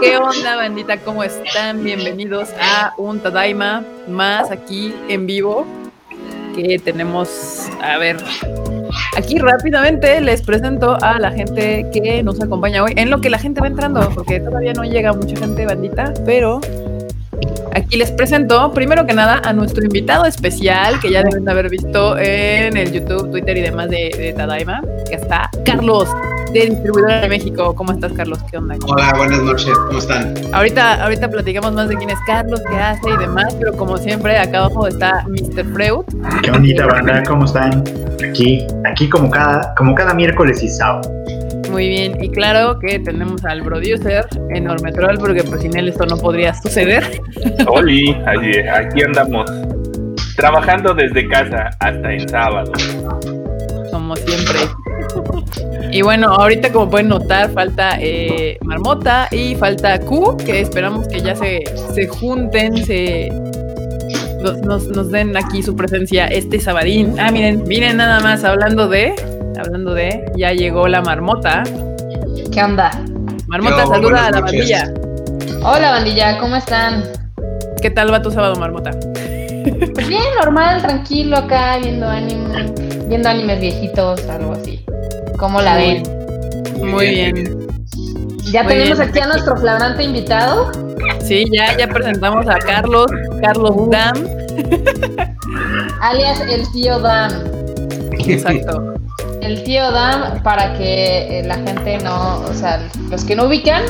¿Qué onda, bandita? ¿Cómo están? Bienvenidos a un Tadaima más aquí en vivo. Que tenemos, a ver, aquí rápidamente les presento a la gente que nos acompaña hoy. En lo que la gente va entrando, porque todavía no llega mucha gente, bandita, pero Aquí les presento, primero que nada, a nuestro invitado especial, que ya deben de haber visto en el YouTube, Twitter y demás de, de Tadaima, que está Carlos, de Distribuidora de México. ¿Cómo estás, Carlos? ¿Qué onda? Hola, buenas noches, ¿cómo están? Ahorita, ahorita platicamos más de quién es Carlos, qué hace y demás, pero como siempre, acá abajo está Mr. Freud. ¿Qué onda, banda? ¿Cómo están? Aquí, aquí como cada, como cada miércoles y sábado. Muy bien, y claro que tenemos al producer, enorme troll, porque pues sin él esto no podría suceder. Oli, aquí andamos, trabajando desde casa hasta el sábado. Como siempre. Y bueno, ahorita como pueden notar, falta eh, Marmota y falta Q, que esperamos que ya se, se junten, se nos, nos den aquí su presencia este sabadín. Ah, miren, miren nada más, hablando de hablando de, ya llegó la marmota. ¿Qué onda? Marmota, saluda a la bandilla. Hola bandilla, ¿cómo están? ¿Qué tal va tu sábado, Marmota? Bien, normal, tranquilo acá, viendo anime, viendo animes viejitos, algo así. ¿Cómo la ven? Muy bien. Ya tenemos aquí a nuestro flagrante invitado. Sí, ya, ya presentamos a Carlos, Carlos Dam. Alias el tío Dam. Exacto el tío Dan, para que eh, la gente no, o sea, los que no ubican,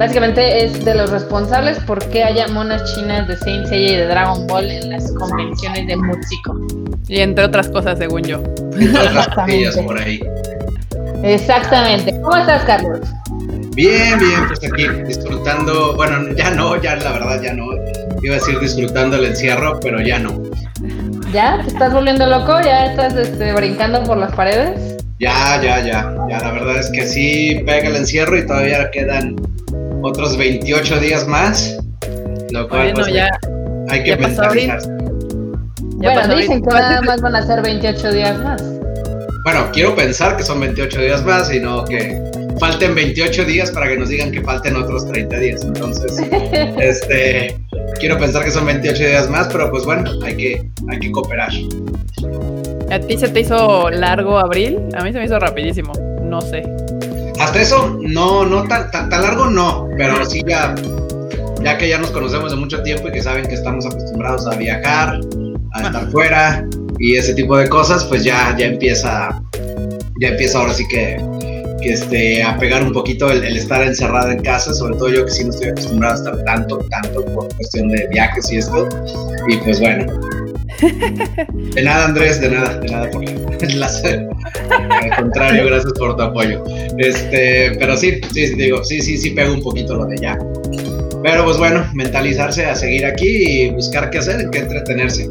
básicamente es de los responsables por que haya monas chinas de Saint Seiya y de Dragon Ball en las convenciones de músico. Y entre otras cosas, según yo. Exactamente. por ahí. Exactamente. ¿Cómo estás, Carlos? Bien, bien, pues aquí disfrutando, bueno, ya no, ya la verdad ya no. Iba a decir disfrutando el encierro, pero ya no. ¿Ya? ¿Te estás volviendo loco? ¿Ya estás este, brincando por las paredes? Ya, ya, ya. Ya, la verdad es que sí pega el encierro y todavía quedan otros 28 días más. Lo cual, pues, ya, hay que mentalizarse. Bueno, dicen que nada más van a ser 28 días más. Bueno, quiero pensar que son 28 días más y no que falten 28 días para que nos digan que falten otros 30 días. Entonces, este, quiero pensar que son 28 días más, pero pues bueno, hay que, hay que cooperar. ¿A ti se te hizo largo abril? A mí se me hizo rapidísimo, no sé. Hasta eso, no, no tan, tan, largo no, pero sí ya, ya que ya nos conocemos de mucho tiempo y que saben que estamos acostumbrados a viajar, a estar fuera y ese tipo de cosas, pues ya, ya empieza, ya empieza ahora sí que que este, a pegar un poquito el, estar encerrado en casa, sobre todo yo que sí no estoy acostumbrado a estar tanto, tanto por cuestión de viajes y esto. Y pues bueno. De nada, Andrés, de nada, de nada por enlace. Al contrario, gracias por tu apoyo. Este, pero sí, sí, digo, sí, sí, sí pego un poquito lo de ya. Pero pues bueno, mentalizarse a seguir aquí y buscar qué hacer, qué entretenerse.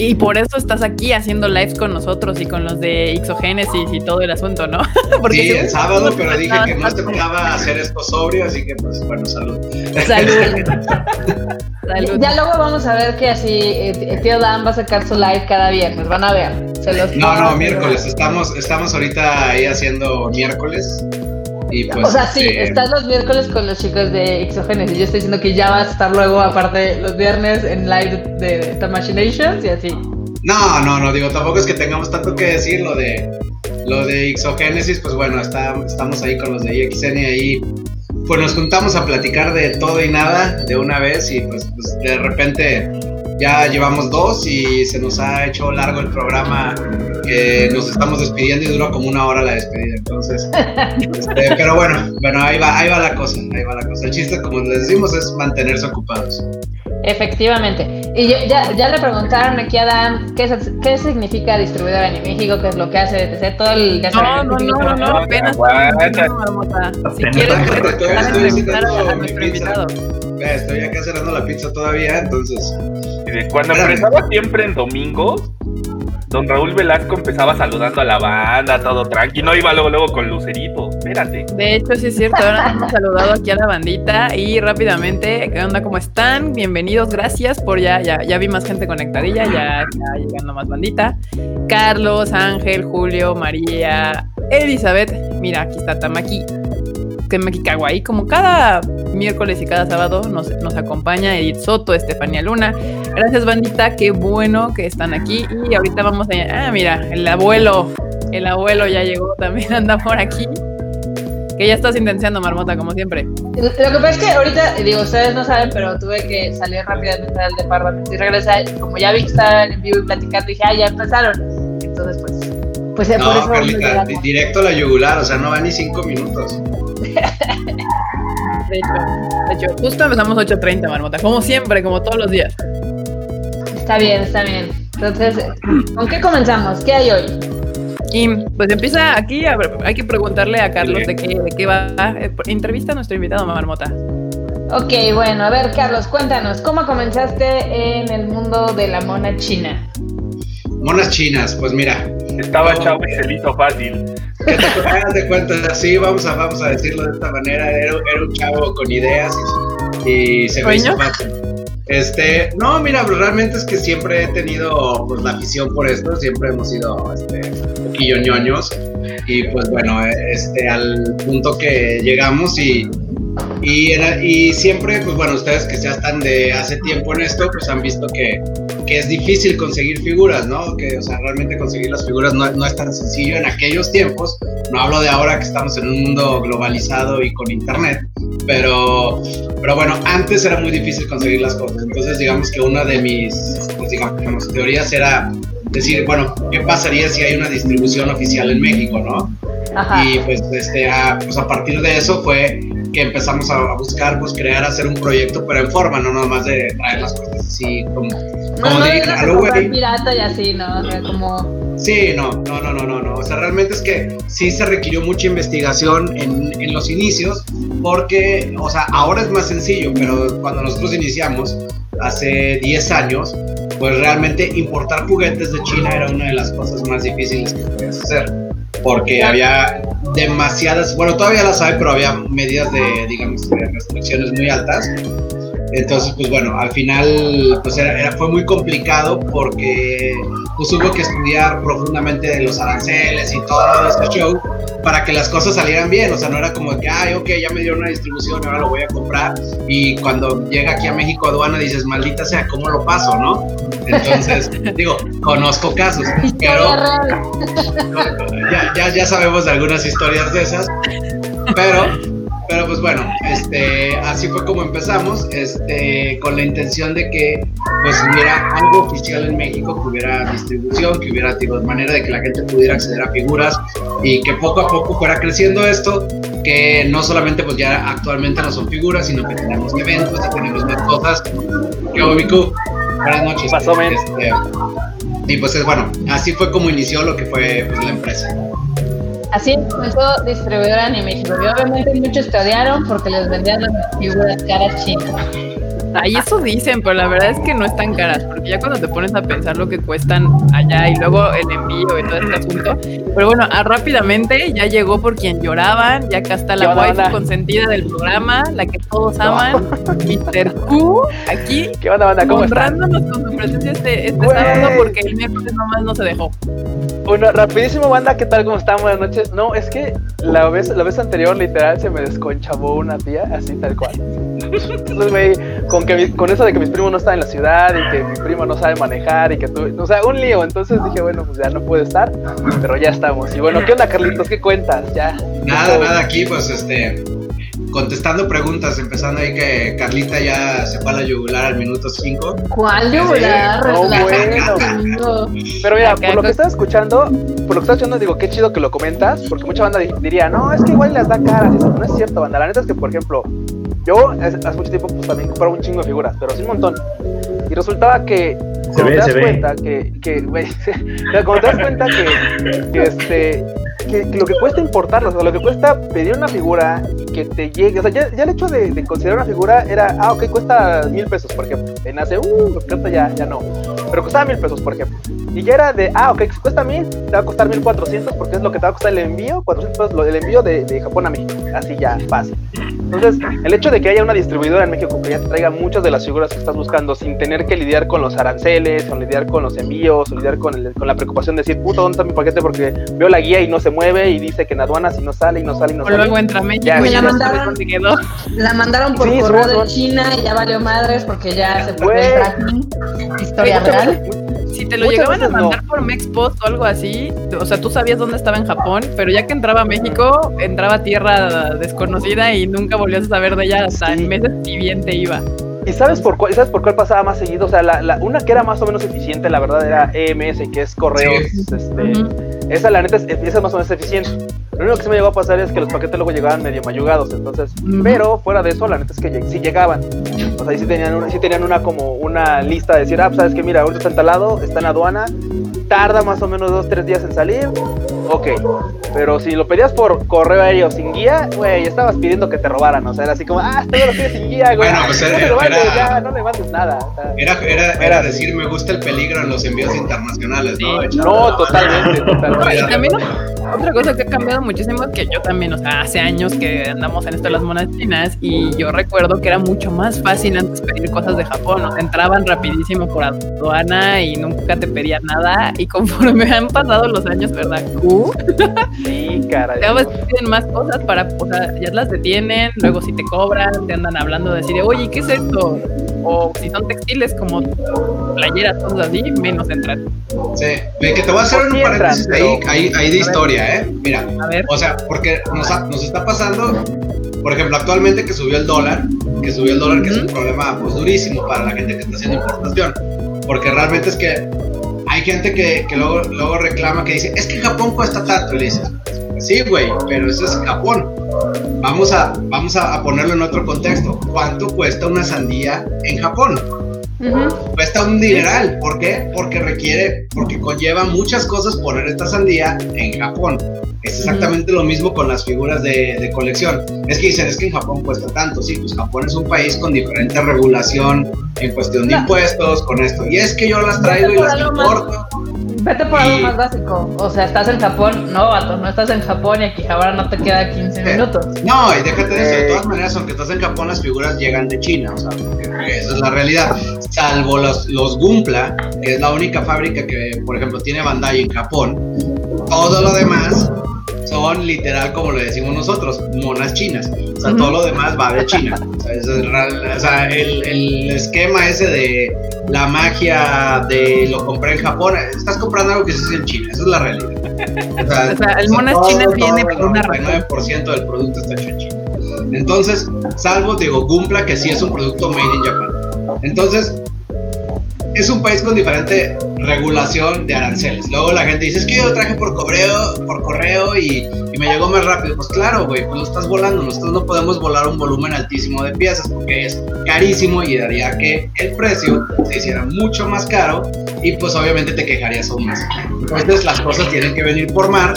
Y por eso estás aquí haciendo lives con nosotros y con los de Ixogénesis y todo el asunto, ¿no? Porque sí, el sábado, pero dije que no te tocaba hacer esto sobrio, así que pues bueno, salud. Salud. salud. Ya luego vamos a ver que así eh, tío Dan va a sacar su live cada viernes, van a ver. no, no, miércoles, estamos, estamos ahorita ahí haciendo miércoles pues, o sea, sí, este, estás los miércoles con los chicos de Exogenes y yo estoy diciendo que ya vas a estar luego, aparte, los viernes en live de, The Machinations y así. No, no, no, digo, tampoco es que tengamos tanto que decir lo de lo de Exogénesis, pues bueno, está, estamos ahí con los de IXN y ahí pues nos juntamos a platicar de todo y nada de una vez y pues, pues de repente ya llevamos dos y se nos ha hecho largo el programa que nos estamos despidiendo y duró como una hora la despedida. Entonces, este, pero bueno, bueno, ahí va, ahí va la cosa, ahí va la cosa. El chiste, como les decimos, es mantenerse ocupados. Efectivamente. Y ya, ya le preguntaron aquí a Dan qué, qué significa distribuidor en México, qué es lo que hace, etc. Todo el ya No, no, no, no, apenas. Si quieres, Estoy acá cerrando la pizza todavía, entonces. Cuando empezaba siempre en domingo, Don Raúl Velasco empezaba saludando a la banda, todo tranqui, no iba luego luego con Lucerito, espérate. De hecho, sí es cierto, ahora hemos saludado aquí a la bandita y rápidamente, ¿qué onda? ¿Cómo están? Bienvenidos, gracias por ya, ya, ya vi más gente conectadilla, ya, ya llegando más bandita. Carlos, Ángel, Julio, María, Elizabeth, mira, aquí está Tamaki. Que Mexicagua. como cada miércoles y cada sábado nos, nos acompaña Edith Soto, Estefanía Luna. Gracias, bandita. Qué bueno que están aquí. Y ahorita vamos a. Ah, mira, el abuelo. El abuelo ya llegó, también anda por aquí. Que ya estás intensiando, Marmota, como siempre. Lo que pasa es que ahorita, digo, ustedes no saben, pero tuve que salir rápidamente del departamento y regresar. Como ya vi que estaban en vivo y platicando, dije, ah, ya empezaron. Entonces, pues, pues no, por eso. Carlita, directo a la yugular, o sea, no va ni cinco minutos. De hecho, de hecho, justo empezamos 8.30, Marmota, como siempre, como todos los días. Está bien, está bien. Entonces, ¿con qué comenzamos? ¿Qué hay hoy? Y pues empieza aquí, hay que preguntarle a Carlos de qué, de qué va. Eh, entrevista a nuestro invitado, Marmota. Ok, bueno, a ver, Carlos, cuéntanos, ¿cómo comenzaste en el mundo de la mona china? Monas chinas, pues mira. Estaba chavo y se le hizo fácil. de cuenta, sí, vamos a, vamos a decirlo de esta manera, era, un chavo con ideas y, se me hizo fácil. Este, no, mira, pues, realmente es que siempre he tenido pues, la afición por esto, siempre hemos sido este, un poquillo ñoños y pues bueno, este, al punto que llegamos y, y, y, siempre, pues bueno, ustedes que ya están de hace tiempo en esto, pues han visto que, que es difícil conseguir figuras, ¿no? Que, o sea, realmente conseguir las figuras no, no, es tan sencillo en aquellos tiempos. No hablo de ahora que estamos en un mundo globalizado y con internet, pero, pero bueno, antes era muy difícil conseguir las cosas. Entonces, digamos que una de mis, pues, digamos, teorías era decir, bueno, ¿qué pasaría si hay una distribución oficial en México, no? Y pues, este, a, pues a partir de eso fue que empezamos a, buscar, pues crear, hacer un proyecto, pero en forma, no nada más de traer las cosas así como, como no, no de pirata y así, ¿no? O sea, como Sí, no, no, no, no, no, no. O sea, realmente es que sí se requirió mucha investigación en, en, los inicios, porque, o sea, ahora es más sencillo, pero cuando nosotros iniciamos, hace 10 años, pues realmente importar juguetes de China era una de las cosas más difíciles que podías hacer, porque había demasiadas, bueno, todavía las hay, pero había medidas de, digamos, de restricciones muy altas entonces, pues bueno, al final pues era, fue muy complicado porque pues hubo que estudiar profundamente de los aranceles y todo este show para que las cosas salieran bien. O sea, no era como que, ay, ok, ya me dio una distribución, ahora lo voy a comprar. Y cuando llega aquí a México aduana dices, maldita sea, ¿cómo lo paso, no? Entonces, digo, conozco casos, pero ya, ya, ya sabemos de algunas historias de esas. Pero pero pues bueno, este, así fue como empezamos, este, con la intención de que pues hubiera algo oficial en México, que hubiera distribución, que hubiera de manera de que la gente pudiera acceder a figuras y que poco a poco fuera creciendo esto, que no solamente pues ya actualmente no son figuras, sino que tenemos eventos y tenemos más cosas. ¿Qué ubico? Buenas noches. Pasó, este, y pues es bueno, así fue como inició lo que fue pues, la empresa. Así comenzó distribuidora México. Y obviamente muchos te odiaron porque les vendían las figuras caras chinas. Ahí eso dicen, pero la verdad es que no están caras, porque ya cuando te pones a pensar lo que cuestan allá y luego el envío y todo este asunto. Pero bueno, ah, rápidamente ya llegó por quien lloraban, ya acá está la wifi consentida del programa, la que todos aman, Mr. Q, aquí, ¿Qué onda, banda? ¿Cómo honrándonos con su presencia este, este sábado porque el miércoles nomás no se dejó. Bueno, rapidísimo, banda, ¿qué tal? ¿Cómo están? Buenas noches. No, es que la vez, la vez anterior, literal, se me desconchabó una tía, así tal cual. Entonces, güey, con, que con eso de que mis primos no están en la ciudad y que mi primo no sabe manejar y que tú, o sea, un lío. Entonces dije, bueno, pues ya no puede estar, pero ya estamos. Y bueno, ¿qué onda, Carlitos? ¿Qué cuentas? Ya. Nada, nada, aquí, pues, este, contestando preguntas, empezando ahí que Carlita ya se fue a la yugular al minuto 5. ¿Cuál yugular? No, bueno. Pero mira, por lo que estás escuchando, por lo que estás escuchando, digo, qué chido que lo comentas, porque mucha banda diría, no, es que igual las da caras. Eso no es cierto, banda. La neta es que, por ejemplo, yo hace mucho tiempo pues, también compraba un chingo de figuras, pero sí un montón. Y resultaba que se ve, te das se cuenta que, que, cuando te das cuenta que, que este, que, lo que cuesta importarlos, o lo que cuesta pedir una figura que te llegue, o sea, ya, ya el hecho de, de, considerar una figura era, ah, ok, cuesta mil pesos, por ejemplo. En hace, uh, ya, ya no. Pero costaba mil pesos, por ejemplo. Y ya era de, ah, ok, si cuesta mil, te va a costar mil cuatrocientos, porque es lo que te va a costar el envío, 400 pesos el envío de, de Japón a México. Así ya, fácil. Entonces, el hecho de que haya una distribuidora en México que ya te traiga muchas de las figuras que estás buscando sin tener que lidiar con los aranceles, o lidiar con los envíos, o lidiar con, el- con la preocupación de decir, puta, ¿dónde está mi paquete? Porque veo la guía y no se mueve y dice que en aduanas y no sale y no sale y no O sale. luego entra a México Ya, y la mandaron. dónde quedó. La mandaron por Sí, correo de China y ya valió madres porque ya se Güey. el tracking. Historia Muchas real. veces- Si te lo Muchas llegaban a veces no. mandar por Mexpost o algo así, o sea, tú sabías dónde estaba en Japón, pero ya que entraba a México, entraba a tierra desconocida y nunca volvías a saber de ella hasta Sí. en meses y bien te iba. ¿Y sabes por cuál, sabes por cuál pasaba más seguido? O sea, la, la- una que era más o menos eficiente, la verdad, era EMS, que es correos. Este, Ujú. Esa, la neta, es, esa es más o menos eficiente. Lo único que se me llegó a pasar es que los paquetes luego llegaban medio mayugados, entonces. Pero fuera de eso, la neta es que sí llegaban. O sea, ahí sí tenían, una, sí tenían una como una lista de decir, ah, pues, sabes que mira, ahorita está instalado, está en aduana, tarda más o menos dos, tres días en salir. Ok. Pero si lo pedías por correo aéreo sin guía, güey, estabas pidiendo que te robaran. O sea, era así como, ah, esto ya lo pides sin guía, güey. Bueno, pues no era- te lo mandes, era- ya, no le mandes nada. o sea. Era, era, era decir, me gusta el peligro en los envíos internacionales, ¿no? Sí. No, totalmente, No, totalmente. y también otra cosa que ha cambiado muchísimo es que yo también, o sea, hace años que andamos en esto de las monas chinas y yo recuerdo que era mucho más fácil antes pedir cosas de Japón, o sea, entraban rapidísimo por aduana y nunca te pedían nada y conforme han pasado los años, ¿verdad? Q, Sí, caray. cada vez piden más cosas para, o sea, ya las detienen, luego si te cobran, te andan hablando de decir, oye, ¿qué es esto? O si son textiles como playeras, cosas así, menos entran. Sí, que te voy a hacer un sí entran, paréntesis ahí, pero- ahí, ahí de historia, ¿eh? Mira, A ver. o sea, porque nos, ha- nos está pasando, por ejemplo, actualmente que subió el dólar, que subió el dólar, que es un problema pues durísimo para la gente que está haciendo importación, porque realmente es que hay gente que, que luego, luego reclama que dice, es que Japón cuesta tanto, y le dices, "Pues sí, güey, pero eso es Japón. Vamos a, vamos a ponerlo en otro contexto. ¿Cuánto cuesta una sandía en Japón? Ujú. cuesta un dineral. ¿Por qué? Porque requiere, porque conlleva muchas cosas poner esta sandía en Japón. Es exactamente lo mismo con las figuras de, de colección. Es que dicen, es que en Japón cuesta tanto. Sí, pues Japón es un país con diferente regulación en cuestión de Claro. impuestos, con esto. Y es que yo las traigo y las algo más- importo. Vete por algo más básico. O sea, estás en Japón. No, vato, no estás en Japón y aquí ahora no te queda 15 Sí. minutos. No, y déjate de eso. De Eh. todas maneras, aunque estás en Japón, las figuras llegan de China. O sea, porque esa es la realidad. Salvo los, los Gumpla, que es la única fábrica que, por ejemplo, tiene Bandai en Japón. Todo lo demás son literal, como le decimos nosotros, monas chinas. O sea, todo lo demás va de China. O sea, ese es real- o sea, el, el esquema ese de la magia de lo compré en Japón, estás comprando algo que se hace en China. Esa es la realidad. O sea, O sea, el monas chinas viene el por una razón. 99% del producto está hecho en China. Entonces, salvo, digo, Gumpla, que sí es un producto made in Japan. Entonces, es un país con diferente regulación de aranceles. Luego la gente dice, es que yo lo traje por correo, por correo y, y me llegó más rápido. Pues claro, güey, pues lo estás volando. Nosotros no podemos volar un volumen altísimo de piezas porque es carísimo y haría que el precio se hiciera mucho más caro y pues obviamente te quejarías aún más. Entonces las cosas tienen que venir por mar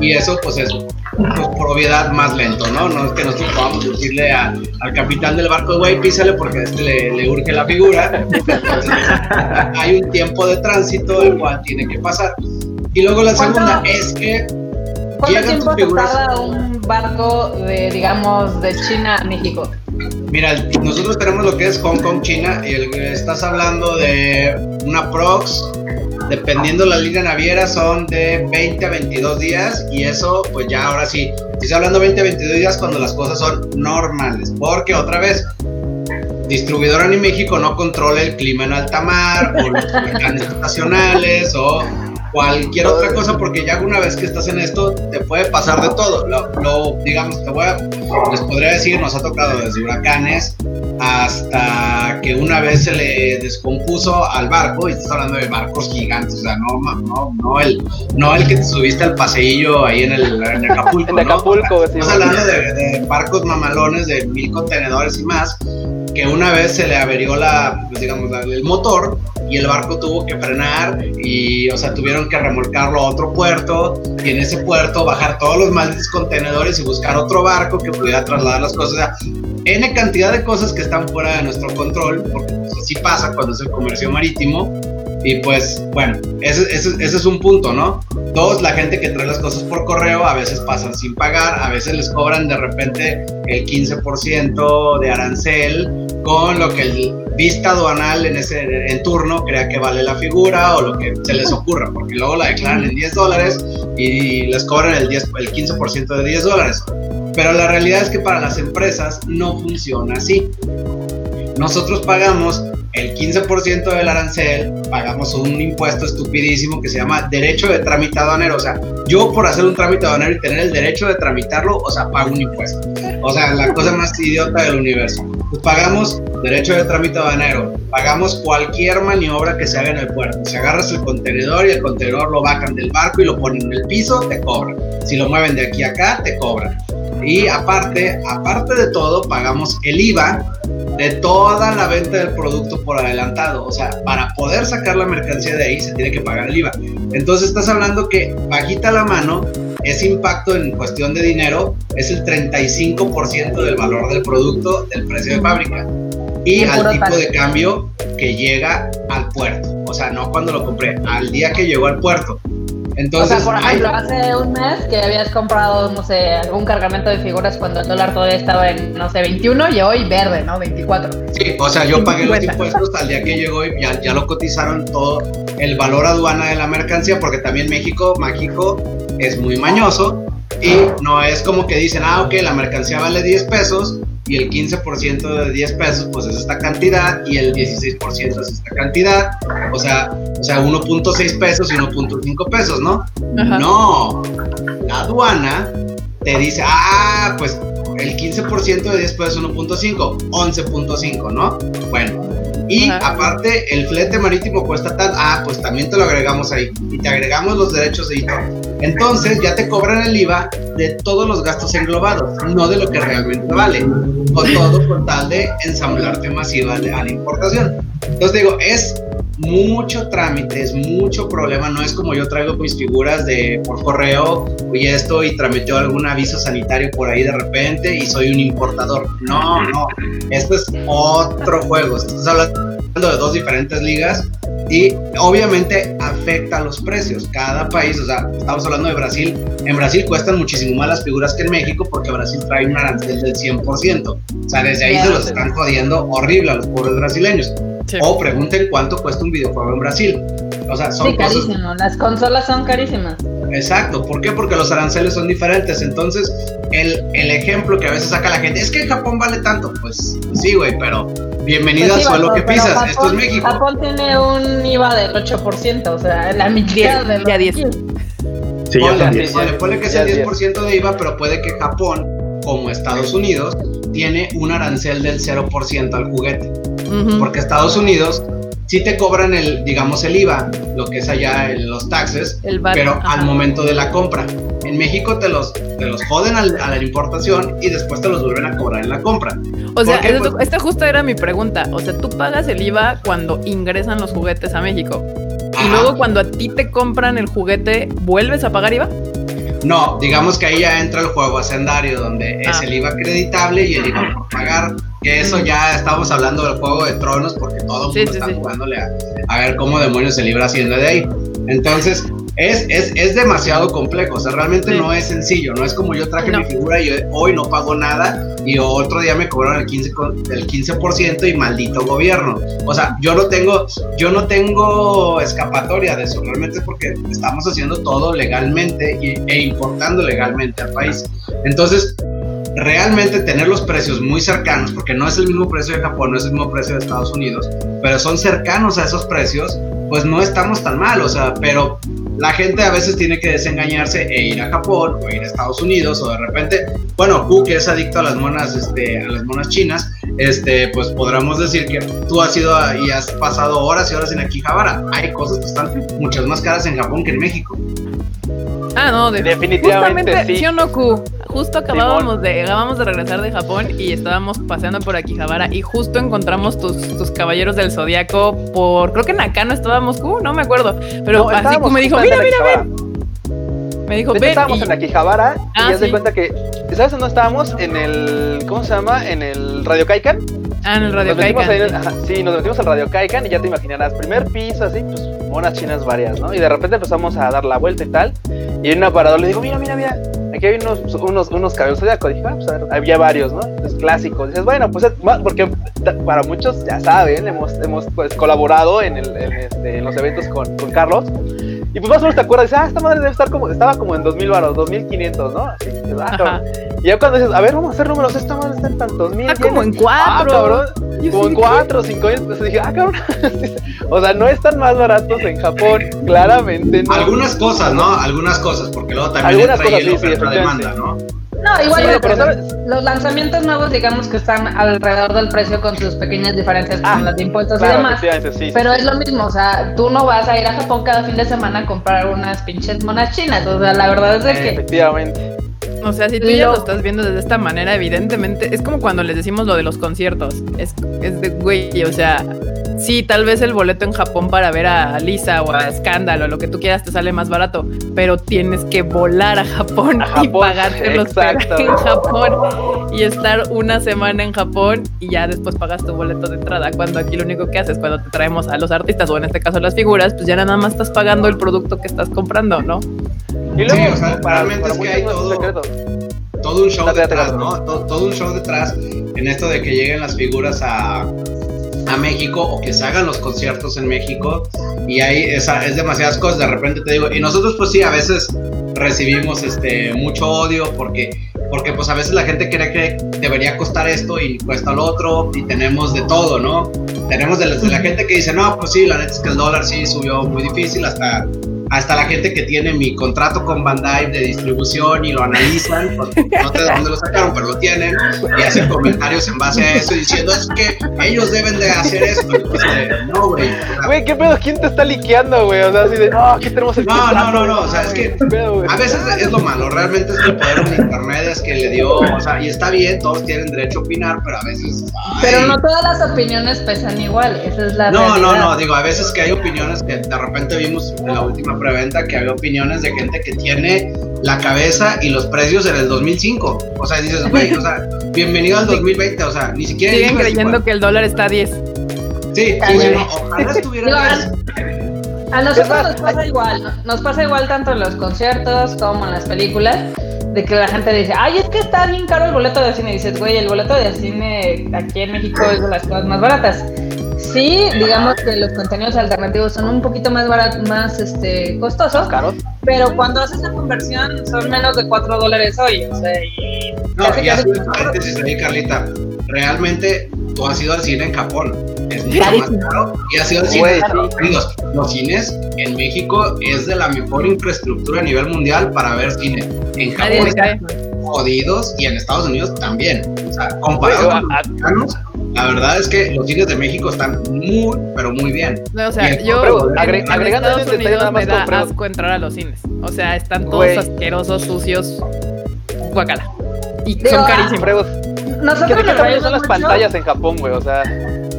y eso pues es pues, por obviedad más lento, ¿no? No es que nosotros podamos decirle a- al capitán del barco, güey, písale porque este le, le urge la figura. Entonces, hay un tiempo de el cual tiene que pasar. Y luego la ¿Cuánto- segunda es que ¿Cuánto tiempo se tarda un barco de, digamos, de China a México? Mira, nosotros tenemos lo que es Hong Kong, China, y el, estás hablando de una prox, dependiendo la línea naviera, son de 20 a 22 días, y eso, pues ya ahora sí, estoy hablando 20 a 22 días cuando las cosas son normales, porque otra vez, distribuidora en México no controla el clima en alta mar, o los huracanes estacionales, o cualquier otra cosa, porque ya una vez que estás en esto, te puede pasar de todo. Lo, lo, digamos, te voy a, les podría decir, nos ha tocado desde huracanes hasta que una vez se le descompuso al barco, y estás hablando de barcos gigantes, o sea, no, no, no, el, no el que te subiste al paseillo ahí en, el, en Acapulco. En ¿no? Acapulco, sí. Estamos hablando de, de barcos mamalones de mil contenedores y más, que una vez se le averió la, pues digamos, el motor y el barco tuvo que frenar y, o sea, tuvieron que remolcarlo a otro puerto y en ese puerto bajar todos los malditos contenedores y buscar otro barco que pudiera trasladar las cosas. O sea, N cantidad de cosas que están fuera de nuestro control, porque pues, pasa cuando es el comercio marítimo. Y pues, bueno, ese, ese, ese es un punto, ¿no? Dos, la gente que trae las cosas por correo a veces pasan sin pagar, a veces les cobran de repente el 15% de arancel con lo que el vista aduanal en ese en turno crea que vale la figura o lo que se les ocurra, porque luego la declaran en 10 dólares y les cobran el, 10, el 15% de 10 dólares. Pero la realidad es que para las empresas no funciona así. Nosotros pagamos el 15% del arancel, pagamos un impuesto estupidísimo que se llama derecho de trámite aduanero. O sea, yo por hacer un trámite aduanero y tener el derecho de tramitarlo, o sea, pago un impuesto. O sea, la cosa más idiota del universo. Pues pagamos derecho de trámite aduanero, pagamos cualquier maniobra que se haga en el puerto. Si agarras el contenedor y el contenedor lo bajan del barco y lo ponen en el piso, te cobran. Si lo mueven de aquí a acá, te cobran. Y aparte, aparte de todo, pagamos el IVA de toda la venta del producto por adelantado. O sea, para poder sacar la mercancía de ahí se tiene que pagar el IVA. Entonces estás hablando que bajita la mano, ese impacto en cuestión de dinero es el 35% del valor del producto del precio de fábrica. Y al tipo de cambio que llega al puerto. O sea, no cuando lo compré, al día que llegó al puerto. Entonces, o sea, por ejemplo, hace un mes que habías comprado, no sé, algún cargamento de figuras cuando el dólar todavía estaba en, no sé, 21 y hoy verde, ¿no? 24. Sí, o sea, yo pagué los impuestos al día que llegó y ya, ya lo cotizaron todo el valor aduana de la mercancía, porque también México, México es muy mañoso y no es como que dicen, ah, ok, la mercancía vale 10 pesos y el 15% de 10 pesos pues es esta cantidad y el 16% es esta cantidad, o sea, o sea 1.6 pesos y 1.5 pesos, ¿no? No, la aduana te dice, ah, pues el 15% de 10 pesos es 1.5, 11.5, ¿no? Bueno, y aparte, el flete marítimo cuesta tal, ah, pues también te lo agregamos ahí. Y te agregamos los derechos de editor. Entonces ya te cobran el IVA de todos los gastos englobados, no de lo que realmente vale. Con todo con tal de ensamblarte masiva a la importación. Entonces digo, es mucho trámite, es mucho problema. No es como yo traigo mis figuras de por correo y esto y tramiteo algún aviso sanitario por ahí de repente y soy un importador. No, no. Esto es otro juego. Estás hablando de dos diferentes ligas y obviamente afecta a los precios. Cada país, o sea, estamos hablando de Brasil. En Brasil cuestan muchísimo más las figuras que en México porque Brasil trae un arancel del 100%. O sea, desde ahí se los están jodiendo horrible a los pobres brasileños. O pregunten cuánto cuesta un videojuego en Brasil. O sea, son sí, carísimo. Las consolas son carísimas. Exacto. ¿Por qué? Porque los aranceles son diferentes. Entonces, el, el ejemplo que a veces saca la gente es que en Japón vale tanto. Pues sí, güey, pero bienvenido Pues sí, al suelo que pisas. Japón- Esto es México. Japón tiene un IVA del 8%, o sea, la mitad de lo ya 10. aquí. Sí, ya Ponle, son así, 10. ponle- ponle que sea el 10. 10% de IVA, pero puede que Japón, como Estados Unidos, tiene un arancel del 0% al juguete. Porque Estados Unidos sí te cobran el, digamos, el IVA, lo que es allá en los taxes, El pero ajá. al momento de la compra. En México te los, te los joden al- a la importación y después te los vuelven a cobrar en la compra. O sea, Pues- esta justo era mi pregunta. O sea, tú pagas el IVA cuando ingresan los juguetes a México. Y luego cuando a ti te compran el juguete, ¿vuelves a pagar IVA? No, digamos que ahí ya entra el juego hacendario, donde es Ah. el IVA acreditable y el IVA por pagar. Que eso ya estamos hablando del juego de tronos, porque todo el mundo sí, está sí. jugándole a, a ver cómo demonios se libra Hacienda de ahí. Entonces, es, es, es demasiado complejo. O sea, realmente Sí. no es sencillo. No es como yo traje No. mi figura y yo hoy no pago nada y otro día me cobraron el 15, con- el 15% y maldito gobierno. O sea, yo no tengo, yo no tengo escapatoria de eso. Realmente es porque estamos haciendo todo legalmente y- e importando legalmente al país. Entonces, realmente tener los precios muy cercanos, porque no es el mismo precio de Japón, no es el mismo precio de Estados Unidos, pero son cercanos a esos precios, pues no estamos tan mal, o sea, pero la gente a veces tiene que desengañarse e ir a Japón o ir a Estados Unidos o de repente, bueno, tú que es adicto a las monas, este, a las monas chinas, este, pues podríamos decir que tú has ido a- y has pasado horas y horas en Akihabara. Hay cosas que están muchas más caras en Japón que en México. Ah, no, de- Definitivamente justamente, sí. ¿sí o no, Q? Justo acabábamos de, acabamos de regresar de Japón y estábamos paseando por Akihabara y justo encontramos tus, tus caballeros del zodiaco por, creo que en Nakano estábamos, Q, no me acuerdo, pero No, así Q me dijo, mira, mira, ven. Me dijo, ven. estábamos y- en Akihabara y Ah, haz de sí. cuenta que, ¿sabes dónde estábamos? En el, ¿cómo se llama? En el Radio Kaikan. Ah, en el Radio en ajá, sí, nos metimos al Radio Kaikan y ya te imaginarás, primer piso así, pues monas chinas varias, ¿no? Y de repente empezamos a dar la vuelta y tal. Y en un aparador le digo, mira, mira, mira, aquí hay unos, unos, unos cabellos zodiaco. Dije, ah, pues a ver, había varios, ¿no? Entonces, clásicos. Dices, bueno, pues porque para muchos ya saben, hemos, hemos pues, colaborado en, el, en, este, en los eventos con, con Carlos. Y pues más o menos te acuerdas, dices, ah, esta madre debe estar como, estaba como en 2000 baros, 2500, ¿no? Así, dices, ah, cabrón. Y ya cuando dices, a ver, vamos a hacer números, esta madre está en tantos mil. Está como en Ah, cuatro. cabrón. Yo Como en cuatro cinco mil pesos. Dije, ah, cabrón. o sea, no están más baratos en Japón. Claramente no. Algunas cosas, ¿no? Algunas cosas, porque luego también el sí, sí, oferta-demanda, ¿no? No, igual Sí, pero pero ¿sabes? los lanzamientos nuevos, digamos que están alrededor del precio con sus pequeñas diferencias Ah, con las de impuestos Claro, y demás. efectivamente, sí, sí, Pero sí. es lo mismo, o sea, tú no vas a ir a Japón cada fin de semana a comprar unas pinches monas chinas. O sea, la verdad es de que Efectivamente. O sea, si tú ya Lo- lo estás viendo desde esta manera, evidentemente, es como cuando les decimos lo de los conciertos. Es, es de, güey, o sea, sí, tal vez el boleto en Japón para ver a Lisa o a Scandal o lo que tú quieras te sale más barato, pero tienes que volar a Japón, A y Japón, pagarte los en Japón y estar una semana en Japón y ya después pagas tu boleto de entrada. Cuando aquí lo único que haces cuando te traemos a los artistas o en este caso las figuras, pues ya nada más estás pagando el producto que estás comprando, ¿no? Y luego, Sí, o sea, para, realmente para es que hay todo- todo un show detrás. ¿no? To- Todo, un show detrás en esto de que lleguen las figuras a, a México o que se hagan los conciertos en México y hay esa, es demasiadas cosas, de repente te digo, y nosotros pues sí, a veces recibimos este mucho odio porque porque pues a veces la gente cree que debería costar esto y cuesta lo otro y tenemos de todo, ¿no? Tenemos de la, de la gente que dice, no, pues sí, la neta es que el dólar sí subió muy difícil hasta hasta la gente que tiene mi contrato con Bandai de distribución y lo analizan, pues, no sé de dónde lo sacaron, pero lo tienen, y hacen comentarios en base a eso diciendo es que ellos deben de hacer esto. Y pues, eh, no, güey. Güey, ¿qué pedo? ¿Quién te está liqueando, güey? O sea, así de, no, aquí tenemos el No, contrato, no, no, no, o sea, es que ¿qué pedo? A veces es lo malo, realmente es que el poder de internet es que le dio, o sea, y está bien, todos tienen derecho a opinar, pero a veces. ay. Pero no todas las opiniones pesan igual, esa es la No, no, realidad. no, digo, a veces que hay opiniones que de repente vimos en la última preventa que había opiniones de gente que tiene la cabeza y los precios en el 2005. O sea, dices, güey, o sea, bienvenido al 2020, o sea, ni siquiera. Siguen creyendo que el dólar está a 10. Sí, sí, sí, no, ojalá estuviera. Bien. A nosotros nos pasa igual, ¿no? nos pasa igual tanto en los conciertos como en las películas, de que la gente dice, ay, es que está bien caro el boleto de cine. Y dices, güey, el boleto de cine aquí en México es de las cosas más baratas. Sí, digamos que los contenidos alternativos son un poquito más baratos, más este, costosos, Caro. pero cuando haces la conversión son menos de 4 dólares hoy. O sea, y No, casi, y casi paréntesis ahí, Carlita. Realmente tú has ido al cine en Japón. Es mucho más caro. Y has ido al cine en. Estados Unidos. Los cines en México es de la mejor infraestructura a nivel mundial para ver cine. En Japón jodidos y en Estados Unidos también. O sea, comparado Güey, con los a- mexicanos, la verdad es que los cines de México están muy, pero muy bien. No, o sea, yo en, agre- en agregando Estados detalle Unidos nada más me da asco entrar a los cines. O sea, están todos Güey. asquerosos, sucios, guacala. Y Digo, son ah, carísimos. ¿Qué Nosotros qué tamaño reímos son las mucho. pantallas en Japón, güey? O sea,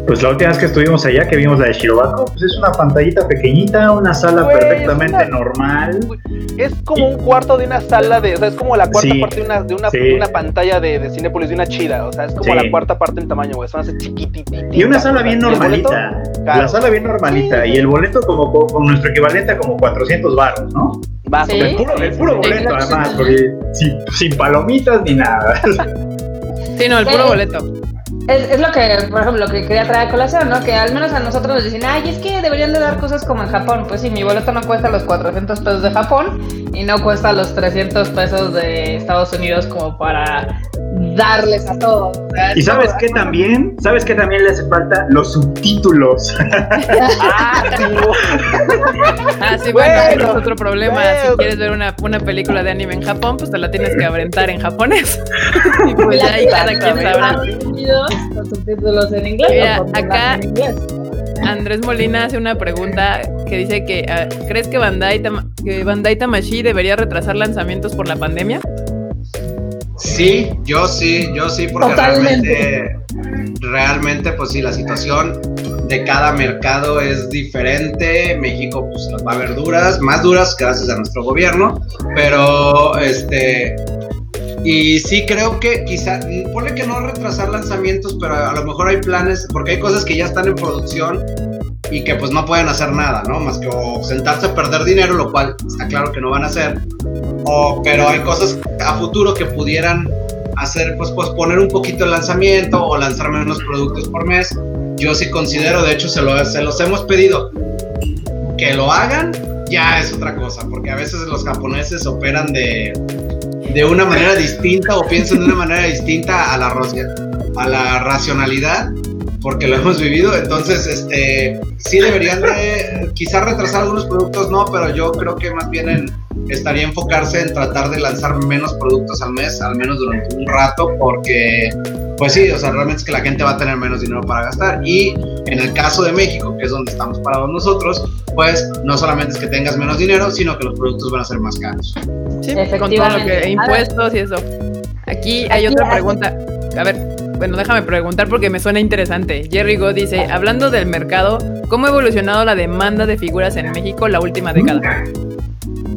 Pues la última vez que estuvimos allá, que vimos la de Shirobako, pues es una pantallita pequeñita, una sala Güey, es perfectamente una- normal. es como un cuarto de una sala de. O sea, es como la cuarta Sí, parte de una, de una, sí. de una pantalla de, de Cinépolis, de una chida. O sea, es como Sí. la cuarta parte en tamaño, güey. Son así chiquitititas. Y una sala bien normalita. Caro. La sala bien normalita. Y el boleto como co- con nuestro equivalente a como 400 baros, ¿no? Más. El puro, el puro Sí, boleto, claro, además, sí. porque sin, sin palomitas ni nada. Sí, no, el puro boleto. Es, es lo que, por ejemplo, lo que quería traer a colación, ¿no? Que al menos a nosotros nos dicen, ay, es que deberían de dar cosas como en Japón. Pues sí, mi boleto no cuesta los 400 pesos de Japón y no cuesta los 300 pesos de Estados Unidos como para darles a todos. Y es sabes qué también, sabes qué también le hace falta los subtítulos. Ah, sí. Ah, sí, bueno, Bueno, ese es otro problema. bueno. Si quieres ver una, una película de anime en Japón, pues te la tienes que aventar en japonés. y pues La ya ahí cada quien sabrá. Con subtítulos en inglés. Mira, acá- en inglés. Andrés Molina hace una pregunta que dice que ah, ¿crees que Bandai, que Bandai Tamashii debería retrasar lanzamientos por la pandemia? Sí, yo sí, yo sí, porque Totalmente. realmente, realmente, pues sí, la situación de cada mercado es diferente. México, pues las va a haber duras, más duras gracias a nuestro gobierno, pero este, Y sí creo que quizá, pone que no retrasar lanzamientos, pero a lo mejor hay planes, porque hay cosas que ya están en producción y que pues no pueden hacer nada, ¿no? Más que o sentarse a perder dinero, lo cual está claro que no van a hacer. O, pero hay cosas a futuro que pudieran hacer, pues posponer un poquito el lanzamiento o lanzar menos productos por mes. Yo sí considero, de hecho se, lo, se los hemos pedido, que lo hagan ya es otra cosa, porque a veces los japoneses operan de, de una manera distinta o piensan de una manera distinta a la, a la racionalidad porque lo hemos vivido, entonces este sí deberían de quizás retrasar algunos productos, no, pero yo creo que más bien estaría enfocarse en tratar de lanzar menos productos al mes, al menos durante un rato, porque pues sí, o sea, realmente es que la gente va a tener menos dinero para gastar y en el caso de México, que es donde estamos parados nosotros, pues no solamente es que tengas menos dinero, sino que los productos van a ser más caros. Sí, con todo lo que impuestos y eso. Aquí hay otra pregunta. A ver, bueno, déjame preguntar porque me suena interesante. Jerry Go dice, hablando del mercado, ¿cómo ha evolucionado la demanda de figuras en México la última década?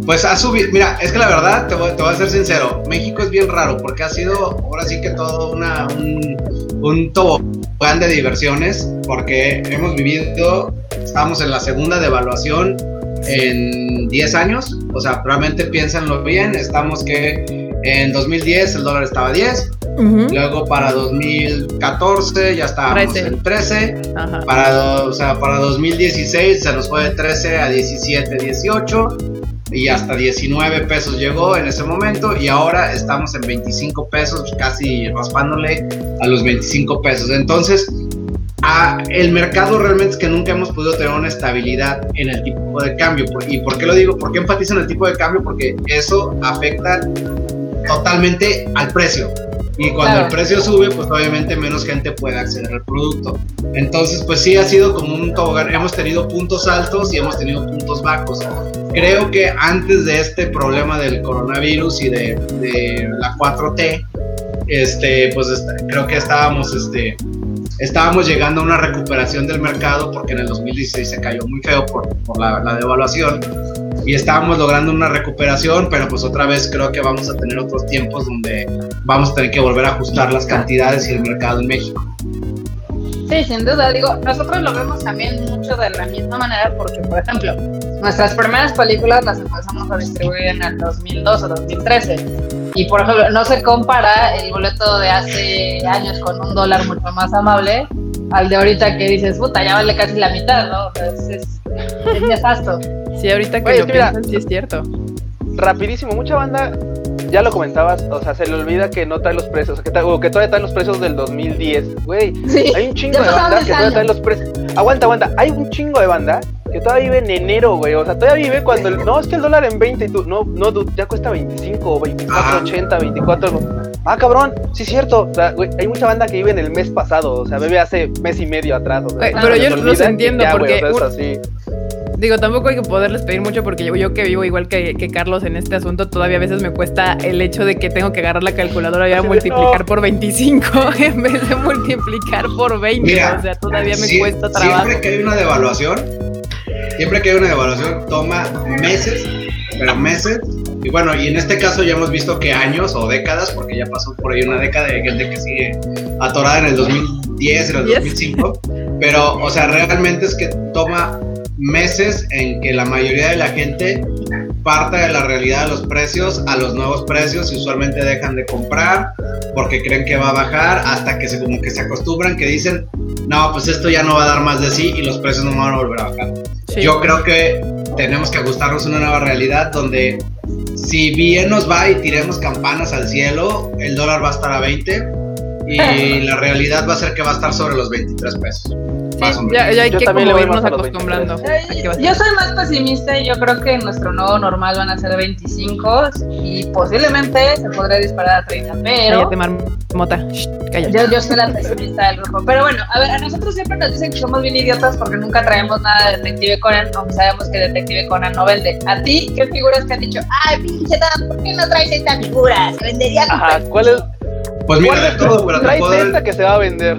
Pues ha subido, mira, es que la verdad, te voy, a ser sincero, México es bien raro porque ha sido ahora sí que todo una, un, un tobogán de diversiones porque hemos vivido, estamos en la segunda devaluación en 10 años, o sea, realmente piénsenlo bien, estamos que en 2010 el dólar estaba a 10, Luego para 2014 ya estábamos en 13. Para, o sea, para 2016 se nos fue de 13 a 17, 18. Y hasta 19 pesos llegó en ese momento. Y ahora estamos en 25 pesos, casi raspándole a los 25 pesos. Entonces, el mercado realmente es que nunca hemos podido tener una estabilidad en el tipo de cambio. ¿Y por qué lo digo? ¿Por qué enfatizo en el tipo de cambio? Porque eso afecta totalmente al precio. Y cuando el precio sube, pues obviamente menos gente puede acceder al producto. Entonces, pues sí ha sido como un tobogán. Hemos tenido puntos altos y hemos tenido puntos bajos. Creo que antes de este problema del coronavirus y de, de la 4T, este, pues creo que estábamos, este, estábamos llegando a una recuperación del mercado porque en el 2016 se cayó muy feo por, por la, la devaluación y estábamos logrando una recuperación, pero pues otra vez creo que vamos a tener otros tiempos donde vamos a tener que volver a ajustar las cantidades y el mercado en México. Sí, sin duda, digo, nosotros lo vemos también mucho de la misma manera porque, por ejemplo, nuestras primeras películas las empezamos a distribuir en el 2002 o 2013 y, por ejemplo, no se compara el boleto de hace años con un dólar mucho más amable al de ahorita que dices, puta, ya vale casi la mitad, ¿no? Es, es. Sí, ahorita que lo piensan, sí es cierto. Rapidísimo, mucha banda, ya lo comentabas, o sea, se le olvida que no trae los precios, que, o que todavía trae los precios del 2010. Güey, hay un chingo de banda que todavía trae los precios. Aguanta, aguanta, hay un chingo de banda que todavía vive en enero, güey. O sea, todavía vive cuando el. No, es que el dólar en 20 y tú. No, no, ya cuesta 25, 24, 80, 24. Ah, cabrón, sí es cierto. O sea, güey, hay mucha banda que vive en el mes pasado. O sea, vive hace mes y medio atrás. pero yo los entiendo porque. Digo, tampoco hay que poderles pedir mucho porque yo, que vivo igual que, Carlos en este asunto, todavía a veces me cuesta el hecho de que tengo que agarrar la calculadora y a multiplicar por 25 en vez de multiplicar por 20. o sea, todavía me cuesta trabajo. Siempre que hay una devaluación, siempre que hay una devaluación toma meses, pero meses. Y bueno, y en este caso ya hemos visto que años o décadas, porque ya pasó por ahí una década de gente que sigue atorada en el 2010, en el 2005. Pero, o sea, realmente es que toma meses en que la mayoría de la gente parta de la realidad de los precios a los nuevos precios y usualmente dejan de comprar porque creen que va a bajar hasta que se como que se acostumbran que dicen no pues esto ya no va a dar más de sí y los precios no van a volver a bajar yo creo que tenemos que ajustarnos a una nueva realidad donde si bien nos va y tiremos campanas al cielo el dólar va a estar a 20 y la realidad va a ser que va a estar sobre los 23 pesos ya, hay que como irnos acostumbrando. yo soy más pesimista y yo creo que nuestro nuevo normal van a ser 25 y posiblemente se podría disparar a 30, pero... Cállate, marmota. Yo, yo soy la pesimista del grupo. Pero bueno, a ver, a nosotros siempre nos dicen que somos bien idiotas porque nunca traemos nada de Detective Conan, aunque sabemos que Detective Conan no vende. ¿A ti qué figuras te han dicho? Ay, pinche Dan, ¿por qué no traes esta figura? Se vendería Ajá, ¿cuál es? Pues mira, ¿cuál es traes esta que se va a vender.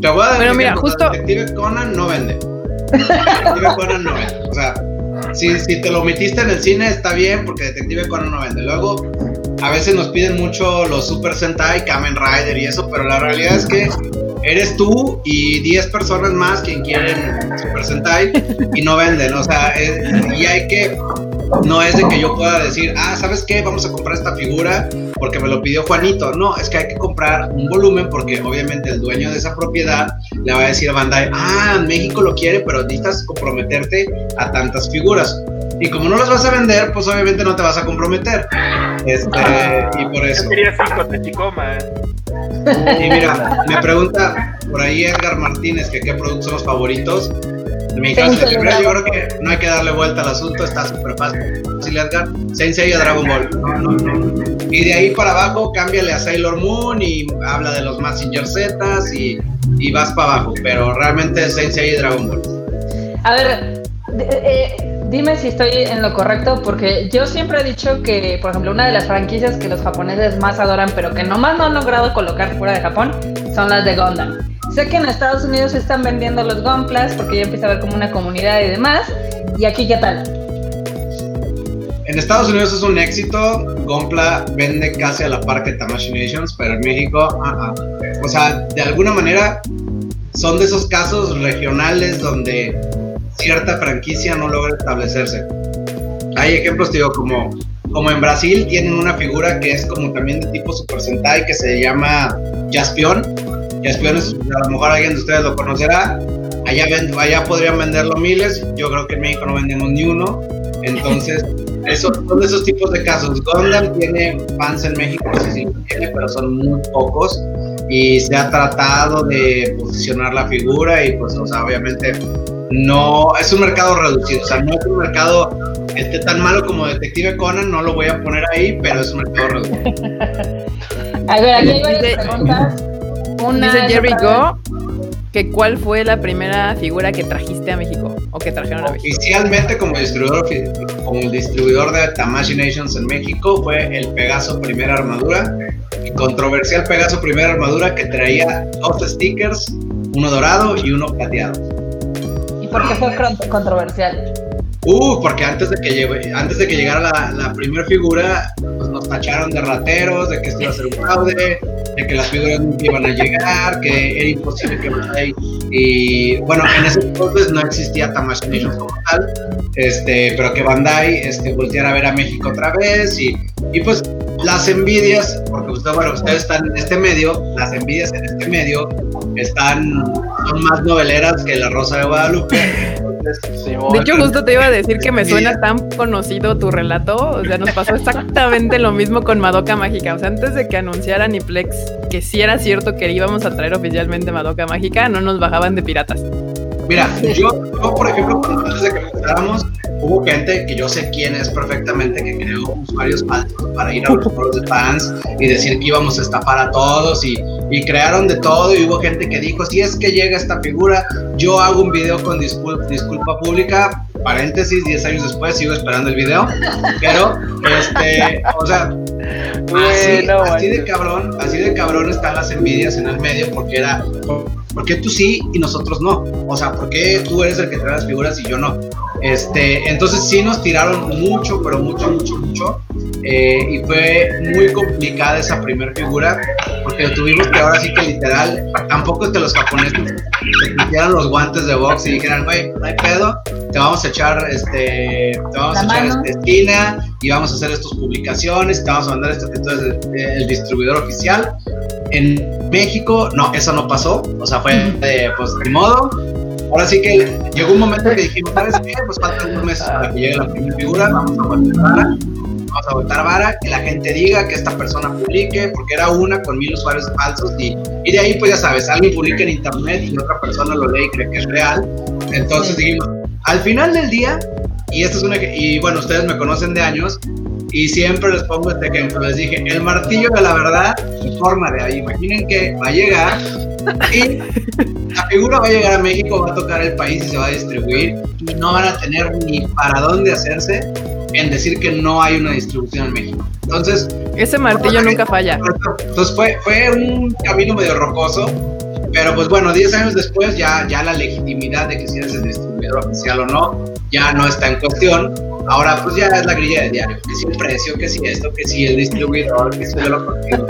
Te voy a decir mira, justo... Detective Conan no vende. Detective Conan no vende. O sea, si, si te lo metiste en el cine está bien porque Detective Conan no vende. Luego, a veces nos piden mucho los Super Sentai, Kamen Rider y eso, pero la realidad es que eres tú y 10 personas más quien quieren Super Sentai y no venden, o sea, es- y hay que, no es de que yo pueda decir, ah, ¿sabes qué? Vamos a comprar esta figura porque me lo pidió Juanito, no, es que hay que comprar un volumen porque obviamente el dueño de esa propiedad le va a decir a Bandai, ah, México lo quiere, pero necesitas comprometerte a tantas figuras. Y como no las vas a vender, pues obviamente no te vas a comprometer. Este, y por eso. Yo quería cinco techicomas. Y mira, me pregunta por ahí Edgar Martínez que qué productos son los favoritos. En mi caso, yo creo que no hay que darle vuelta al asunto, está súper fácil, Edgar. Sensei a Dragon Ball. No, no, no. Y de ahí para abajo, cámbiale a Sailor Moon y habla de los Mazinger Zetas y, y vas para abajo. Pero realmente Sensei y Dragon Ball. A ver, eh, dime si estoy en lo correcto, porque yo siempre he dicho que, por ejemplo, una de las franquicias que los japoneses más adoran, pero que nomás no han logrado colocar fuera de Japón, son las de Gundam. Sé que en Estados Unidos se están vendiendo los Gunplas, porque ya empieza a haber como una comunidad y demás. ¿Y aquí qué tal? En Estados Unidos es un éxito. Gonpla vende casi a la par que Tamashii Nations, pero en México, ah, ah. o sea, de alguna manera son de esos casos regionales donde cierta franquicia no logra establecerse. Hay ejemplos, digo, como, como en Brasil tienen una figura que es como también de tipo Super Sentai que se llama Jaspion. Jaspion es, a lo mejor alguien de ustedes lo conocerá. Allá, ven- allá podrían venderlo miles. Yo creo que en México no vendemos ni uno. Entonces, eso, son esos tipos de casos. Gundam tiene fans en México, sí, sí tiene, pero son muy pocos. Y se ha tratado de posicionar la figura y pues, o sea, obviamente no, es un mercado reducido. O sea, no es un mercado que esté tan malo como Detective Conan, no lo voy a poner ahí, pero es un mercado reducido. A ver, aquí hay varias Dice- preguntas. Una Dice Jerry Go que cuál fue la primera figura que trajiste a México o que trajeron a México. Oficialmente como distribuidor, como el distribuidor de Tamashii Nations en México fue el Pegaso Primera Armadura. Controversial Pegaso Primera Armadura que traía dos stickers, uno dorado y uno plateado. ¿Y por qué fue controversial? Uh, porque antes de que, llegue- antes de que llegara la, la primera figura, pues nos tacharon de rateros, de que esto iba a ser un fraude, de que las figuras nunca iban a llegar, que era imposible que Bandai. Y bueno, en ese entonces no existía Tamashii Nations como tal, este, pero que Bandai este, volteara a ver a México otra vez y, y pues las envidias, porque usted, bueno, ustedes están en este medio, las envidias en este medio están, son más noveleras que La Rosa de Guadalupe. Entonces, Simón. De hecho, justo te iba a decir que me suena tan conocido tu relato. O sea, nos pasó exactamente lo mismo con Madoka Mágica. O sea, antes de que anunciara Niplex que sí era cierto que íbamos a traer oficialmente Madoka Mágica, no nos bajaban de piratas. Mira, yo, yo, por ejemplo, cuando antes de que empezáramos, hubo gente que yo sé quién es perfectamente, que creó usuarios falsos para ir a los foros de fans y decir que íbamos a estafar a todos y, y crearon de todo y hubo gente que dijo, si es que llega esta figura, yo hago un video con disculpa, disculpa pública, paréntesis, 10 años después sigo esperando el video, pero, este, o sea, Así, de cabrón, así de cabrón están las envidias en el medio porque era, ¿por qué tú sí y nosotros no? O sea, ¿por qué tú eres el que trae las figuras y yo no? Este, entonces sí nos tiraron mucho, pero mucho, mucho, mucho. eh, y fue muy complicada esa primera figura porque tuvimos que ahora sí que literal, tampoco es que los japoneses se pusieran los guantes de box y dijeran, güey, no hay pedo, te vamos a echar este, te vamos La a echar este esquina y vamos a hacer estas publicaciones, te vamos a mandar esto tú eres el, el distribuidor oficial. En México, no, eso no pasó, o sea, fue de, pues, de modo. Ahora sí que llegó un momento que dijimos, ¿sabes qué? Pues faltan unos meses para que llegue la primera figura, vamos a aguantar vara, vamos a aguantar vara, que la gente diga que esta persona publique, porque era una con mil usuarios falsos y, y de ahí, pues ya sabes, alguien publica en internet y otra persona lo lee y cree que es real. Entonces dijimos, al final del día, y esto es una, y bueno, ustedes me conocen de años, y siempre les pongo este ejemplo. Les dije, el martillo de la verdad en forma de ahí. Imaginen que va a llegar y la figura va a llegar a México, va a tocar el país y se va a distribuir. Y no van a tener ni para dónde hacerse en decir que no hay una distribución en México. Entonces, Ese martillo nunca falla. entonces fue, fue un camino medio rocoso, pero pues bueno, 10 años después ya, ya la legitimidad de que si eres el distribuidor oficial o no, ya no está en cuestión. Ahora pues ya es la grilla de diario, que si el precio, que si esto, que si el distribuidor, que si yo lo consigo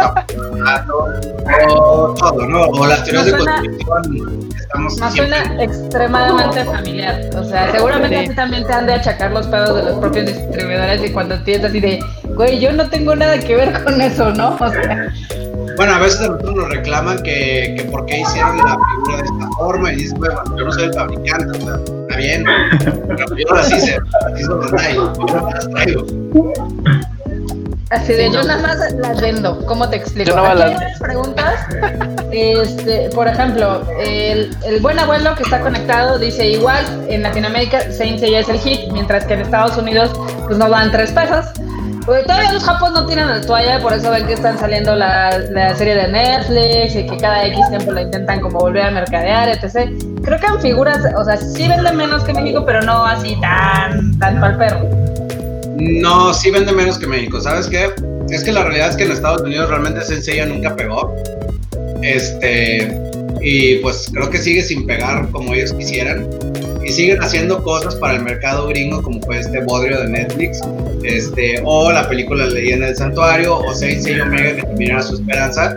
o todo, ¿no? O las teorías de construcción, estamos Nos siempre... suena extremadamente familiar. O sea, seguramente Sí. a ti también te han de achacar los pedos de los propios distribuidores y cuando tienes así de, güey, yo no tengo nada que ver con eso, ¿no? O sea, Bueno, a veces a nosotros nos reclaman que, que por qué hicieron la figura de esta forma y dices, bueno, yo no soy el fabricante, o sea, está bien, pero yo no las hice, las hizo Bandai, yo no las traigo. así de Sí, yo no. nada más las vendo. ¿Cómo te explico? Yo más Aquí las- preguntas. Este, por ejemplo, el, el buen abuelo que está conectado dice igual en Latinoamérica Saint Seiya es el hit, mientras que en Estados Unidos pues no dan tres pesos. Porque todavía los japos no tiran la toalla, por eso ven que están saliendo la, la serie de Netflix y que cada X tiempo lo intentan como volver a mercadear, etc. Creo que en figuras, o sea, sí venden menos que México, pero no así tan, tan pa'l perro. No, sí vende menos que México, ¿sabes qué? Es que la realidad es que en Estados Unidos realmente Senseiya nunca pegó. Este, y pues creo que sigue sin pegar como ellos quisieran. Y siguen haciendo cosas para el mercado gringo, como fue este bodrio de Netflix, este, o la película Leyenda del Santuario, o Saint Seiya Omega, que también era su esperanza.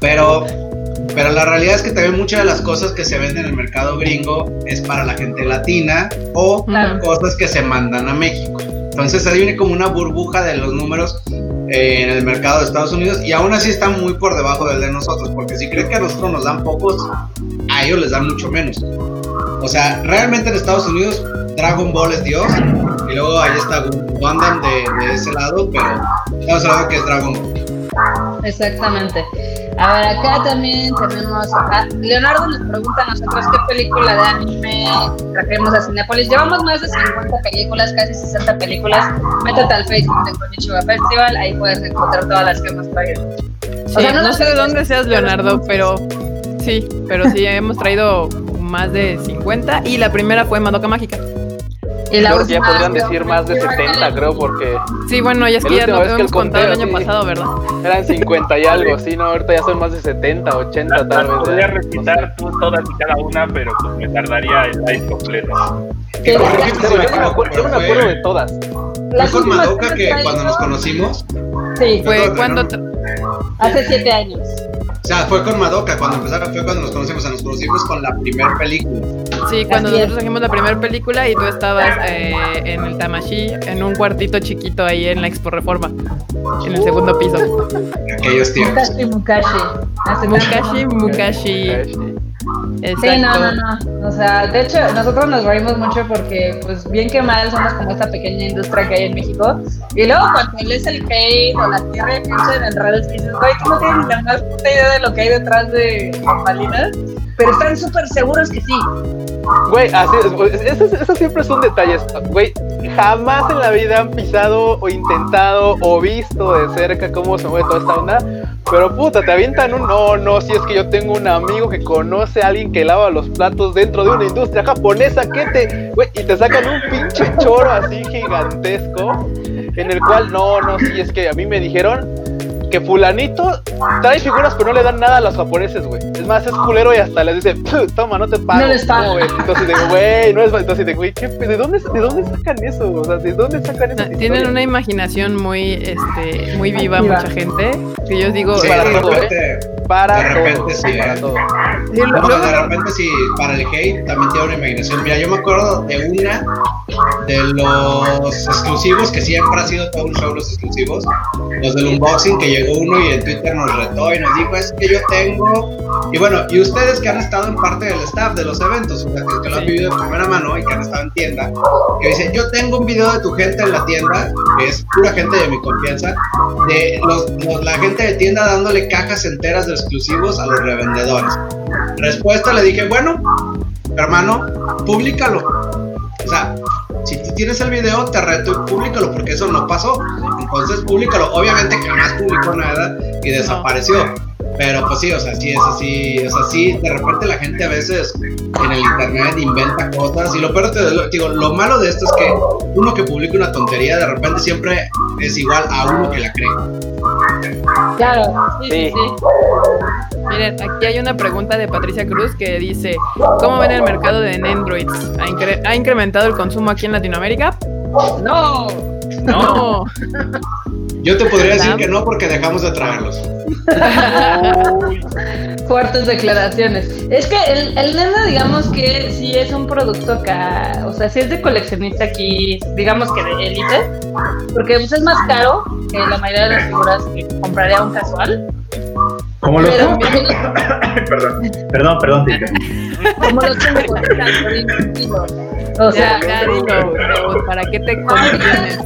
Pero, pero la realidad es que también muchas de las cosas que se venden en el mercado gringo es para la gente latina o Claro. cosas que se mandan a México. Entonces ahí viene como una burbuja de los números eh, en el mercado de Estados Unidos y aún así están muy por debajo del de nosotros, porque si creen que a nosotros nos dan pocos, a ellos les dan mucho menos. O sea, realmente en Estados Unidos Dragon Ball es Dios y luego ahí está Gundam de, de ese lado, pero estamos hablando que es Dragon Ball. Exactamente. A ver, acá también tenemos a Leonardo nos pregunta a nosotros qué película de anime trajimos a Cinepolis. Llevamos más de 50 películas, casi 60 películas. Métete al Facebook de Konichiwa Festival, ahí puedes encontrar todas las que hemos traído. Sí, sea, no sé de dónde seas, Leonardo, pero sí, pero sí, hemos traído más de 50 y la primera fue Madoka Mágica. Y la que ya última podrían decir más de Konichiwa 70, Academy. creo, porque Sí, bueno, ya es La que ya última lo vez que habíamos el contado el año sí. pasado, ¿verdad? eran 50 y algo, sí, no, ahorita ya son más de 70, 80 Las tal vez. podría recitar tú todas y cada una, pero pues me tardaría el live completo. La- yo no me acuerdo, yo no me fue- acuerdo de todas. las Fue con Madoka que cuando nos conocimos, Sí, Fue cuando... hace 7 años. o sea, fue con Madoka, cuando empezaron, fue cuando nos conocimos, o sea, nos conocimos con la primera película. Sí, cuando Así nosotros trajimos la primera película y tú estabas eh, en el Tamashi, en un cuartito chiquito ahí en la Expo Reforma, en el segundo piso. Aquellos tiempos. Mukashi Mukashi. Mukashi, Mukashi. Exacto. Sí, no, no, no. O sea, de hecho, nosotros nos reímos mucho porque, pues, bien que mal, somos como esta pequeña industria que hay en México. Y luego, cuando lees el hate o la tierra de piensa en redes, dices, güey, tú no tienes ni la más puta idea de lo que hay detrás de bambalinas. Pero están súper seguros que sí. Güey, así es, esos, esos siempre son detalles. Güey, jamás en la vida han pisado o intentado o visto de cerca cómo se mueve toda esta onda. Pero puta, te avientan un no, no, si es que yo tengo un amigo que conoce a alguien que lava los platos dentro de una industria japonesa, que te, y te sacan un pinche choro así gigantesco, en el cual, no, no, si es que a mí me dijeron que fulanito trae figuras pero no le dan nada a los japoneses, güey. Es más, es culero y hasta les dice, "Puh, toma, no te pago. No les pago. güey? Entonces digo, güey, no es entonces de güey, ¿qué pe- ¿de dónde, ¿de dónde sacan eso? O sea, ¿de dónde sacan esas Tienen una imaginación muy, este, muy viva Activa. mucha gente. Que yo digo, Sí, para todo, ¿eh? Para de repente todo, sí, para ¿eh? todo. sí, lo- No, luego- de repente sí, para el hate también tiene una imaginación. Mira, yo me acuerdo de una de los exclusivos, que siempre ha sido todo un show los exclusivos, los del unboxing, que llegó uno y en Twitter nos retó y nos dijo, es que yo tengo... Y bueno, y ustedes que han estado en parte del staff de los eventos, o sea, que, que lo han vivido de primera mano y que han estado en tienda, que dicen, yo tengo un video de tu gente en la tienda, que es pura gente de mi confianza, de los, los- la gente de tienda dándole cajas enteras de exclusivos a los revendedores. Respuesta le dije, bueno, hermano, públicalo. O sea, si tú tienes el video, te reto públicalo, porque eso no pasó. Entonces, públicalo. Obviamente jamás publicó nada y desapareció. Pero pues sí, o sea, sí es así, o sea, sí, de repente la gente a veces en el internet inventa cosas y lo peor te lo, digo, lo malo de esto es que uno que publica una tontería de repente siempre es igual a uno que la cree. Claro, sí, sí, Sí. sí. Miren, aquí hay una pregunta de Patricia Cruz que dice, ¿cómo ven el mercado de incre- ha incrementado el consumo aquí en Latinoamérica? No. No. Yo te podría decir que no porque dejamos de traerlos. Fuertes declaraciones. Es que el, el Nendo, digamos que sí es un producto acá, o sea, sí es de coleccionista aquí, digamos que de élite, porque pues, es más caro que la mayoría de las figuras que compraría un casual. Como los. Pero perdón, perdón, perdón. como los tengo, o sea, Ya, ya dilo, ¿para qué te contienes?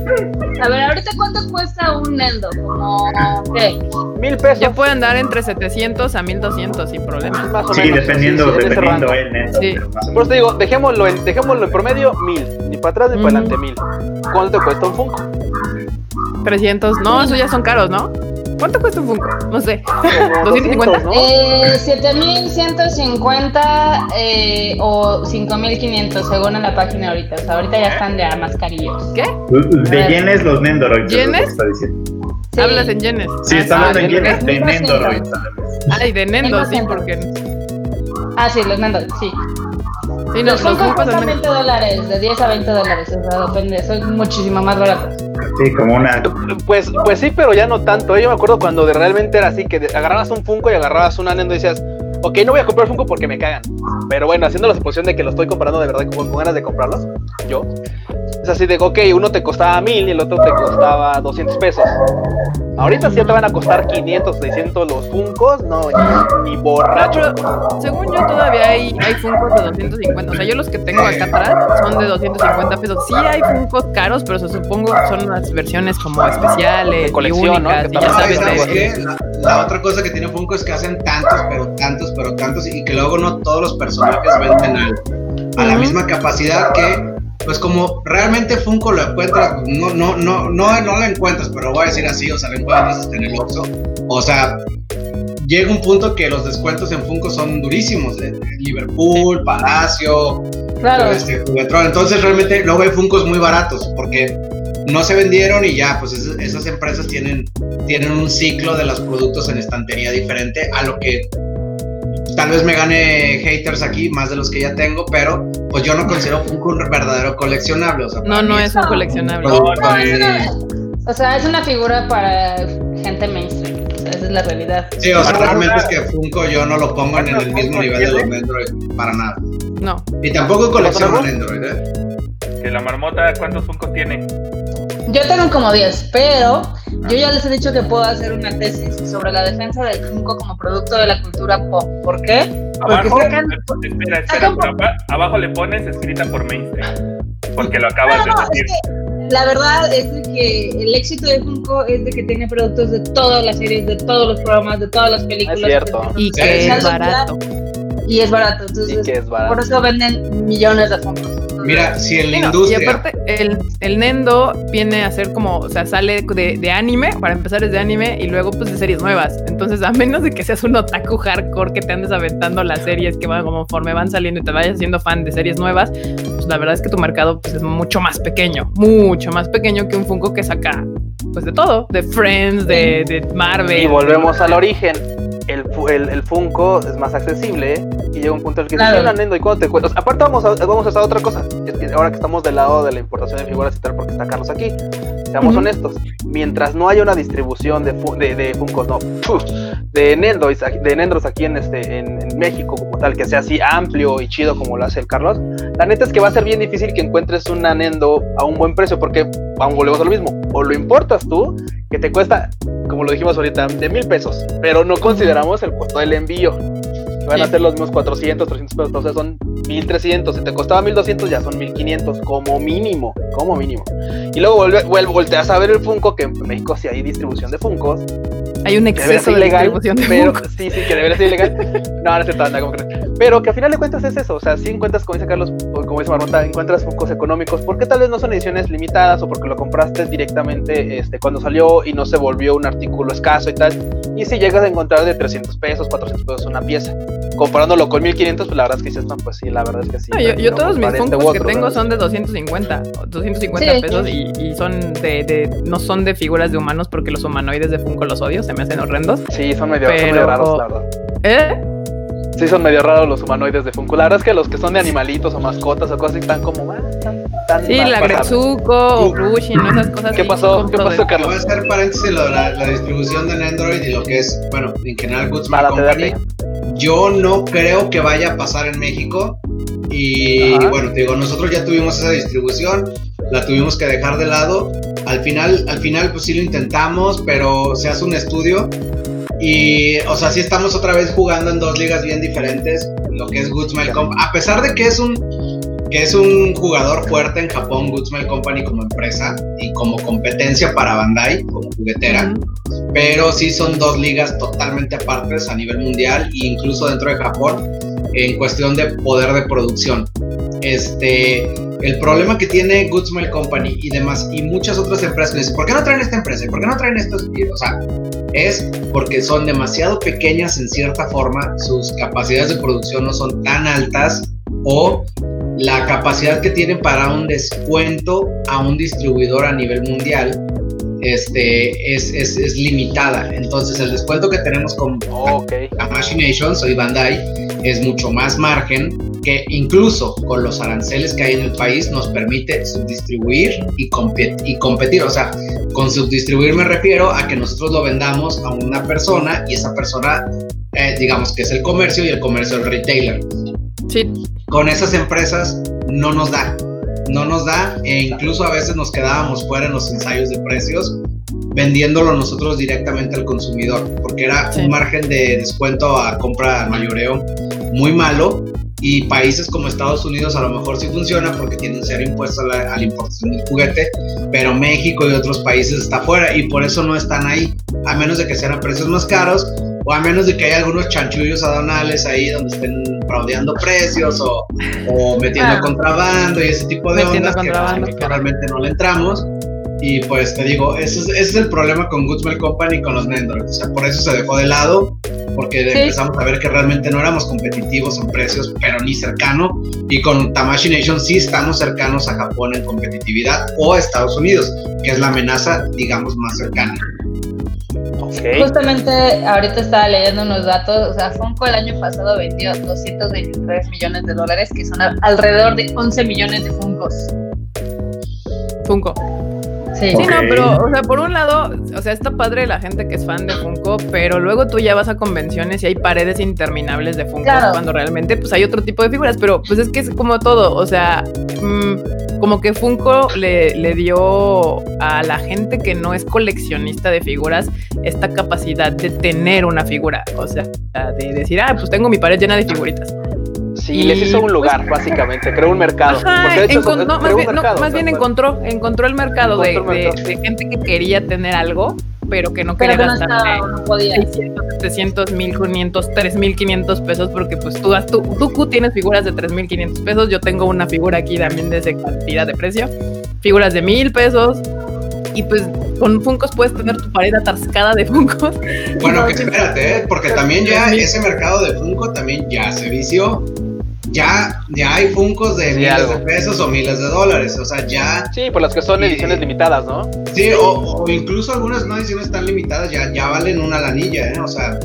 a ver, ahorita cuánto cuesta un Nendo, como ¿qué? Mil pesos. Ya puede andar entre 700 a 1200 sin problema. Más o Sí, menos. dependiendo, sí, dependiendo el neto. Sí. Por eso te digo, dejémoslo en, dejémoslo en promedio, mil. Ni para atrás ni para Ujú. adelante, mil. ¿Cuánto te cuesta un Funko? 300, no, esos ya son caros, ¿no? ¿Cuánto cuesta un Funko? No sé. Como 250. 200, ¿no? Eh, 7150 eh, o 5500 según en la página ahorita. O sea, ahorita ya están de a más carillos. ¿Qué? De yenes los Nendoroids. ¿Yenes? Sí. Hablas en yenes. Sí, Ah, estamos sí, en yenes de 1200. Nendoroids. Ay, de Nendo, sí, 1200. porque. Ah, sí, los Nendo, sí. Sí, no, los los Funkos cuestan son 20 dólares, de 10 a 20 dólares. O sea, depende, son muchísimo más baratos. Sí, como una. Pues, pues sí, pero ya no tanto. ¿eh? Yo me acuerdo cuando de realmente era así, que agarrabas un Funko y agarrabas una Nendo y decías, ok, no voy a comprar Funko porque me cagan. Pero bueno, haciendo la suposición de que lo estoy comprando de verdad con, con ganas de comprarlos, yo. Así de, ok, uno te costaba mil y el otro te costaba 200 pesos. Ahorita sí ya te van a costar 500, 600 los Funkos, no, ni, ni borracho. Según yo, todavía hay, hay Funkos de 250. O sea, yo los que tengo acá atrás son de 250 pesos. Sí hay Funkos caros, pero se supongo son las versiones como especiales, De colección, y ¿no? únicas, Que y ya ¿Sabes, de- qué? La, la otra cosa que tiene Funko es que hacen tantos, pero tantos, pero tantos, y que luego no todos los personajes venden al- a la misma capacidad que, pues como realmente Funko lo encuentras, no, no, no, no, no lo encuentras, pero voy a decir así, o sea, lo encuentras hasta en el Oxxo, o sea, llega un punto que los descuentos en Funko son durísimos, de- Liverpool, Palacio, Claro. este, Juguetrón. Entonces realmente luego hay Funkos muy baratos porque no se vendieron y ya, pues es- esas empresas tienen, tienen un ciclo de los productos en estantería diferente a lo que tal vez me gane haters aquí, más de los que ya tengo, pero pues yo no considero Funko un verdadero coleccionable. O sea, No, no es un coleccionable. No, de- es una- o sea, es una figura para gente mainstream. O sea, esa es la realidad. Sí, o sea, realmente es que Funko yo no lo pongo en el mismo nivel de los Android, para nada. No. Y tampoco colecciono ¿Para en Android, ¿eh? que la marmota, ¿cuántos Funkos tiene? Yo tengo como 10, pero yo ya les he dicho que puedo hacer una tesis sobre la defensa del Funko como producto de la cultura pop. ¿Por qué? Porque Abajo, sacan... espera, espera, por aba- abajo le pones escrita por mainstream. Porque lo acabas no, de es decir. que la verdad es que el éxito de Funko es de que tiene productos de todas las series, de todos los programas, de todas las películas. Es cierto. Y que es barato. Y es barato, Y entonces que es barato. por eso venden millones de Funkos. Mira, si en la Sí, no, industria... Y aparte, el, el Nendo viene a ser como, o sea, sale de, de anime, para empezar es de anime, y luego pues de series nuevas. Entonces, a menos de que seas un otaku hardcore que te andes aventando las series que van conforme van saliendo y te vayas siendo fan de series nuevas, pues la verdad es que tu mercado pues, es mucho más pequeño, mucho más pequeño que un Funko que saca pues de todo, de Friends, de, de Marvel. Y volvemos al origen. El, el, Funko es más accesible y llega un punto en el que Claro. se "Sí, Nendo, ¿y cuánto te cuesta? O sea, aparte vamos a, vamos a hacer otra cosa. Ahora que estamos del lado de la importación de figuras y tal, porque está Carlos aquí, seamos honestos. Mientras no haya una distribución de, de, de Funkos, no, de Nendos, de Nendros aquí en, este, en, en México como tal, que sea así amplio y chido como lo hace el Carlos, la neta es que va a ser bien difícil que encuentres una Nendo a un buen precio, porque vamos, volvemos a lo mismo. O lo importas tú, que te cuesta, como lo dijimos ahorita, de mil pesos, pero no consideramos el costo del envío. Van a ser los mismos 400, 300 pesos, entonces son 1300. Si te costaba 1200, ya son 1500, como mínimo, como mínimo. Y luego vuelve, vuelve, volteas a ver el Funko, que en México sí hay distribución de Funkos, Hay un exceso de ilegal, distribución de pero Funko. sí, sí, que debería ser ilegal. No, no es cierto, anda, como crees. Pero que a final de cuentas es eso, o sea, si encuentras, como dice Carlos, como dice Marmota, encuentras Funkos económicos, porque tal vez no son ediciones limitadas o porque lo compraste directamente este, cuando salió y no se volvió un artículo escaso y tal. Y si llegas a encontrar de 300 pesos, 400 pesos una pieza, comparándolo con 1500, pues la verdad es que dices, no, pues sí, la verdad es que sí. No, yo, yo todos mis para este Funkos que tengo ¿verdad? son de 250, o 250 Sí. pesos y, y son de, de- no son de figuras de humanos porque los humanoides de Funko los odio, se me hacen horrendos. Sí, son medio, son Pero- medio raros, la verdad. ¿Eh? Sí, son medio raros los humanoides de Funko. La verdad es que los que son de animalitos o mascotas o cosas así están como, ah, están, tan Sí, la. Gretsuko o Rushin, esas cosas. ¿Qué sí, pasó? sí ¿Qué pasó, Carlos? Voy a hacer paréntesis lo de la, la distribución de Android y lo que es, bueno, en general Company. date. Yo no creo que vaya a pasar en México. Y Ajá. bueno, te digo, nosotros ya tuvimos esa distribución, la tuvimos que dejar de lado. Al final, al final, pues sí lo intentamos, pero se hace un estudio. Y, o sea, sí estamos otra vez jugando en dos ligas bien diferentes, lo que es Goodsmile Company. A pesar de que es un que es un jugador fuerte en Japón, Goodsmile Company como empresa y como competencia para Bandai, como juguetera Ujú. pero sí son dos ligas totalmente apartes a nivel mundial e incluso dentro de Japón en cuestión de poder de producción. Este, el problema que tiene Goodsmile Company y demás y muchas otras empresas que dicen, ¿por qué no traen esta empresa? ¿Y ¿Por qué no traen estos? O sea, es porque son demasiado pequeñas en cierta forma, sus capacidades de producción no son tan altas o la capacidad que tienen para un descuento a un distribuidor a nivel mundial este, es, es, es limitada. Entonces el descuento que tenemos con Ok. Tamashi Nations y Bandai es mucho más margen que incluso con los aranceles que hay en el país nos permite subdistribuir y, compet- y competir. O sea, con subdistribuir me refiero a que nosotros lo vendamos a una persona y esa persona, eh, digamos que es el comercio y el comercio el retailer. Sí, Con esas empresas no nos da, no nos da e incluso a veces nos quedábamos fuera en los ensayos de precios vendiéndolo nosotros directamente al consumidor, porque era Sí. un margen de descuento a compra mayoreo muy malo y países como Estados Unidos a lo mejor sí funciona porque tienen cero impuesto a la, a la importación del juguete, pero México y otros países está fuera y por eso no están ahí, a menos de que sean a precios más caros o a menos de que haya algunos chanchullos aduanales ahí donde estén fraudeando precios o, o metiendo Ah. contrabando y ese tipo de ondas que, contrabando, que realmente no le entramos. Y pues te digo, ese es, ese es el problema con Goodsmell Company y con los Nendoroid. O sea, por eso se dejó de lado, porque Sí. empezamos a ver que realmente no éramos competitivos en precios, pero ni cercano. Y con Tamashi Nation sí estamos cercanos a Japón en competitividad o a Estados Unidos, que es la amenaza, digamos, más cercana. Justamente ahorita estaba leyendo unos datos, o sea, Funko el año pasado vendió 223 millones de dólares, que son alrededor de 11 millones de Funkos. Funko. Sí. Sí, no, pero, o sea, por un lado, o sea, está padre la gente que es fan de Funko, pero luego tú ya vas a convenciones y hay paredes interminables de Funko Claro. cuando realmente pues hay otro tipo de figuras, pero pues es que es como todo, o sea, mm, como que Funko le, le dio a la gente que no es coleccionista de figuras esta capacidad de tener una figura, o sea, de decir, ah, pues tengo mi pared llena de figuritas. Sí, les hizo un lugar, básicamente. Creó un mercado. Ajá, de hecho, no, más bien, no, más bien encontró, encontró el mercado, de, de- mercado. de gente que quería tener algo, pero que no Pero quería que no gastarle estaba, no podía. 600, 700, 1500, 3500 pesos, porque pues tú, tú, tú, tú tienes figuras de 3500 pesos, yo tengo una figura aquí también de esa cantidad de precio, figuras de 1000 pesos, y pues con Funkos puedes tener tu pared atascada de Funkos. Bueno, No, que espérate, ¿eh? porque también ya ese mercado de Funko también ya se vició. Ya, ya hay Funkos de Sí, miles algo. de pesos o miles de dólares. O sea, ya Sí, por las que son ediciones limitadas, ¿no? Sí, o, o incluso algunas no ediciones tan limitadas ya, ya valen una lanilla, ¿eh? O sea,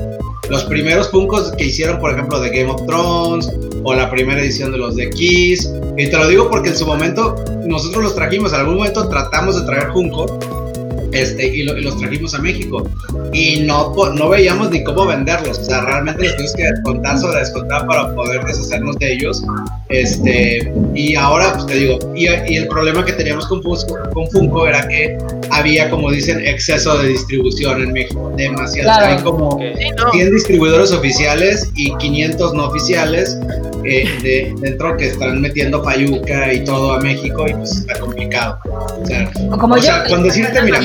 los primeros Funkos que hicieron, por ejemplo, de Game of Thrones, o la primera edición de los de Kiss, y te lo digo porque en su momento nosotros los trajimos, en algún momento tratamos de traer Funko, este, y, lo- y los trajimos a México, y no, no veíamos ni cómo venderlos, o sea, realmente los tuvimos que descontar sobre descontar para poder deshacernos de ellos, este, y ahora, pues te digo, y, y el problema que teníamos con Funko, con Funko era que había, como dicen, exceso de distribución en México, demasiado. Claro. Hay como Ok. Sí, no. 100 distribuidores oficiales y 500 no oficiales eh, de, dentro que están metiendo payuca y todo a México y pues está complicado. O sea, como o yo. sea, con decirte, mira,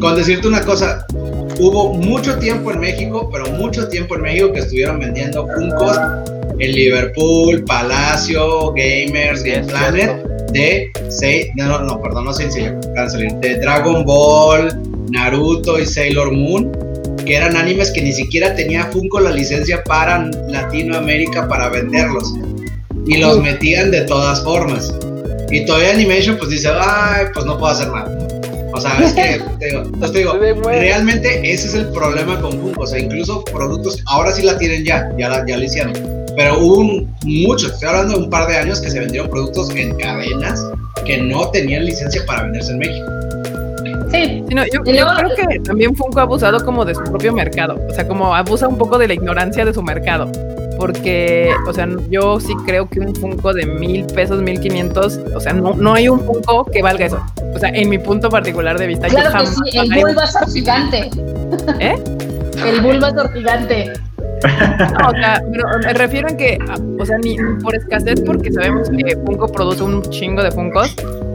con decirte una cosa, hubo mucho tiempo en México, pero mucho tiempo en México que estuvieron vendiendo Funkos en Liverpool, Palacio, Gamers, Game Planet de Sei- no, no, no, perdón, no acaban de salir, de Dragon Ball, Naruto y Sailor Moon, que eran animes que ni siquiera tenía Funko la licencia para Latinoamérica para venderlos. Y los metían de todas formas. Y todavía Animation pues dice, ay, pues no puedo hacer nada. O sea, es que, te digo, entonces te realmente ese es el problema con Funko. O sea, incluso productos, ahora sí la tienen ya, ya la, ya la hicieron. pero hubo un- muchos, estoy hablando de un par de años que se vendieron productos en cadenas que no tenían licencia para venderse en México. Sí, Sí, no, yo, creo que también Funko ha abusado como de su propio mercado. O sea, como abusa un poco de la ignorancia de su mercado. Porque, o sea, yo sí creo que un Funko de mil pesos, mil quinientos, o sea, no, no hay un Funko que valga eso. O sea, en mi punto particular de vista, yo claro que jamás sí, el Bulbasaur gigante. ¿Eh? El Bulbasaur gigante. No, o sea, pero me refiero a que, o sea, ni ni por escasez, porque sabemos que Funko produce un chingo de Funkos,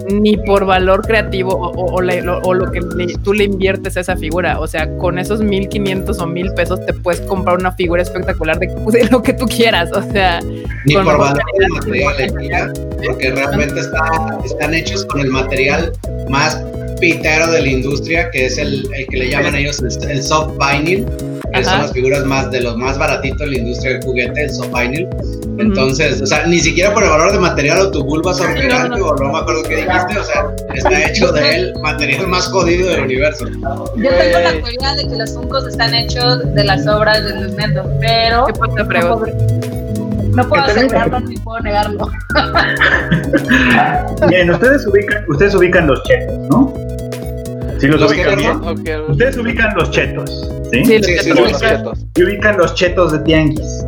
ni por valor creativo o, o- o le- lo, o lo que le- tú le inviertes a esa figura. O sea, con esos 1500 o 1000 pesos te puedes comprar una figura espectacular de, de lo que tú quieras. O sea, Ni por valor de calidad, material de con tira, porque realmente está- están hechos con el material más pitero de la industria, que es el, el que le llaman ellos el, el soft vinyl, que Ajá. son las figuras más de los más baratitos en la industria del juguete, el soft vinyl. Entonces, o sea, ni siquiera por el valor de material o tu no, gigante, no. o no me acuerdo qué dijiste, o sea, está hecho del material más jodido del universo. Yo tengo la teoría de que los Funkos están hechos de las obras de Nintendo, pero ¿qué pasa, no puedo, asegurarlo ni puedo negarlo. Miren, ustedes ubican, ustedes ubican los chetos, ¿no? Sí los ¿Los ubican bien. perdón? Ok, Ustedes ubican los chetos, ¿sí? Sí, Sí, los sí, sí, los chetos. Y ubican los chetos de tianguis.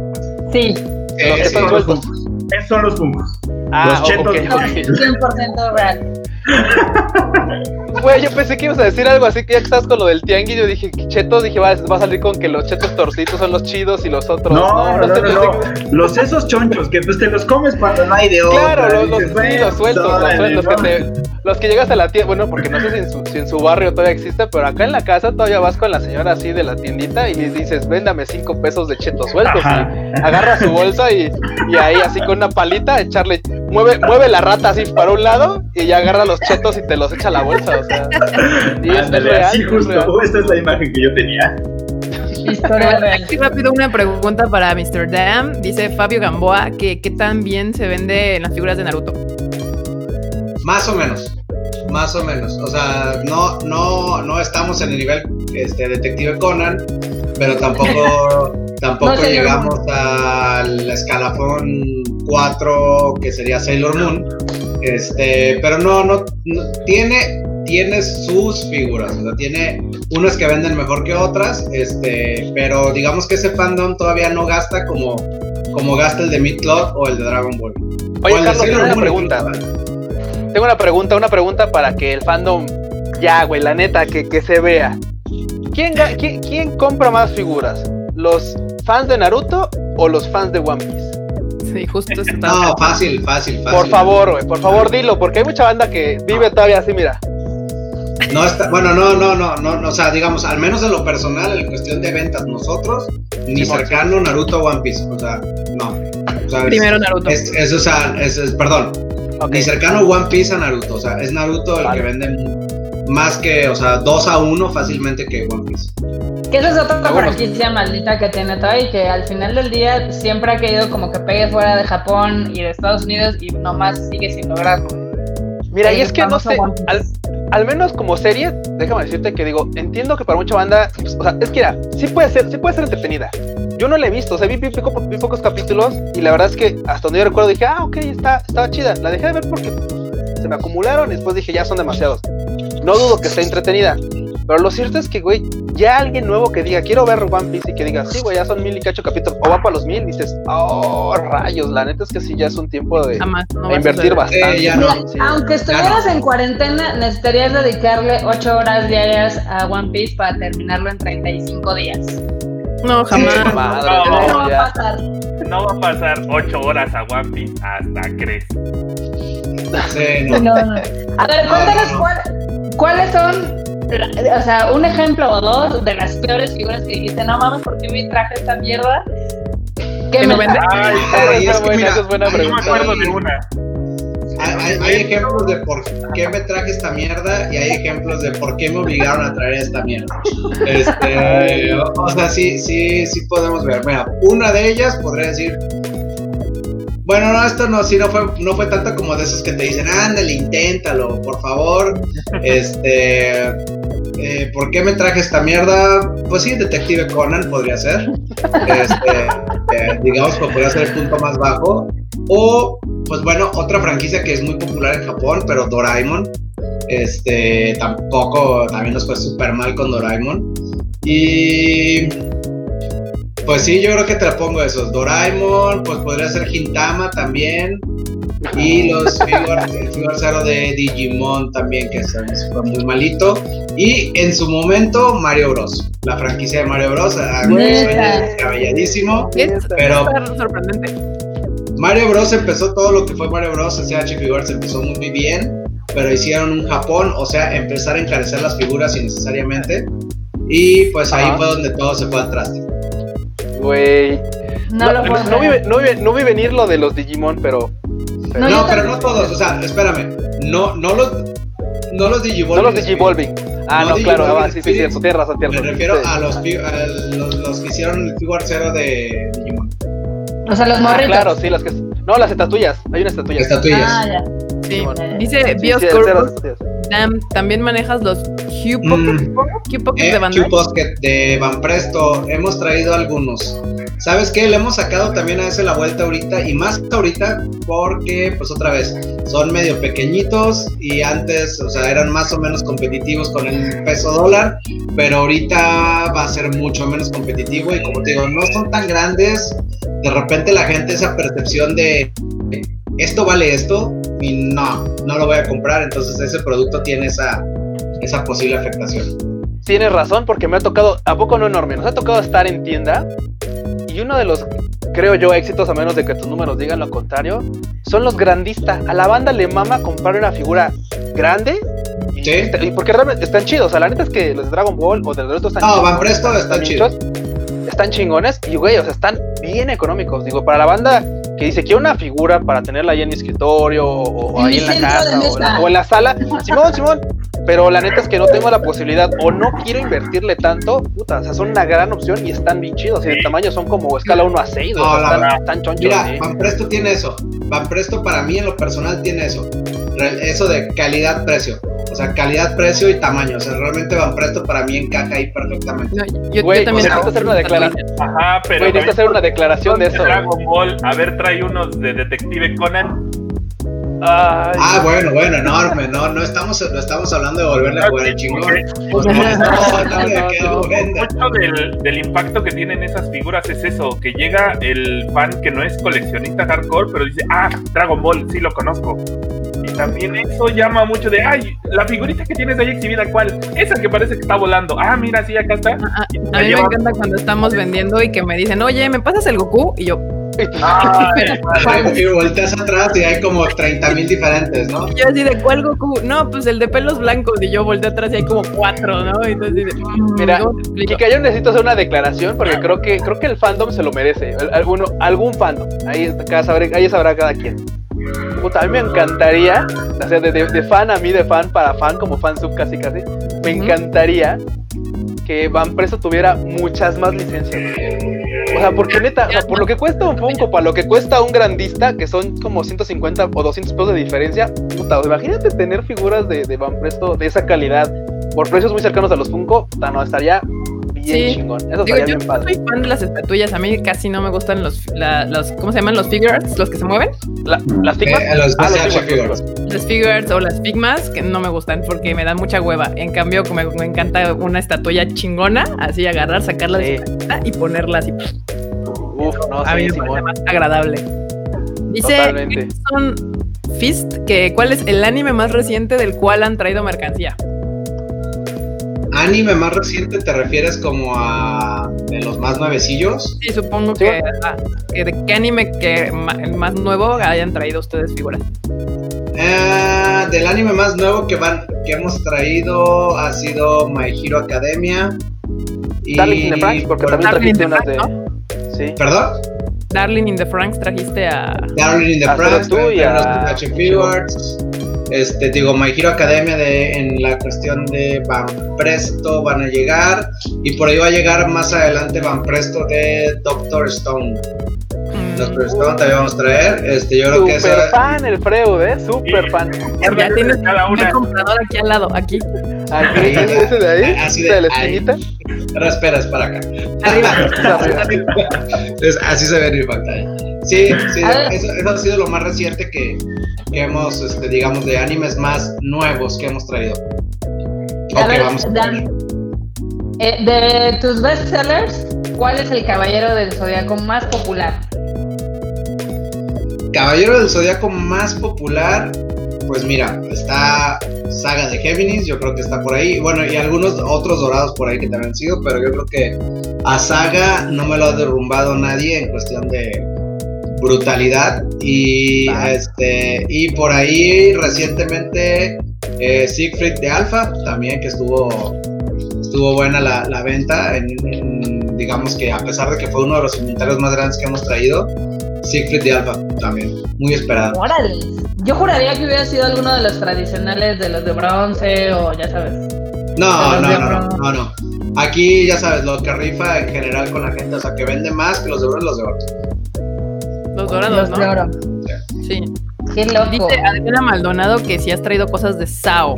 Sí, Eh, Los están Son los funcos. Esos son los funcos. Ah, Los chetos ok, de tianguis. 100% real. Güey, yo pensé que ibas a decir algo así que ya que estás con lo del tianguis. Yo dije, cheto, dije, va, va a salir con que los chetos torcitos son los chidos y los otros. No, no, no, sé, no, pensé no. Los esos chonchos que pues te los comes cuando no hay de otra. Claro, los, los, Dices, sí, bueno, los sueltos, los sueltos, que te, los que llegas a la tienda, bueno, porque no sé si en, su, si en su barrio todavía existe, pero acá en la casa todavía vas con la señora así de la tiendita y dices, véndame cinco pesos de chetos sueltos. Y agarra su bolsa y, y ahí así con una palita echarle, mueve, mueve la rata así para un lado y ya agarra los chetos y te los echa a la bolsa, o sea. Y es, es Ándale, real, así es justo. real. Esta es la imagen que yo tenía. Historia real. Aquí rápido una pregunta para Mr. Dam. Dice Fabio Gamboa que qué tan bien se vende en las figuras de Naruto. Más o menos, más o menos. O sea, no, no, no estamos en el nivel este, Detective Conan, pero tampoco, tampoco No, llegamos al escalafón 4 que sería Sailor Moon. Este, pero no, no, no- tiene, tiene sus figuras, o sea, tiene unas que venden mejor que otras, este, pero digamos que ese fandom todavía no gasta como, como gasta el de Midcloth o el de Dragon Ball. Oye, Carlos, tengo una Moon pregunta. Tengo una pregunta, una pregunta para que el fandom, ya, güey, la neta, que, que se vea. ¿Quién, quién, quién compra más figuras? ¿Los fans de Naruto o los fans de One Piece? Sí, justo eso está. No, fácil, fácil, fácil. Por favor, güey, por favor dilo, porque hay mucha banda que vive todavía así, mira. No está, bueno, no, no, no, no, no, o sea, digamos, al menos en lo personal, en cuestión de ventas, nosotros, ni cercano Naruto o One Piece, o sea, no. O sea, es- Primero Naruto. Es, es, o sea, es, es- perdón, ni cercano One Piece a Naruto, o sea, es Naruto el Vale. que vende más que, o sea, 2 a 1 fácilmente que One Piece. Que esa es otra bueno. franquicia maldita que tiene todo y que al final del día siempre ha querido como que pegue fuera de Japón y de Estados Unidos y nomás sigue sin lograrlo. Mira, y es que no sé, al, al menos como serie, déjame decirte que digo, entiendo que para mucha banda, pues, o sea, es que mira, sí puede ser, sí puede ser entretenida. Yo no la he visto, o sea, vi, vi vi pocos capítulos y la verdad es que hasta donde yo recuerdo dije, ah, ok, está, estaba chida. La dejé de ver porque se me acumularon y después dije, ya son demasiados. No dudo que esté entretenida, pero lo cierto es que, güey, ya alguien nuevo que diga, quiero ver One Piece y que diga, sí, güey, ya son mil y cacho capítulos, o va para los mil, dices, oh, rayos, la neta es que sí, ya es un tiempo de, Jamás. No invertir bastante. Eh, ya Mira, no, sí. aunque estuvieras en cuarentena, necesitarías dedicarle 8 horas diarias a One Piece para terminarlo en 35 días. No, jamás. Sí, Madre, No, va ya. a pasar. No va a pasar 8 horas a One Piece hasta crees. Sí, no. No, no. A ver, No, cuéntanos no, no. cuál- cuáles son, o sea, un ejemplo o dos de las peores figuras que dijiste, no mames, ¿por qué mi traje esta mierda? ¿Qué ¿Que no me vende? Ay, Ay, es es que buena, mira, esa es buena hay- yo me pregunta. acuerdo de una. Hay, hay- hay ejemplos de por qué me traje esta mierda y hay ejemplos de por qué me obligaron a traer esta mierda. Este, o, o sea, sí, sí, sí podemos ver. Mira, una de ellas podría decir. Bueno, no, esto no, sí, no fue, no fue tanto como de esos que te dicen, ándale, inténtalo, por favor. Este, eh, ¿por qué me traje esta mierda? Pues sí, Detective Conan podría ser. Este, eh, digamos que podría ser el punto más bajo. O, pues bueno, otra franquicia que es muy popular en Japón, pero Doraemon. Este, tampoco, también nos fue súper mal con Doraemon. Y pues sí, yo creo que te la pongo esos. Doraemon, pues podría ser Hintama también. Y los figures, el figure cero de Digimon también, que fue muy malito. Y en su momento, Mario Bros. La franquicia de Mario Bros. A mí me suena descabelladísimo. Es Pero- sorprendente. Mario Bros. empezó todo lo que fue Mario Bros. SH Figures empezó muy bien, pero hicieron un Japón, o sea, empezar a encarecer las figuras innecesariamente. Y pues ahí Ajá. fue donde todo se fue al traste. Güey. No lo puedo no, vi, no, vi, no vi venir lo de los Digimon, pero. Pero- No, pero no todos, o sea, espérame. No, no los, no los Digivolving. no los Digivolving. Ah, No no, claro, ah, sí, sí, sí, tienes razón, tienes Me refiero Sí. a los, a los, los que hicieron el figure cero de Digimon. O sea, los Ah, morritos. claro, sí, las que. No, las estatuillas. Hay unas estatuillas. Estatuillas. Ah, ya. Sí. bueno. Dice Sí, sí, También manejas los Q Pocket, Mm. Eh, de. Q-Posket de Van Presto, hemos traído algunos. ¿Sabes qué? Le hemos sacado también a ese la vuelta ahorita y más ahorita porque, pues otra vez, son medio pequeñitos y antes, o sea, eran más o menos competitivos con el peso dólar, pero ahorita va a ser mucho menos competitivo y como te digo, no son tan grandes. De repente la gente esa percepción de esto vale esto y no, no lo voy a comprar, entonces ese producto tiene esa, esa posible afectación. Tienes razón, porque me ha tocado, ¿a poco no enorme? Nos ha tocado estar en tienda y uno de los, creo yo, éxitos, a menos de que tus números digan lo contrario, son los grandistas. A la banda le mama comprar una figura grande y, Sí. este- y porque realmente están chidos. O sea, la neta es que los de Dragon Ball o de los otros están No, Van Presto están chidos. Están chingones y, güey, o sea, están bien económicos. Digo, para la banda que dice, quiero una figura para tenerla ahí en mi escritorio o, ahí en la casa la- o en la sala. Simón, Simón. Pero la neta es que no tengo la posibilidad o no quiero invertirle tanto. Puta, o sea, son una gran opción y están bien chidos. Y de tamaño son como escala 1 a 6. No, o sea, la están, verdad. están chonchos. Mira, sí. Van Presto tiene eso. Van Presto para mí en lo personal tiene eso. Eso de calidad-precio. O sea, calidad-precio y tamaño. O sea, realmente Van Presto para mí encaja ahí perfectamente. No, yo, Güey, yo también necesito hacer una declaración. Ajá, pero. Güey, necesito hacer una declaración de eso. Dragon Ball. A ver, trae unos de Detective Conan. Ay, Ah, bueno, bueno, enorme. No, no estamos, no estamos hablando de volverle a jugar el chingón. No, no, no. venda. Mucho del, del impacto que tienen esas figuras es eso, que llega el fan que no es coleccionista hardcore, pero dice, ah, Dragon Ball, sí lo conozco. Y también eso llama mucho de, ay, la figurita que tienes ahí exhibida, ¿cuál? Esa que parece que está volando. Ah, mira, sí, acá está. A, a mí me encanta cuando estamos vendiendo y que me dicen, oye, ¿me pasas el Goku? Y yo, Ay, Y volteas atrás y hay como 30 mil diferentes, ¿no? y yo así de, ¿cuál Goku? No, pues el de pelos blancos. Y yo volteo atrás y hay como cuatro, ¿no? Y entonces mm, Mira. Kika, yo necesito hacer una declaración porque creo que creo que el fandom se lo merece. Al- Alguno, algún fandom. Ahí, cada sabrá, ahí sabrá cada quien. Puta, a mí me encantaría, o sea, de, de- de fan a mí, de fan para fan, como fan sub casi casi, me encantaría que Van Presto tuviera muchas más licencias. O sea, porque neta, o sea, por lo que cuesta un Funko, para lo que cuesta un grandista, que son como 150 o 200 pesos de diferencia, puta, imagínate tener figuras de, de Van Presto de esa calidad por precios muy cercanos a los Funko, puta, no, estaría bien Sí. chingón. Eso Digo, yo bien padre. soy fan de las estatuillas. A mí casi no me gustan los, la- los ¿cómo se llaman? Los figures, los que se mueven. La- ¿Las Figmas? Eh, los Ah, los Figures. Las figures o las figmas que no me gustan porque me dan mucha hueva. En cambio, me, me encanta una estatuilla chingona, así agarrar, sacarla de su y ponerla así. Uf, no, a mí sí, me parece Simón. más agradable. Dice son Fist que cuál es el anime más reciente del cual han traído mercancía. Anime más reciente, ¿te refieres como a de los más nuevecillos? Sí, supongo Sí. que, ah, que de qué anime que ma- más nuevo hayan traído ustedes figuras. Eh, del anime más nuevo que van que hemos traído ha sido My Hero Academia. Y Darling in the Franxx, porque por- también Darling in trajiste the unas. Sí. ¿Perdón? Darling in the Franks trajiste a Darling in the Ah, Franxx, pero tú y a- H Figures. Este, digo, My Hero Academia de, en la cuestión de Van Presto van a llegar. Y por ahí va a llegar más adelante Van Presto de Doctor Stone. mm, Doctor Stone también vamos a traer. Este, yo creo que Super fan el Freud, ¿eh? Super fan. ya tienes cada un una. comprador aquí al lado, aquí. Aquí, Ahí, ese de ahí, así ese de la esquinita. Pero espera, es para acá. Arriba. Así se ve en mi pantalla. Sí, sí, eso, eso ha sido lo más reciente que, que hemos, este, digamos, de animes más nuevos que hemos traído. A Ok, ver, vamos a Dan, eh, de tus bestsellers, ¿cuál es el caballero del zodiaco más popular? Caballero del Zodíaco más popular, pues mira, está Saga de Géminis, yo creo que está por ahí. Bueno, y algunos otros dorados por ahí que también han sido, pero yo creo que a Saga no me lo ha derrumbado nadie en cuestión de brutalidad. Y, este, y por ahí recientemente eh, Siegfried de Alpha, también que estuvo, estuvo buena la, la venta. En, en- digamos que a pesar de que fue uno de los inventarios más grandes que hemos traído, Siegfried de Alpha también, muy esperado. Órale. Yo juraría que hubiera sido alguno de los tradicionales de los de bronce o ya sabes. No, no, no, no, no, no. Aquí ya sabes, lo que rifa en general con la gente, o sea, que vende más que los de oro, los de oro. Los dorados, los ¿no? de oro. Sí. Qué loco. Dice Adriana Maldonado que sí has traído cosas de Sao.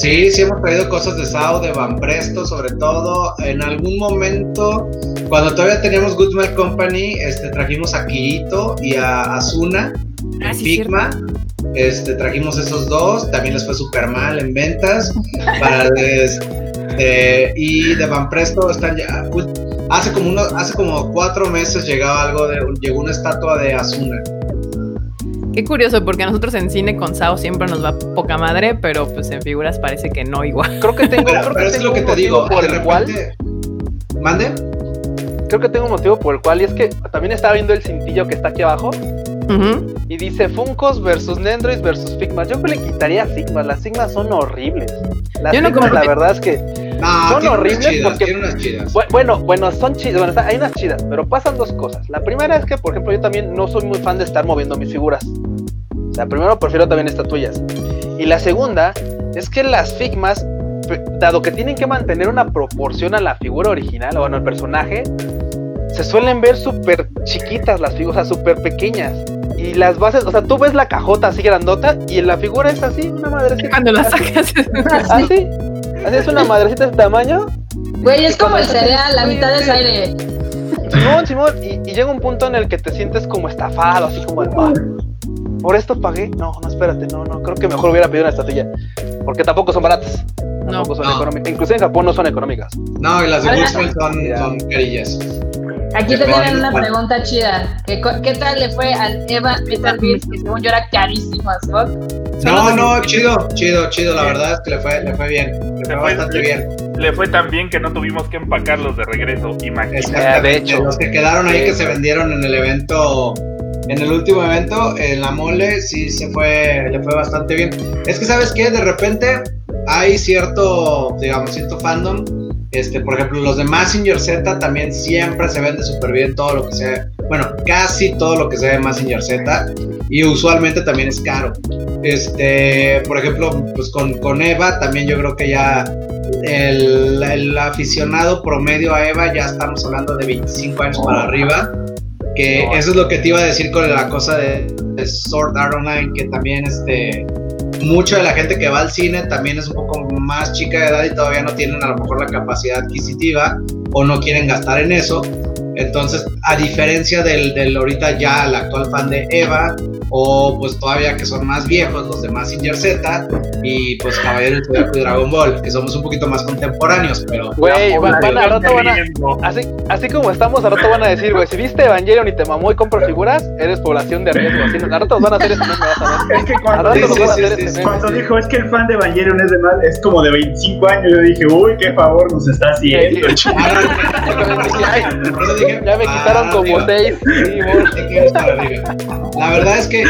Sí, sí hemos traído cosas de Sao, de Van Presto, sobre todo. En algún momento, cuando todavía teníamos Good Milk Company, este, trajimos a Kirito y a Asuna Ah, sí, Figma. Este, trajimos esos dos, también les fue súper mal en ventas. Para este, y de Van Presto están ya. Hace como uno, hace como cuatro meses llegaba algo de, llegó una estatua de Asuna. Qué curioso, porque a nosotros en cine con Sao siempre nos va poca madre, pero pues en figuras parece que no igual. Creo que tengo, Pero, creo pero que es lo tengo que te digo, por el cual. ¿Mande? creo que tengo un motivo por el cual, y es que también estaba viendo el cintillo que está aquí abajo, y dice Funkos versus Nendroids versus Figmas. Yo le quitaría Figmas, las Figmas son horribles. Las Yo no Figmas, la verdad es que, No, Son horribles chidas, porque- unas chidas. bu- bueno, bueno, son chidas, bueno, hay unas chidas, pero pasan dos cosas. La primera es que, por ejemplo, yo también no soy muy fan de estar moviendo mis figuras. O sea, primero prefiero también estatuillas. Y la segunda es que las Figmas, dado que tienen que mantener una proporción a la figura original, o bueno, al personaje, se suelen ver súper chiquitas las figuras, o sea, súper pequeñas. Y las bases, o sea, tú ves la cajota así grandota y la figura es así, una madrecita. Cuando la sacas. Así, así es una madrecita de este tamaño. Güey, es como el cereal, la mitad es aire. Simón, Simón, y, y llega un punto en el que te sientes como estafado, así como, de, "Ah, por esto pagué. No, no, espérate, no, no, creo que mejor hubiera pedido una estatuilla. Porque tampoco son baratas. No. Tampoco son No. económicas. Incluso en Japón no son económicas. No, y las de Guzmán son, son carillas. Aquí te tienen una pregunta chida. ¿Qué, ¿Qué tal le fue al Eva Metal Beats, que según yo era carísimo fuck? No, no, chido, chido, chido. La verdad es que le fue, le fue bien. Le fue fue- bastante bien. Le fue tan bien que no tuvimos que empacarlos de regreso. Imagínate. De hecho. Los que quedaron ahí que se vendieron en el evento, en el último evento, en la mole, sí se fue, le fue bastante bien. Es que, ¿sabes qué? De repente hay cierto, digamos, cierto fandom. Este, por ejemplo, los de Massinger Z también siempre se vende súper bien todo lo que sea, bueno, casi todo lo que sea de Massinger Z y usualmente también es caro. Este, por ejemplo, pues con, con Eva también yo creo que ya el, el aficionado promedio a Eva ya estamos hablando de 25 años para arriba. Que eso es lo que te iba a decir con la cosa de, de Sword Art Online, que también este mucha de la gente que va al cine también es un poco más chica de edad y todavía no tienen a lo mejor la capacidad adquisitiva o no quieren gastar en eso. Entonces, a diferencia del, del ahorita ya el actual fan de Eva, o pues todavía que son más viejos, los de Massinger Z, y pues Caballero del Zodiaco y Dragon Ball, que somos un poquito más contemporáneos, pero... Güey, van, van a, rato van a, así, así como estamos, al rato van a decir, güey, si viste Evangelion y te mamó y compro figuras, eres población de riesgo. Así, al rato nos van a hacer ese meme, vas a ver. Es que cuando, rato Sí, sí, a cuando sí. dijo es que el fan de Evangelion es, de más, es como de 25 años, yo dije, uy, qué favor nos está haciendo. Ya me quitaron ah, como digo, seis. Sí. La verdad es que,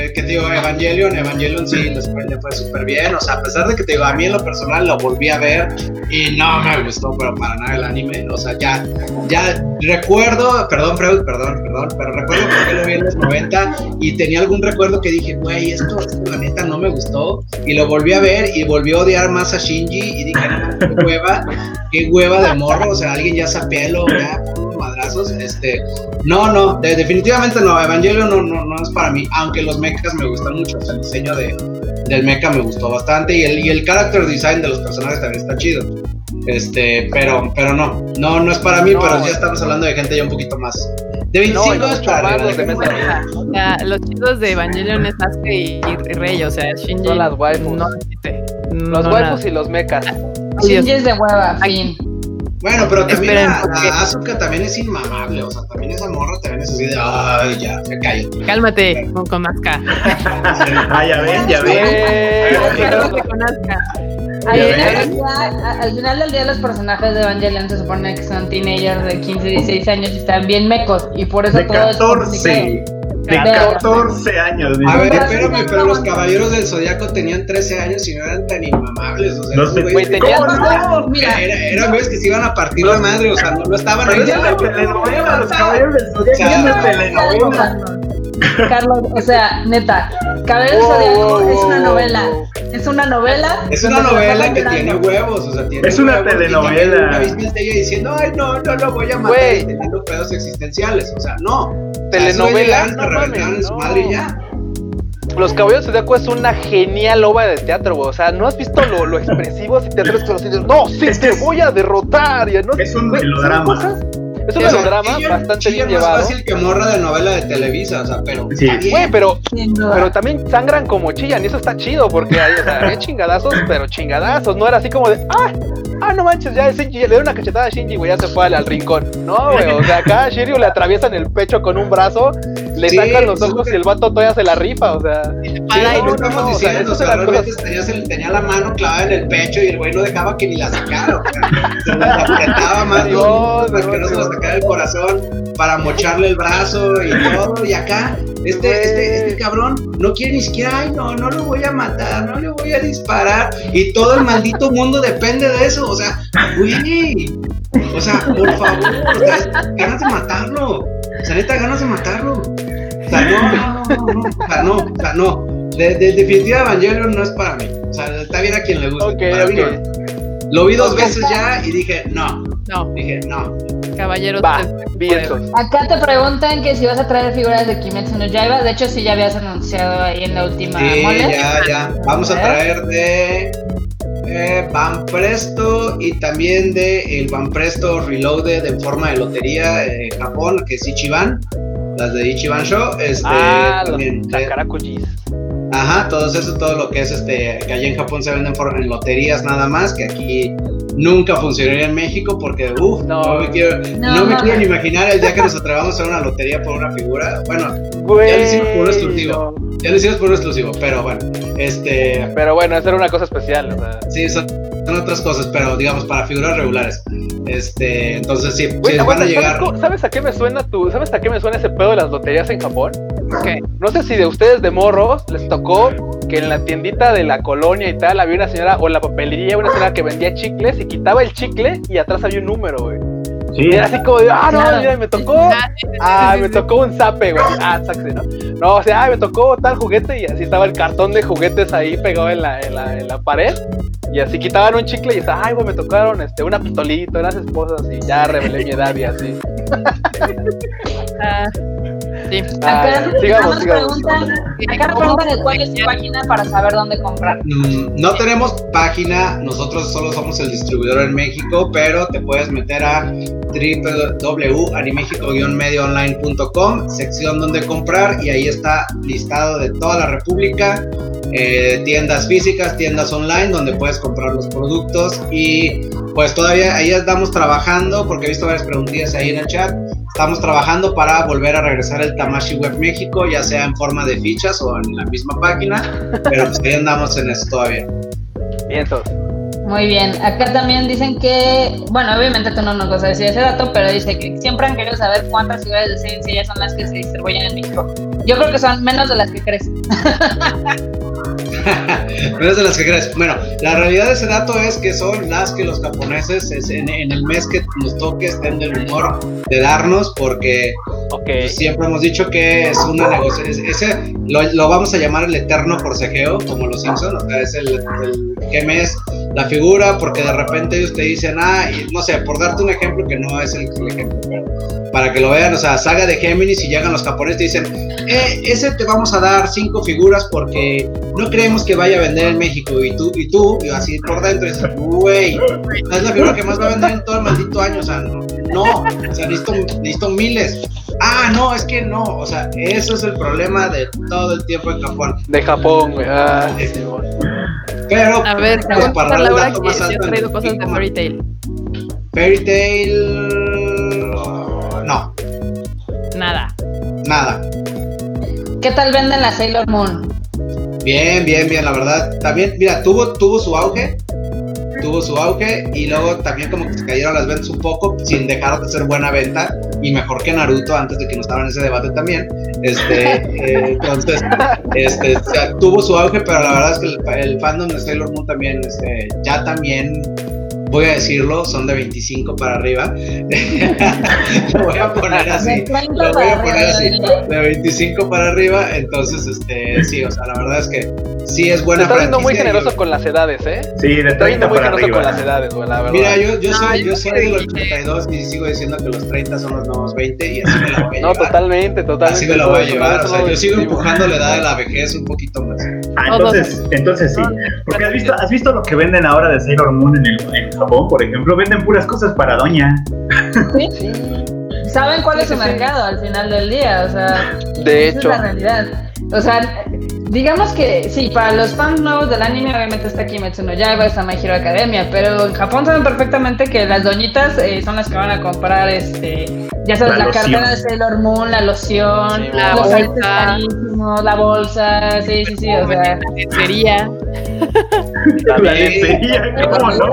que, que te digo, Evangelion, Evangelion sí les fue, le fue súper bien. O sea, a pesar de que te digo, a mí en lo personal lo volví a ver y no me gustó, pero para nada el anime. O sea, ya, ya recuerdo, perdón, Freud, perdón, perdón, pero recuerdo porque lo vi en los 90 y tenía algún recuerdo que dije, güey, esto, esto la neta no me gustó. Y lo volví a ver y volví a odiar más a Shinji y dije, qué hueva, qué hueva de morro. O sea, alguien ya sapelo, ya, madrazos. Este, no, no, de- definitivamente no. Evangelion no, no, no es para mí, aunque los mechas me gustan mucho. O sea, el diseño de, del mecha me gustó bastante y el, y el character design de los personajes también está chido. Este, pero, pero no, no, no es para mí, No, pero ya estamos hablando de gente ya un poquito más. De No, 25 y los años para de de- Meta. O sea, los chicos de Evangelion es Asuka y, y Rey, o sea, Shinji. Son las waifus. No existe. No, Los no, waifus nada. y los mechas. Shinji es de hueva, fin. Bueno, pero también Esperen, la, porque- la Asuka también es inmamable, o sea, también esa morra también es así de, ay, ya, se calla. Cálmate con, con. Ah, ya ven, ya ven. Eh, Cálmate con. Al final, ves. del día, a- al final del día los personajes de Evangelion se supone que son teenagers de 15, 16 años y están bien mecos y por eso De todo es 14. De Vean. 14 años. A ver, espérame, pero no, los no. caballeros del Zodiaco tenían 13 años y no eran tan inmamables, o sea, No güey, tenían- tenían- Mira, Era- eran güeyes que se iban a partir la madre, o sea, no, no estaban Pero ahí. es una telenovela, los caballeros del Zodiaco Carlos, telenovela. Carlos, o sea, neta, Cabello Wow, Zodiaco wow, es una novela. Es una novela. Es una se novela que tiene huevos, o sea, tiene Es una telenovela. Una vez diciendo, ay, no, no, no, voy a matar, teniendo pedos existenciales, o sea, no. O sea, Telenovela, esos güeyes llegaron, no se reventaron mames, en su no. madre y ya. Los Caballeros de Zodiaco es una genial obra de teatro, güey. O sea, ¿no has visto lo, lo expresivos y teatrales que los? No, sí, Es te es- voy a derrotar. Y no, Es un melodrama. Es un O sea, melodrama chillan- bastante bien llevado. fácil que morra de novela de Televisa, o sea, pero Sí. está bien. Güey, pero, pero también sangran como chillan y eso está chido porque hay, o sea, hay chingadazos, pero chingadazos. No era así como de, ah, ah, no manches, ya Shinji, le dio una cachetada a Shinji, güey, ya se fue al, al rincón. No, güey, o sea, acá a Shiryu le atraviesan el pecho con un brazo, le Sí, sacan los ojos es y el vato todavía se la rifa, o sea. Sí, Para lo no, estamos no, o sea, diciendo, o es sea, realmente cosas- tenía, se- tenía la mano clavada en el pecho y el güey no dejaba que ni la sacara, o sea, se la apretaba más Dios, que no Dios, se la Dios. sacara el corazón, para mocharle el brazo y todo, y acá, este, este, este cabrón no quiere ni siquiera, ay, no, no lo voy a matar, no le voy a disparar, y todo el maldito mundo depende de eso, o sea, güey, o sea, por favor, o sea, es ganas de matarlo, o sea, neta, ganas de matarlo. O sea, no, no, no, no, o sea, no, o sea, no. De, de, definitiva Evangelion no es para mí. O sea, está bien a quien le guste. Ok, para mí no. Lo vi dos veces ya y dije, no. No, Dije, no. caballeros. Va, vientos. Acá te preguntan que si vas a traer figuras de Kimetsu no Yaiba. De hecho, sí ya habías anunciado ahí en la última Sí, mole. ya, ya. Vamos a traer de eh, Van Presto y también de el Van Presto Reloaded en forma de lotería en Japón, que es Ichiban. Las de Ichiban Show. Este, Ah, los también, eh. Ajá, todo eso, todo lo que es este, que allá en Japón se venden por, en loterías nada más, que aquí nunca funcionaría en México porque, uff, no, No. me quiero, No, no, me no. quiero ni imaginar el día que nos atrevamos a una lotería por una figura. Bueno, Güey. ya lo hicimos por un exclusivo. no. ya lo hicimos por un exclusivo, pero bueno, este, Pero bueno, esa era una cosa especial, o sea. sí, son, son otras cosas, pero digamos para figuras regulares. Este, entonces sí, Güey, sí, van a ¿sabes, llegar. ¿sabes a qué me suena tu, ¿Sabes a qué me suena ese pedo de las loterías en Japón? ¿Qué? No sé si de ustedes de morros les tocó que en la tiendita de la colonia y tal había una señora, o en la papelería una señora que vendía chicles y quitaba el chicle y atrás había un número, güey. Sí. Así como de, ah, no, Claro. mira, me tocó, Ah, ah, me tocó un zape, güey. Ah, saxe, ¿no? No, o sea, ah, me tocó tal juguete y así estaba el cartón de juguetes ahí pegado en la, en la, en la pared. Y así quitaban un chicle y estaba, ay, güey, me tocaron este, una pistolita, unas esposas y ya revelé mi edad y así. Ah, sí. Ah, Acá, nos sigamos. preguntan, acá nos preguntan de cuál es tu página para saber dónde comprar. Mm, No tenemos página, nosotros solo somos el distribuidor en México, pero te puedes meter a www.animexico-medioonline.com, sección donde comprar, y ahí está listado de toda la República, eh, tiendas físicas, tiendas online, donde puedes comprar los productos y pues todavía ahí estamos trabajando, porque he visto varias preguntillas ahí en el chat, estamos trabajando para volver a regresar el Tamashi Web México, ya sea en forma de fichas o en la misma página, pero pues ahí andamos en eso todavía. Bien, entonces. Muy bien, acá también dicen que, bueno, obviamente tú no nos vas a decir ese dato, pero dice que siempre han querido saber cuántas figuras de Saint Seiya son las que se distribuyen en México. Yo creo que son menos de las que crees. Pero es de las que crees. Bueno, la realidad de ese dato es que son las que los japoneses es en, en el mes que nos toque estén del humor de darnos, porque siempre hemos dicho que es una negociación. Ese lo, lo vamos a llamar el eterno forcejeo, como los Simpsons. O sea, es el, el qué mes la figura, porque de repente ellos te dicen, ah, y no sé, por darte un ejemplo que no es el, el ejemplo, pero para que lo vean, o sea, saga de Géminis y llegan los japoneses y dicen, eh, ese te vamos a dar cinco figuras porque no creemos que vaya a vender en México. Y tú, y tú, y así por dentro, dices, güey, es la figura que más va a vender en todo el maldito año, o sea, no, no, o sea, necesito miles. Ah, no, es que no, o sea, eso es el problema de todo el tiempo en Japón. De Japón, güey. Ah, sí, bueno. Pero, A ver, pues, pregunta para Laura dato que más traído cosas de Fairy Tail. Fairy Tail. No, Nada. nada. ¿Qué tal venden la Sailor Moon? Bien, bien, bien, la verdad. También, mira, tuvo, tuvo su auge. Tuvo su auge y luego también como que se cayeron las ventas un poco sin dejar de ser buena venta y mejor que Naruto antes de que nos estaban en ese debate también. Este, eh, entonces, este, o sea, tuvo su auge, pero la verdad es que el, el fandom de Sailor Moon también, este, ya también, voy a decirlo, son de 25 para arriba. lo voy a poner así. De 30 Lo voy a poner así, arriba. de 25 para arriba, entonces, este, sí, o sea, la verdad es que sí es buena está viendo muy franquicia y generoso yo- con las edades, ¿eh? Sí, de Se está 30 viendo muy para generoso con las edades, güey, la verdad. Mira, yo, yo No, soy, yo yo soy del que- 82 y sigo diciendo que los 30 son los nuevos 20 y así me la voy a no, llevar. totalmente, totalmente. Así me la voy a llevar. O sea, yo sigo empujando la edad de la vejez un poquito más. Ah, entonces, entonces sí. Porque has visto, has visto lo que venden ahora de Sailor Moon en, el- en Japón, por ejemplo, venden puras cosas para doña. Sí, ¿Saben cuál Sí, es su sí, sí. mercado al final del día? O sea, de esa hecho. es la realidad. O sea, digamos que sí, para los fans nuevos del anime obviamente está Kimetsu no Yaiba, está My Hero Academia, pero en Japón saben perfectamente que las doñitas eh, son las que van a comprar este, ya sabes, La la, cartera de Sailor Moon, la loción, Sí, la los bolsa. la bolsa, sí, sí, sí, o sea. La También, lencería, ¿cómo no?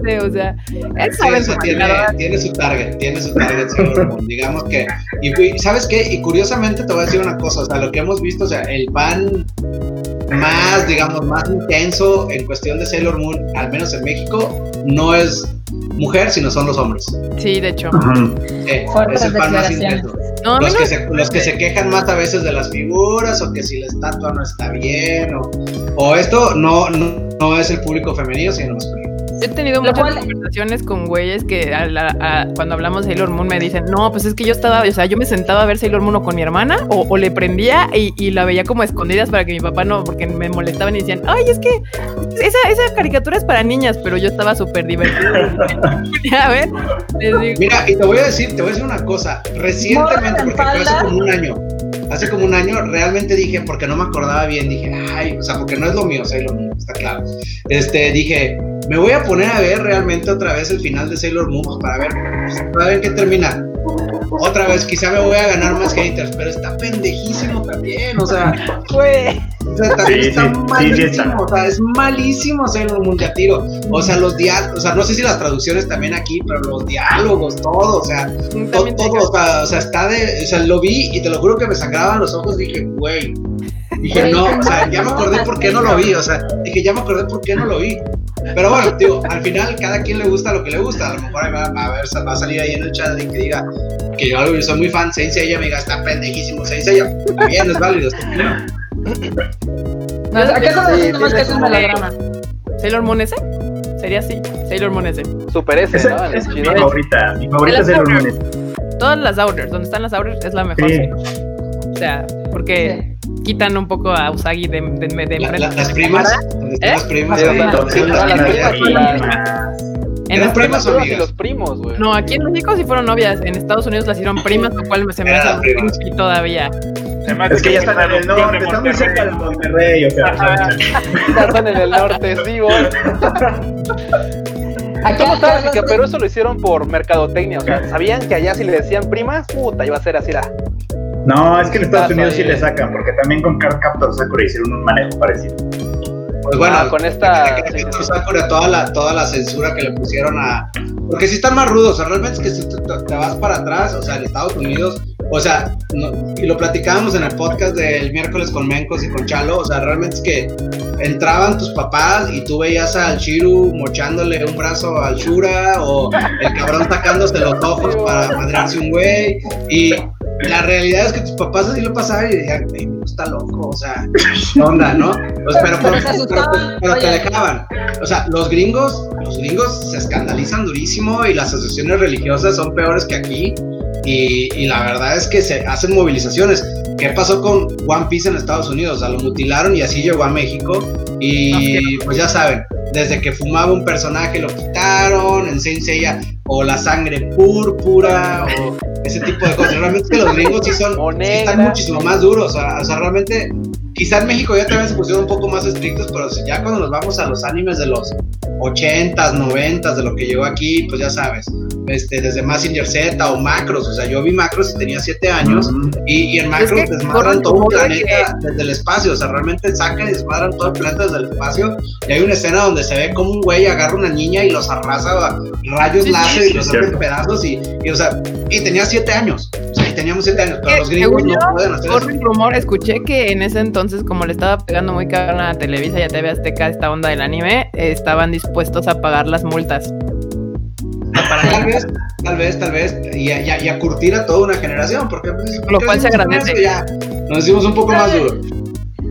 O sea, él Sí, sabe o sea, su tiene, tiene su target, tiene su target. Digamos que. Y, y, ¿sabes qué? Y curiosamente te voy a decir una cosa. O sea, lo que hemos visto, o sea, el fan más, digamos, más intenso en cuestión de Sailor Moon, al menos en México, no es mujer, sino son los hombres. Sí, de hecho. Fuertes es el fan más intenso. No, los, no que se, los que se quejan más a veces de las figuras o que si la estatua no está bien o, o esto no, no, no es el público femenino sino masculino. He tenido Lo muchas cual- conversaciones con güeyes que a la- a- cuando hablamos de Sailor Moon me dicen, no, pues es que yo estaba, o sea, yo me sentaba a ver Sailor Moon o con mi hermana o, o le prendía y, y la veía como a escondidas para que mi papá no, porque me molestaban y decían, ay, es que esa, esa caricatura es para niñas, pero yo estaba súper divertido. a ver, les digo, Mira, y te voy a decir, te voy a decir una cosa, recientemente, porque fue hace como un año, hace como un año realmente dije, porque no me acordaba bien, dije, ay, o sea, porque no es lo mío Sailor Moon, está claro. Este, dije, me voy a poner a ver realmente otra vez el final de Sailor Moon para ver, para ver qué termina. Otra vez, quizá me voy a ganar más haters, pero está pendejísimo también, o sea, Güey. o sea, también Sí, está sí, sí, sí malísimo, está. o sea, es malísimo Sailor Moon, ya tiro. O sea, los diálogos, o sea, no sé si las traducciones también aquí, pero los diálogos, todo, o sea, todo, todo, o sea, o sea, está de, o sea, lo vi y te lo juro que me sacaban los ojos, dije, güey. Dije, no, o sea, ya me acordé por qué no lo vi, o sea, dije, ya me acordé por qué no lo vi. Pero bueno, digo, al final cada quien le gusta lo que le gusta. A lo mejor va, va a, ver, va a salir ahí en el chat y que diga que yo, yo soy muy fan, Saint Seiya, me diga, está pendejísimo Saint Seiya. Está bien, es válido, es tu opinión. No, acá estamos haciendo más que es un melodrama. Sailor Moon ese, sería así, Sailor Moon ese. Super S, Esa, ¿no? Es mi favorita. Mi favorita es Sailor Moon. Todas las Outers, donde están las Outers es la mejor. Sí. O sea, porque quitan un poco a Usagi de, de, de, de La- la- las primas, ¿dónde están ¿Eh? las primas? Entonces, Sí, las primas. y En ¿Eran Estados- primas o y amigas? los primos, güey. No, aquí en México sí fueron novias. En Estados Unidos las hicieron primas, lo cual se me hace creepy todavía. Es que ya están en el norte, están muy cerca de Monterrey, o sea, están en el norte, sí, güey. ¿Cómo está Carlos- básica? Pero eso lo hicieron por mercadotecnia. O sea, sabían que allá si le decían primas, puta, iba a ser así. La... No, es que en Estados Unidos sí le sacan, porque también con Card Captor Sakura hicieron un manejo parecido. Pues bueno, Ah, con esta- que- que- que- sí, que sí. Sakura, toda la, toda la censura que le pusieron a. Porque si están más rudos, o sea, realmente es que si te, te vas para atrás, o sea, en Estados Unidos, o sea, no- y lo platicábamos en el podcast del miércoles con Mencos y con Chalo, o sea, realmente es que entraban tus papás y tú veías al Shiru mochándole un brazo al Shura, o el cabrón sacándose los ojos para madrearse un güey, y la realidad es que tus papás así lo pasaban y decían, "Güey, no está loco, o sea, ¿qué onda, no? Pues, pero, pero, Pero se pero- te dejaban. O sea, los gringos, los gringos se escandalizan durísimo y las asociaciones religiosas son peores que aquí. Y, y la verdad es que se hacen movilizaciones. ¿Qué pasó con One Piece en Estados Unidos? O sea, lo mutilaron y así llegó a México. Y pues ya saben, desde que fumaba un personaje lo quitaron, en Saint Seiya, o la sangre púrpura, o ese tipo de cosas. Realmente es que los gringos sí son, sí están muchísimo más duros. O sea, o sea, realmente, quizá en México ya también se pusieron un poco más estrictos, pero si ya cuando nos vamos a los animes de los 80s, 90s, de lo que llegó aquí, pues ya sabes, este, desde Massinger Z o Macros. O sea, yo vi Macros y tenía 7 años. Y, y en Macros que desmadran todo un planeta desde el espacio, o sea, realmente sacan y desmadran todo el planeta desde el espacio. Y hay una escena donde se ve como un güey agarra una niña y los arrasa a rayos Sí, láser sí, y los hace en pedazos. Y, y, o sea, y tenía siete años, o sea, y teníamos siete años, pero Que, los gringos no pueden hacer eso. Un rumor, escuché que en ese entonces, como le estaba pegando muy cabrón a Televisa y a TV Azteca esta onda del anime, eh, estaban dispuestos a pagar las multas. Tal vez, tal vez, tal vez, y a, y a- y a curtir a toda una generación, porque pues, Lo cual se agradece. Ya, nos hicimos un poco más duros.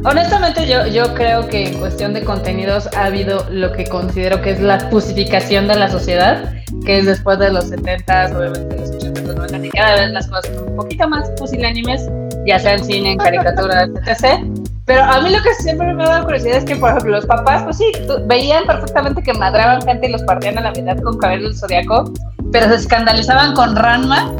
Honestamente, yo, yo creo que en cuestión de contenidos ha habido lo que considero que es la pusificación de la sociedad, que es después de los 70s, obviamente los 80s, los 90s, y cada vez las cosas son un poquito más pusilánimes, ya sea en cine, en caricaturas, etc. Pero a mí lo que siempre me ha dado curiosidad es que, por ejemplo, los papás, pues sí, veían perfectamente que madraban gente y los partían a la mitad con cabello del zodiaco, pero se escandalizaban con Ranma,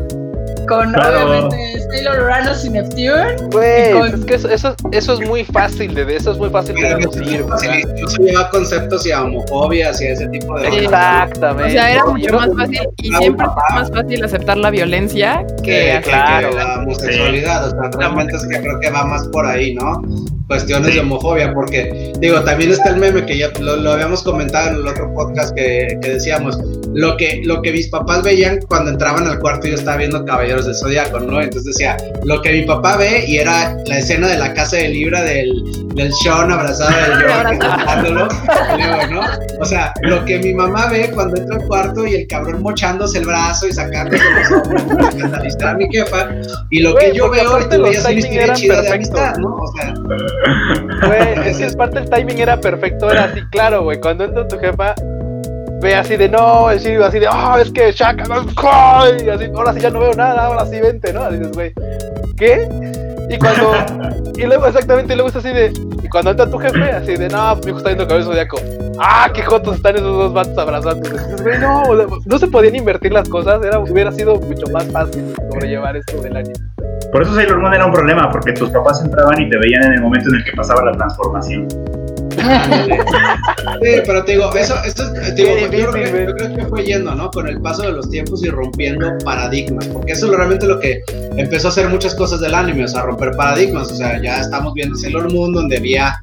con Claro. obviamente Sailor Uranus y Neptune. Güey, con- es que eso, eso, eso es muy fácil de eso es muy fácil de deducir. Incluso lleva conceptos y a homofobia y a ese tipo de Sí. Exactamente. O sea, era mucho más fácil y siempre es más fácil aceptar la violencia que hacer- que- claro. que la homosexualidad, o sea, realmente es que creo que va más por ahí, ¿no? Cuestiones de homofobia, porque digo, también está el meme que ya lo, lo habíamos comentado en el otro podcast que, que decíamos, lo que, lo que mis papás veían cuando entraban al cuarto y yo estaba viendo Caballeros del Zodíaco, ¿no? Entonces decía, lo que mi papá ve y era la escena de la casa de Libra del, del Sean abrazado del luego, ¿no? O sea, lo que mi mamá ve cuando entra al cuarto y el cabrón mochándose el brazo y sacándose los ojos a mi jefa, y lo Güey, que yo veo y tú veías una historia chida de perfectos. amistad, ¿no? O sea, Güey, es que parte del timing era perfecto, era así, claro, güey. Cuando entra tu jefa, ve así de no, el Shiryu así de, ah, es que Shaka, no, y así, ahora sí ya no veo nada, ahora sí vente, ¿no? Así dices, güey, ¿qué? Y cuando, y luego exactamente, y luego es así de, y cuando entra tu jefe, así de, no, mi hijo está viendo cabello zodiaco, ah, qué jotos están esos dos vatos abrazándose. No, no se podían invertir las cosas, era, hubiera sido mucho más fácil sobrellevar esto del anime. Por eso Sailor Moon era un problema, porque tus papás entraban y te veían en el momento en el que pasaba la transformación. Sí, pero te digo, eso, eso te digo, yo, creo que, yo creo que fue yendo, ¿no? Con el paso de los tiempos y rompiendo paradigmas, porque eso es realmente lo que empezó a hacer muchas cosas del anime, o sea, romper paradigmas, o sea, ya estamos viendo Sailor Moon, donde había,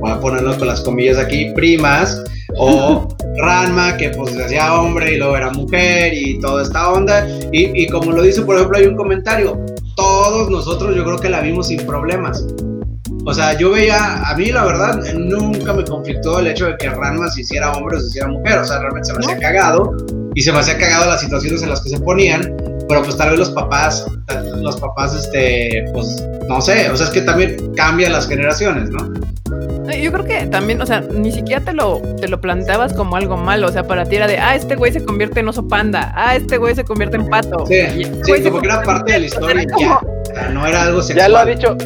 voy a ponerlo con las comillas aquí, primas, o Ranma, que pues se hacía hombre y luego era mujer y toda esta onda, y, y como lo dice, por ejemplo, hay un comentario, todos nosotros yo creo que la vimos sin problemas. O sea, yo veía, a mí la verdad, nunca me conflictó el hecho de que Ranma se hiciera hombre o se hiciera mujer. O sea, realmente se me hacía cagado y se me hacía cagado las situaciones en las que se ponían. Pero pues tal vez los papás, los papás, este, pues, no sé. O sea, es que también cambian las generaciones, ¿no? Yo creo que también, o sea, ni siquiera te lo, te lo planteabas como algo malo. O sea, para ti era de, ah, este güey se convierte en oso panda. Ah, este güey se convierte en pato. Sí, Y este sí, como que era parte de la historia y Era ya. como- O sea, no era algo Ya sexual. lo ha dicho,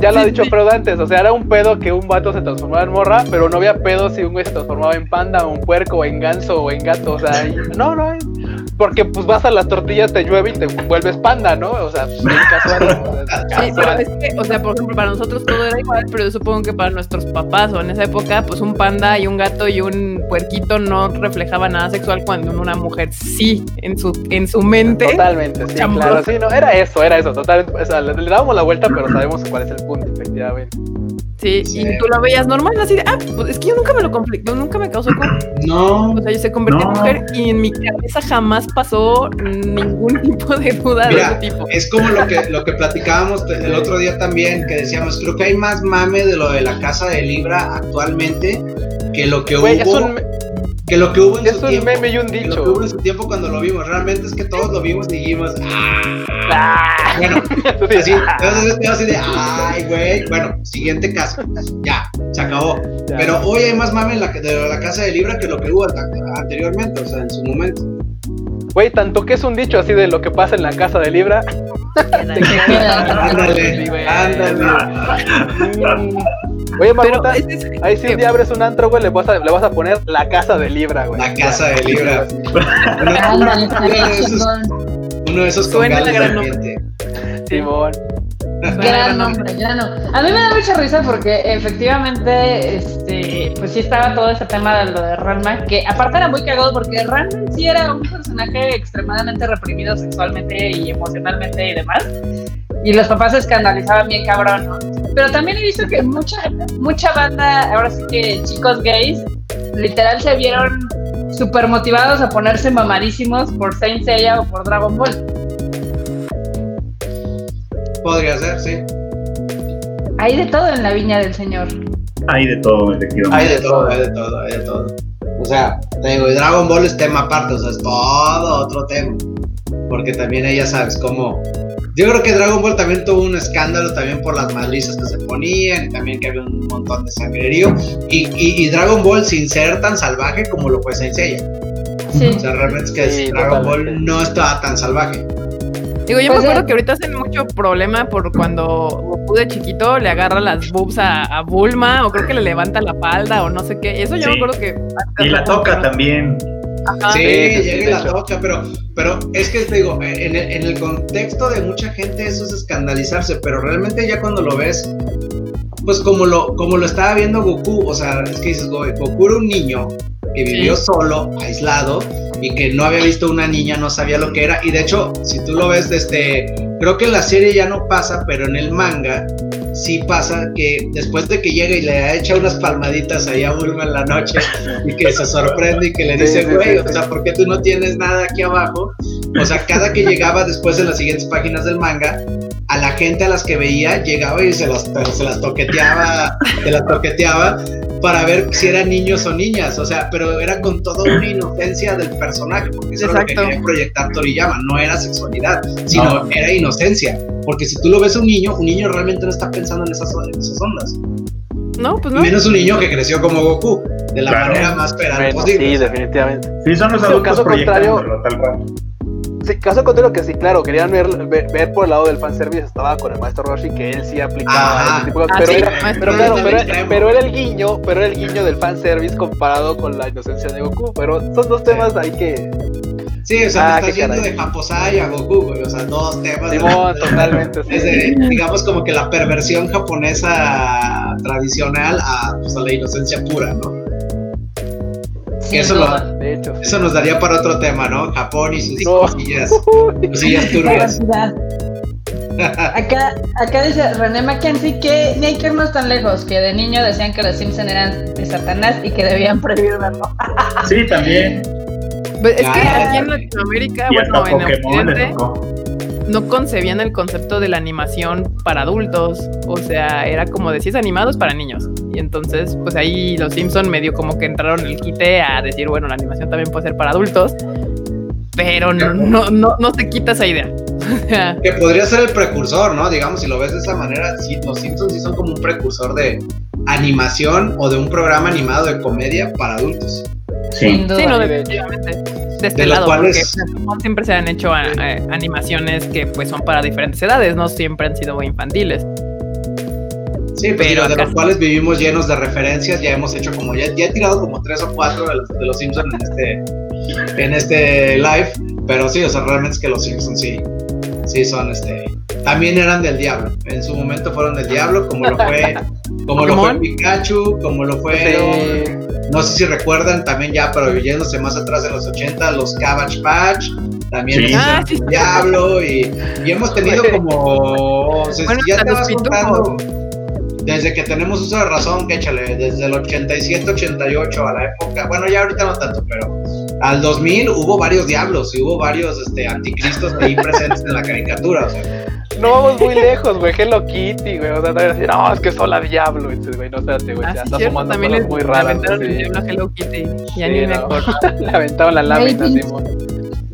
ya lo ha dicho. Freud antes, o sea, era un pedo que un vato se transformaba en morra, pero no había pedo si un güey se transformaba en panda, o en puerco, o en ganso, o en gato, o sea, no, no, porque pues vas a las tortillas, te llueve y te vuelves panda, ¿no? O sea, bien casual. o sea, Sí, pero es que, o sea, por ejemplo, para nosotros todo era igual, pero yo supongo que para nuestros papás o en esa época, pues un panda y un gato y un puerquito no reflejaba nada sexual cuando una mujer sí, en su, en su mente. Totalmente, sí, Chambroso. claro, sí, no, era eso, era eso, totalmente, o sea, le, le dábamos la vuelta, pero sabemos cuál es el punto, efectivamente. Sí, Sí. y tú lo veías normal, así de, ah, pues es que yo nunca me lo conflictó, nunca me causó conflicto. No, O sea, yo se convirtió en mujer y en mi cabeza jamás pasó ningún tipo de duda de ese tipo. Es como lo que, lo que platicábamos el otro día también, que decíamos, creo que hay más mame de lo de la casa de Libra actualmente que lo que hubo, un, que lo que hubo en es su un tiempo. meme y un que lo que hubo dicho. en su tiempo cuando lo vimos. Realmente es que todos lo vimos y dijimos, ah, Ah, Bueno, sí. así, entonces así de, ay, güey. Bueno, siguiente caso. Ya, se acabó. Ya. Pero hoy hay más mame en la, de la casa de Libra que lo que hubo an- anteriormente, o sea, en su momento. Güey, tanto que es un dicho así de lo que pasa en la casa de Libra. Ándale, Sí, ándale. Oye, Marmota, es- es- ahí si un día abres un antro, güey, le vas a, le vas a poner la casa de Libra, güey. La casa de Libra. Uno, Ándale, uno estaría de esos, uno de esos con ganas de ambiente. Simón. Gran nombre, gran nombre. A mí me da mucha risa porque efectivamente, este, pues sí estaba todo ese tema de lo de Ranma, que aparte era muy cagado porque Ranma sí era un personaje extremadamente reprimido sexualmente y emocionalmente y demás. Y los papás se escandalizaban bien cabrón, ¿no? Pero también he visto que mucha, mucha banda, ahora sí que chicos gays, literal se vieron súper motivados a ponerse mamadísimos por Saint Seiya o por Dragon Ball. Podría ser, sí. Hay de todo en la viña del señor. Hay de todo, efectivamente. Hay de todo, hay de todo, hay de todo. O sea, te digo, y Dragon Ball es tema aparte, o sea, es todo otro tema. Porque también ya sabes cómo. Yo creo que Dragon Ball también tuvo un escándalo también por las madrizas que se ponían, y también que había un montón de sangrerío. Y, y, y Dragon Ball sin ser tan salvaje como lo fue Saint Seiya. Sí. O sea, realmente es que Sí, Dragon totalmente. Ball no estaba tan salvaje. Digo, yo Pues, me acuerdo eh. que ahorita hacen mucho problema por cuando Goku de chiquito le agarra las boobs a, a Bulma, o creo que le levanta la falda, o no sé qué. Eso yo me acuerdo que. Y la toca también. Ajá. Sí, Sí, sí, llega la toca, pero, pero es que te digo, en el, en el contexto de mucha gente eso es escandalizarse, pero realmente ya cuando lo ves, pues como lo, como lo estaba viendo Goku, o sea, es que dices, "Güey, Goku era un niño que vivió solo, aislado, y que no había visto una niña, no sabía lo que era, y de hecho, si tú lo ves desde, creo que en la serie ya no pasa, pero en el manga sí pasa que después de que llega y le echa unas palmaditas ahí a Bulma en la noche y que se sorprende y que le dice, güey, o sea, ¿por qué tú no tienes nada aquí abajo? O sea, cada que llegaba después en las siguientes páginas del manga, a la gente a las que veía llegaba y se las, se las toqueteaba, se las toqueteaba para ver si eran niños o niñas, o sea, pero era con toda una inocencia del personaje, porque eso era lo que quería proyectar Toriyama, no era sexualidad, sino No. era inocencia, porque si tú lo ves a un niño, un niño realmente no está pensando en esas, en esas ondas, No, pues no. menos un niño que creció como Goku, de la Claro. manera más Bueno, posible. sí, definitivamente. Sí, son los adultos caso contrario- tal cual. Sí, caso contrario que sí, claro, querían ver, ver, ver por el lado del fanservice, estaba con el maestro Roshi, que él sí aplicaba Ajá. ese tipo de Ah, pero, sí, era, pero claro, pero, extremo. pero era el guiño, pero era el guiño del fanservice comparado con la inocencia de Goku, pero son dos temas ahí que... Sí, o sea, Ah, te estás yendo caray. de Japosai a Goku, güey, o sea, dos temas. de- Simón, totalmente, sí. Desde, digamos, como que la perversión japonesa tradicional a, pues, a la inocencia pura, ¿no? Eso duda. lo- De hecho. Eso nos daría para otro tema, ¿no? Japón y sus No. cosillas, cosillas turbias. Acá, acá dice René Mackenzie que ni hay que irnos tan lejos, que de niño decían que los Simpson eran de Satanás y que debían prohibir verlo. Sí, también. Pues es que Ah. aquí en Latinoamérica, bueno, en Occidente. No concebían el concepto de la animación para adultos. O sea, era como decías, animados para niños. Y entonces, pues ahí los Simpson medio como que entraron el quite a decir, bueno, la animación también puede ser para adultos. Pero no, no, no, no se quita esa idea. Que podría ser el precursor, ¿no? Digamos, si lo ves de esa manera, sí, los Simpsons sí son como un precursor de animación o de un programa animado de comedia para adultos. Sí. Sin duda. sí, no, de definitivamente. De este De lado, cuales- porque siempre se han hecho a- a- animaciones que pues son para diferentes edades, no siempre han sido infantiles. Sí, pues Pero digo, de los cuales vivimos llenos de referencias, ya hemos hecho como, ya, ya he tirado como tres o cuatro de los, de los Simpsons en este, en este live, pero sí, o sea, realmente es que los Simpsons sí, sí son este, también eran del diablo, en su momento fueron del diablo, como lo fue, como lo fue. Pikachu, como lo fue, Sí. No sé si recuerdan también ya, pero yéndose más atrás en los 80, los Cabbage Patch, también Sí. Ah, sí. diablo, y, y hemos tenido como, o sea, Bueno, si ya te vas contando, desde que tenemos uso de razón, que échale, desde el 87, 88 a la época, bueno, ya ahorita no tanto, pero al 2000 hubo varios diablos y hubo varios este, anticristos ahí presentes en la caricatura, o sea, No vamos muy lejos, güey. Hello Kitty, güey. O sea, así, no, es que sola diablo. Y dices, güey, no, espérate, güey. Ah, ya sí, está sumando también cosas le, muy le raras. aventaron sí. el diablo Hello Kitty. Ya Sí, ni me no. acuerdo. Le aventaron la lámina. Simón.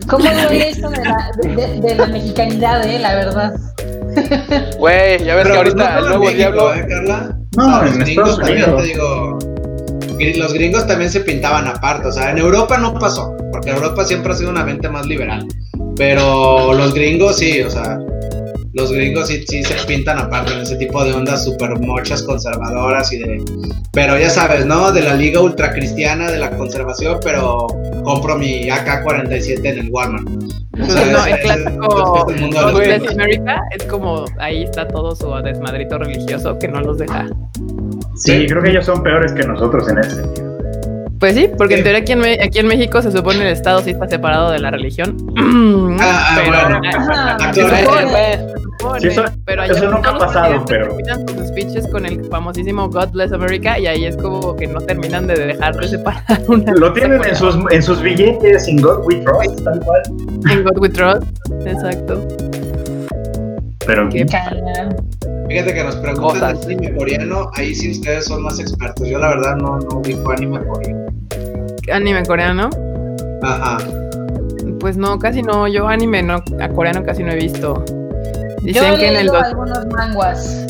¿Cómo duele eso de la, de, la mexicanidad, eh? La verdad. Güey, ya ves Pero que no ahorita el nuevo México, diablo. ¿eh, Carla? No, en Estados también, Unidos. te digo. Los gringos también se pintaban aparte. O sea, en Europa no pasó, porque Europa siempre ha sido una mente más liberal. Pero los gringos sí, o sea, los gringos sí, sí se pintan aparte en ese tipo de ondas super mochas conservadoras y de. Pero ya sabes, ¿no? De la liga ultracristiana, de la conservación, pero compro mi AK-47 en el Walmart. O sea, no, el clásico es de. America es como ahí está todo su desmadrito religioso que no los deja. Sí, creo que ellos son peores que nosotros en ese sentido. Pues sí, porque en Sí. teoría aquí en, Me- aquí en México se supone el Estado sí está separado de la religión. Ah, ah, pero, bueno. Supone. Güey, supone, Sí, eso- pero eso allá nunca todos ha pasado, pero- terminan sus speeches con el famosísimo God Bless America y ahí es como que no terminan de dejar de separar una Lo tienen en sus, en sus billetes, in God we trust, tal cual. en God We Trust. Exacto. Pero Qué Cara. Fíjate que nos preguntan Cosas. de anime coreano, ahí sí ustedes son más expertos. Yo la verdad no, no ubico anime coreano. Anime coreano. Ajá. Pues no, casi no. Yo anime no, a coreano casi no he visto. Yo Dicen he que en el dos- algunos manguas.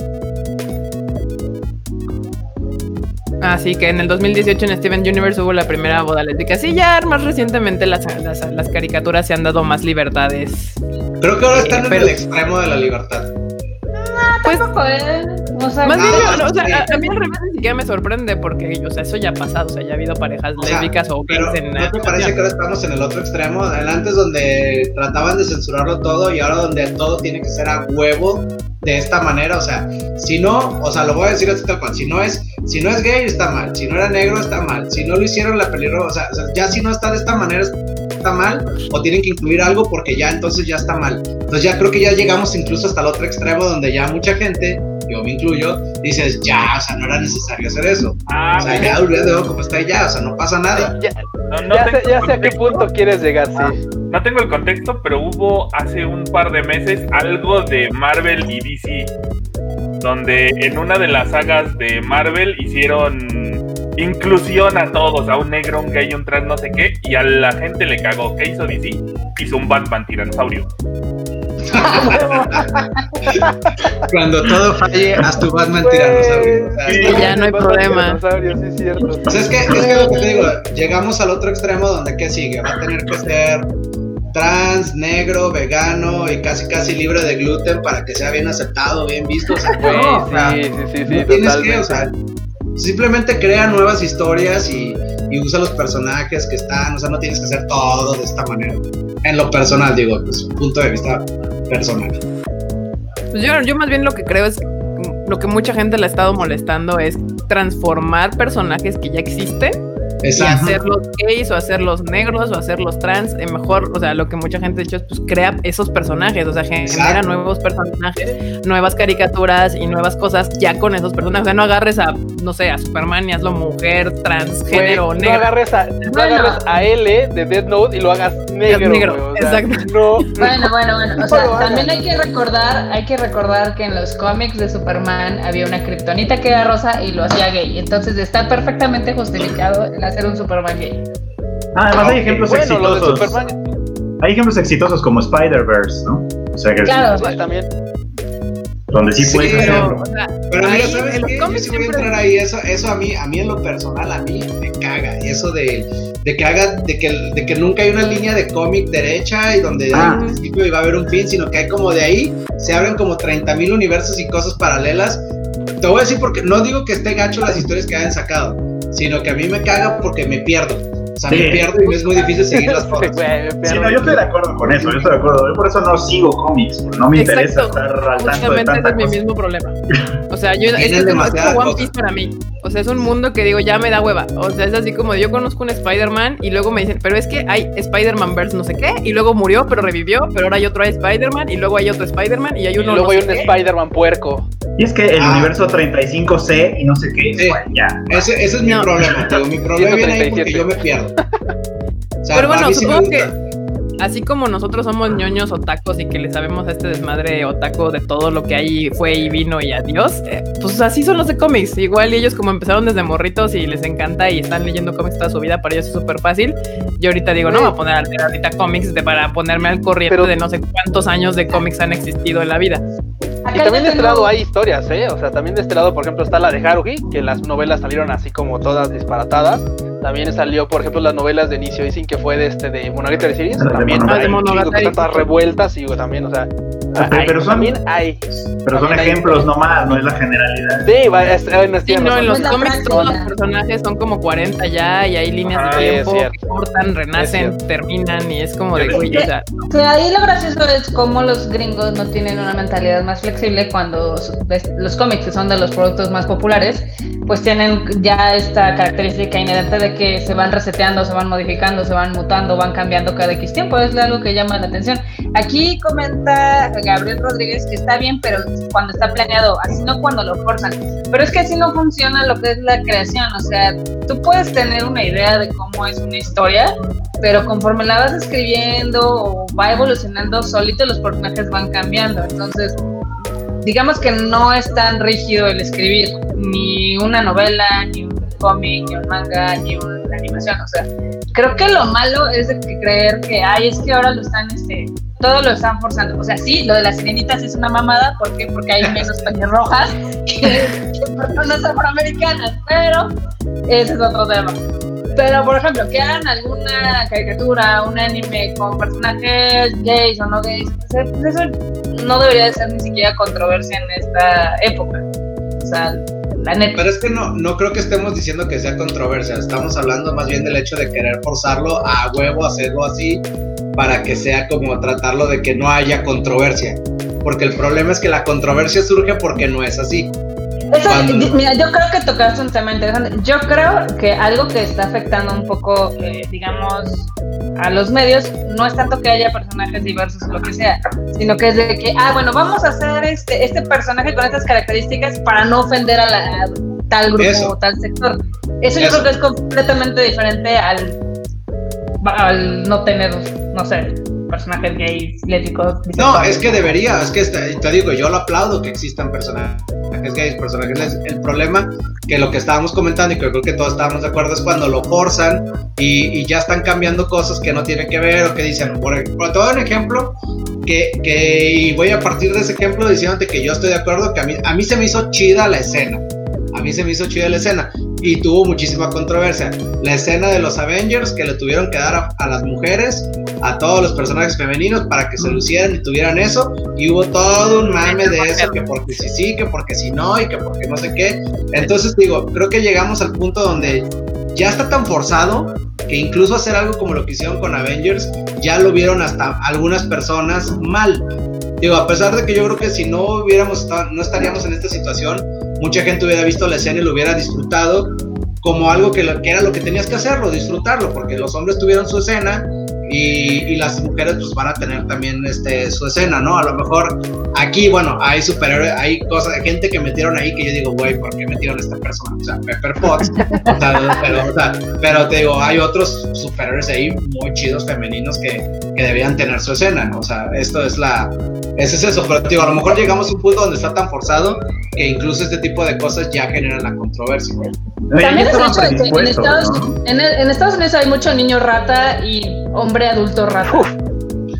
Ah, sí, que en el 2018 en Steven Universe hubo la primera boda lésbica. Sí, ya más recientemente las, las, las caricaturas se han dado más libertades. Creo que ahora están en pero- el extremo de la libertad. Pues, Tampoco, ¿eh? O sea, más bien, no, o sea, a, a mí al revés ni siquiera me sorprende porque, o sea, eso ya ha pasado. O sea, ya ha habido parejas O sea, lésbicas o Pero gays en ¿no te parece que ahora estamos en el otro extremo? Antes donde trataban de censurarlo todo y ahora donde todo tiene que ser a huevo de esta manera, o sea, si no, o sea, lo voy a decir así tal cual, si no es, si no es gay está mal, si no era negro está mal, si no lo hicieron la pelirroja, o sea, o sea, ya si no está de esta manera está mal, o tienen que incluir algo porque ya entonces ya está mal. Entonces ya creo que ya llegamos incluso hasta el otro extremo donde ya mucha gente, yo me incluyo, dices, ya, o sea, no era necesario hacer eso. Ah, O sea, ya olvídate como está y ya, o sea, no pasa nada. ya, No, no ya sé, ya sé a qué punto quieres llegar, sí. No tengo el contexto, pero hubo hace un par de meses algo de Marvel y DC, donde en una de las sagas de Marvel hicieron inclusión a todos, a un negro, un gay, un trans, no sé qué, y a la gente le cagó. ¿Qué hizo DC? Hizo un Batman tiranosaurio. Cuando todo falle, haz tu Batman tiranosaurio. Sí, ya no hay problema. sí, es cierto. Pues es que, es que lo que te digo, llegamos al otro extremo donde ¿qué sigue? Va a tener que ser trans, negro, vegano y casi casi libre de gluten para que sea bien aceptado, bien visto. O sea, no, sí, sí, sí, sí, no tienes totalmente. que, o sea, simplemente crea nuevas historias y, usa los personajes que están, o sea, no tienes que hacer todo de esta manera. En lo personal, digo, pues punto de vista personal. Pues yo, yo más bien lo que creo es lo que mucha gente le ha estado molestando es transformar personajes que ya existen y Exacto. hacerlos gays o hacerlos negros o hacerlos trans. eh, mejor, o sea, lo que mucha gente ha hecho es pues crea esos personajes, o sea, gen- Exacto. genera nuevos personajes, nuevas caricaturas y nuevas cosas ya con esos personajes. O sea, no agarres a, no sé, a Superman y hazlo mujer, transgénero, no negro. agarres, a, no Bueno. agarres a L de Death Note y lo hagas negro. negro, güey, o sea, exacto. No. Bueno, bueno, bueno. O No sea, también hay que recordar, hay que recordar que en los cómics de Superman había una kriptonita que era rosa y lo hacía gay. Entonces está perfectamente justificado el hacer un Superman gay. Ah, además hay ejemplos Bueno, lo de exitosos. Superman. Hay ejemplos exitosos como Spider-Verse, ¿no? O sea, que Claro. sí, también. donde sí, Sí, puedes Pero, hacerlo. o sea, Pero mira, ¿sabes en qué? Yo sí voy a entrar ahí, eso, eso a mí, a mí en lo personal, a mí me caga, eso de, de que haga, de que, de que nunca hay una línea de cómic derecha y donde Ah. hay un principio y va a haber un fin, sino que hay como de ahí, se abren como 30 mil universos y cosas paralelas. Te voy a decir porque, no digo que esté gacho las historias que hayan sacado, sino que a mí me caga porque me pierdo. O sea, Sí. me pierdo y me es muy difícil todas. güey, me Sí, no, yo estoy de acuerdo con eso, yo estoy de acuerdo. Yo por eso no sigo cómics, no me interesa estar al tanto de tanta es mi mismo problema. O sea, yo es, es como, es demasiadas como One cosas. Piece para mí. O sea, es un mundo que digo, ya me da hueva. O sea, es así como yo conozco un Spider-Man y luego me dicen, pero es que hay Spider-Man verse no sé qué, y luego murió, pero revivió, pero ahora hay otro Spider-Man, y luego hay otro Spider-Man, y hay Y uno luego no hay sé un. Spider-Man puerco. Y es que el Ah. universo 35C y no sé qué, Sí. bueno, ya. Ese, ese es mi problema, te digo, mi problema viene ahí porque 137. yo me pierdo. O sea, Pero bueno, sí me supongo que así como nosotros somos ñoños otacos y que le sabemos a este desmadre otaco de todo lo que ahí fue y vino y adiós, eh, pues así son los de cómics. Igual y ellos como empezaron desde morritos y les encanta y están leyendo cómics toda su vida, para ellos es súper fácil. Yo ahorita digo, no, voy a poner a leer ahorita cómics de, para ponerme al corriente Pero- de no sé cuántos años de cómics han existido en la vida. Y también de este lado hay historias, ¿eh? O sea, también de este lado, por ejemplo, está la de Haruhi, que las novelas salieron así como todas disparatadas. También salió, por ejemplo, las novelas de Inicio Isin, que fue de este de Monogatari Series. De También hay un chingo Monogatari. que tantas revueltas y también, o sea, Ah, pero- hay- pero son- también hay. Pero son También hay- ejemplos nomás, no es la generalidad. Sí, va, es, es, Sí, no, en los cómics todos los personajes son como 40 ya y hay líneas Ajá, de tiempo que cortan, renacen, terminan y es como de, güey, o sea, Que ahí lo gracioso es cómo los gringos no tienen una mentalidad más flexible cuando los cómics, que son de los productos más populares, pues tienen ya esta característica inherente de que se van reseteando, se van modificando, se van mutando, van cambiando cada X tiempo. Es algo que llama la atención. Aquí comenta Gabriel Rodríguez que está bien, pero cuando está planeado, así no cuando lo forzan. Pero es que así no funciona lo que es la creación. O sea, tú puedes tener una idea de cómo es una historia, pero conforme la vas escribiendo o va evolucionando, solito los personajes van cambiando. Entonces, digamos que no es tan rígido el escribir ni una novela, ni cómic, ni un manga, ni una animación. O sea, creo que lo malo es de que creer que, ay, es que ahora lo están, este, todo lo están forzando. O sea, sí, lo de las sirenitas es una mamada, ¿por qué? Porque hay menos pelirrojas que, que personas afroamericanas, pero ese es otro tema. Pero, por ejemplo, que hagan alguna caricatura, un anime con personajes gays o no gays, pues, eso no debería de ser ni siquiera controversia en esta época. O sea, Pero es que no, no creo que estemos diciendo que sea controversia, estamos hablando más bien del hecho de querer forzarlo a huevo, hacerlo así, para que sea como tratarlo de que no haya controversia. Porque el problema es que la controversia surge porque no es así. Eso, mira, yo creo que tocaste un tema interesante. Yo creo que algo que está afectando un poco, eh, digamos, a los medios, no es tanto que haya personajes diversos o lo que sea, sino que es de que, ah, bueno, vamos a hacer este, este personaje con estas características para no ofender a, la, a tal grupo Eso. o tal sector. Eso yo creo que es completamente diferente al, al no tener, no sé, personajes gays, lésbicos. No, es que debería, es que está- te digo, yo lo aplaudo que existan personajes gays, personajes lesbianos. El problema que lo que estábamos comentando y que creo que todos estábamos de acuerdo es cuando lo forzan y, y ya están cambiando cosas que no tienen que ver o que dicen, por te doy un ejemplo que, que y voy a partir de ese ejemplo diciéndote que yo estoy de acuerdo que a mí, a mí se me hizo chida la escena. A mí se me hizo chida la escena y tuvo muchísima controversia. La escena de los Avengers que le tuvieron que dar a, a las mujeres, a todos los personajes femeninos para que se lucieran y tuvieran eso. Y hubo todo un mame de eso, que porque sí sí, que porque sí no y que porque no sé qué. Entonces digo, creo que llegamos al punto donde ya está tan forzado que incluso hacer algo como lo que hicieron con Avengers ya lo vieron hasta algunas personas mal. Digo, a pesar de que yo creo que si no hubiéramos estado, no estaríamos en esta situación, mucha gente hubiera visto la escena y lo hubiera disfrutado como algo que, que era lo que tenías que hacerlo, disfrutarlo, porque los hombres tuvieron su escena y, las mujeres pues van a tener también este, su escena, ¿no? A lo mejor aquí, bueno, hay superhéroes, hay cosas, gente que metieron ahí que yo digo, güey, ¿por qué metieron a esta persona? O sea, Pepper Potts, o sea, pero, o sea, pero te digo, hay otros superhéroes ahí muy chidos femeninos que, que debían tener su escena, ¿no? O sea, esto es la, ese es eso, pero digo, a lo mejor llegamos a un punto donde está tan forzado que incluso este tipo de cosas ya generan la controversia. También es hecho de que en Estados, ¿no? en, en Estados Unidos hay mucho niño rata y hombre adulto rata. Libera-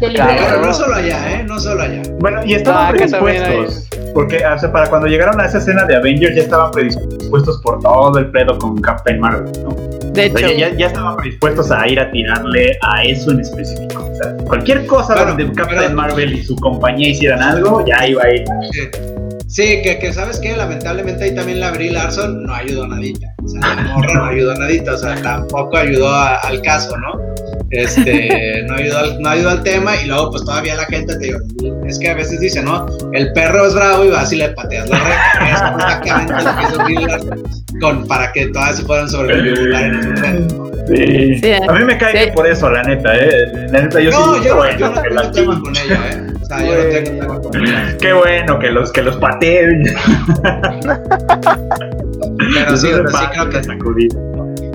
Pero no solo allá, ¿eh? No solo allá. Bueno, y estaban Ah, predispuestos. Porque, o sea, para cuando llegaron a esa escena de Avengers ya estaban predispuestos por todo el pedo con Captain Marvel, ¿no? de O sea, hecho, ya, ya estaban predispuestos a ir a tirarle a eso en específico. O sea, cualquier cosa Claro, donde Captain pero- Marvel y su compañía hicieran algo, ya iba a ir. Sí, Sí, que, que sabes que lamentablemente ahí también la Brie Larson no ayudó nadita. O sea, la morra no ayudó nadita, o sea, tampoco ayudó a- al caso, ¿no? Este, no ayudó, al, no ayudó al tema y luego pues todavía la gente te digo, es que a veces dice, ¿no? El perro es bravo y vas y le pateas la red. Es exactamente lo que hizo con, para que todas se puedan sobrevivir en ese momento. Sí. Sí, a mí me cae sí. bien por eso, la neta, ¿eh? La neta, yo No, sí. yo, bueno, yo no que tengo la tema con ella, ¿eh? O sea, yo no tengo tema con ella. Qué bueno que los, que los pateen. Pero sí, sí creo que.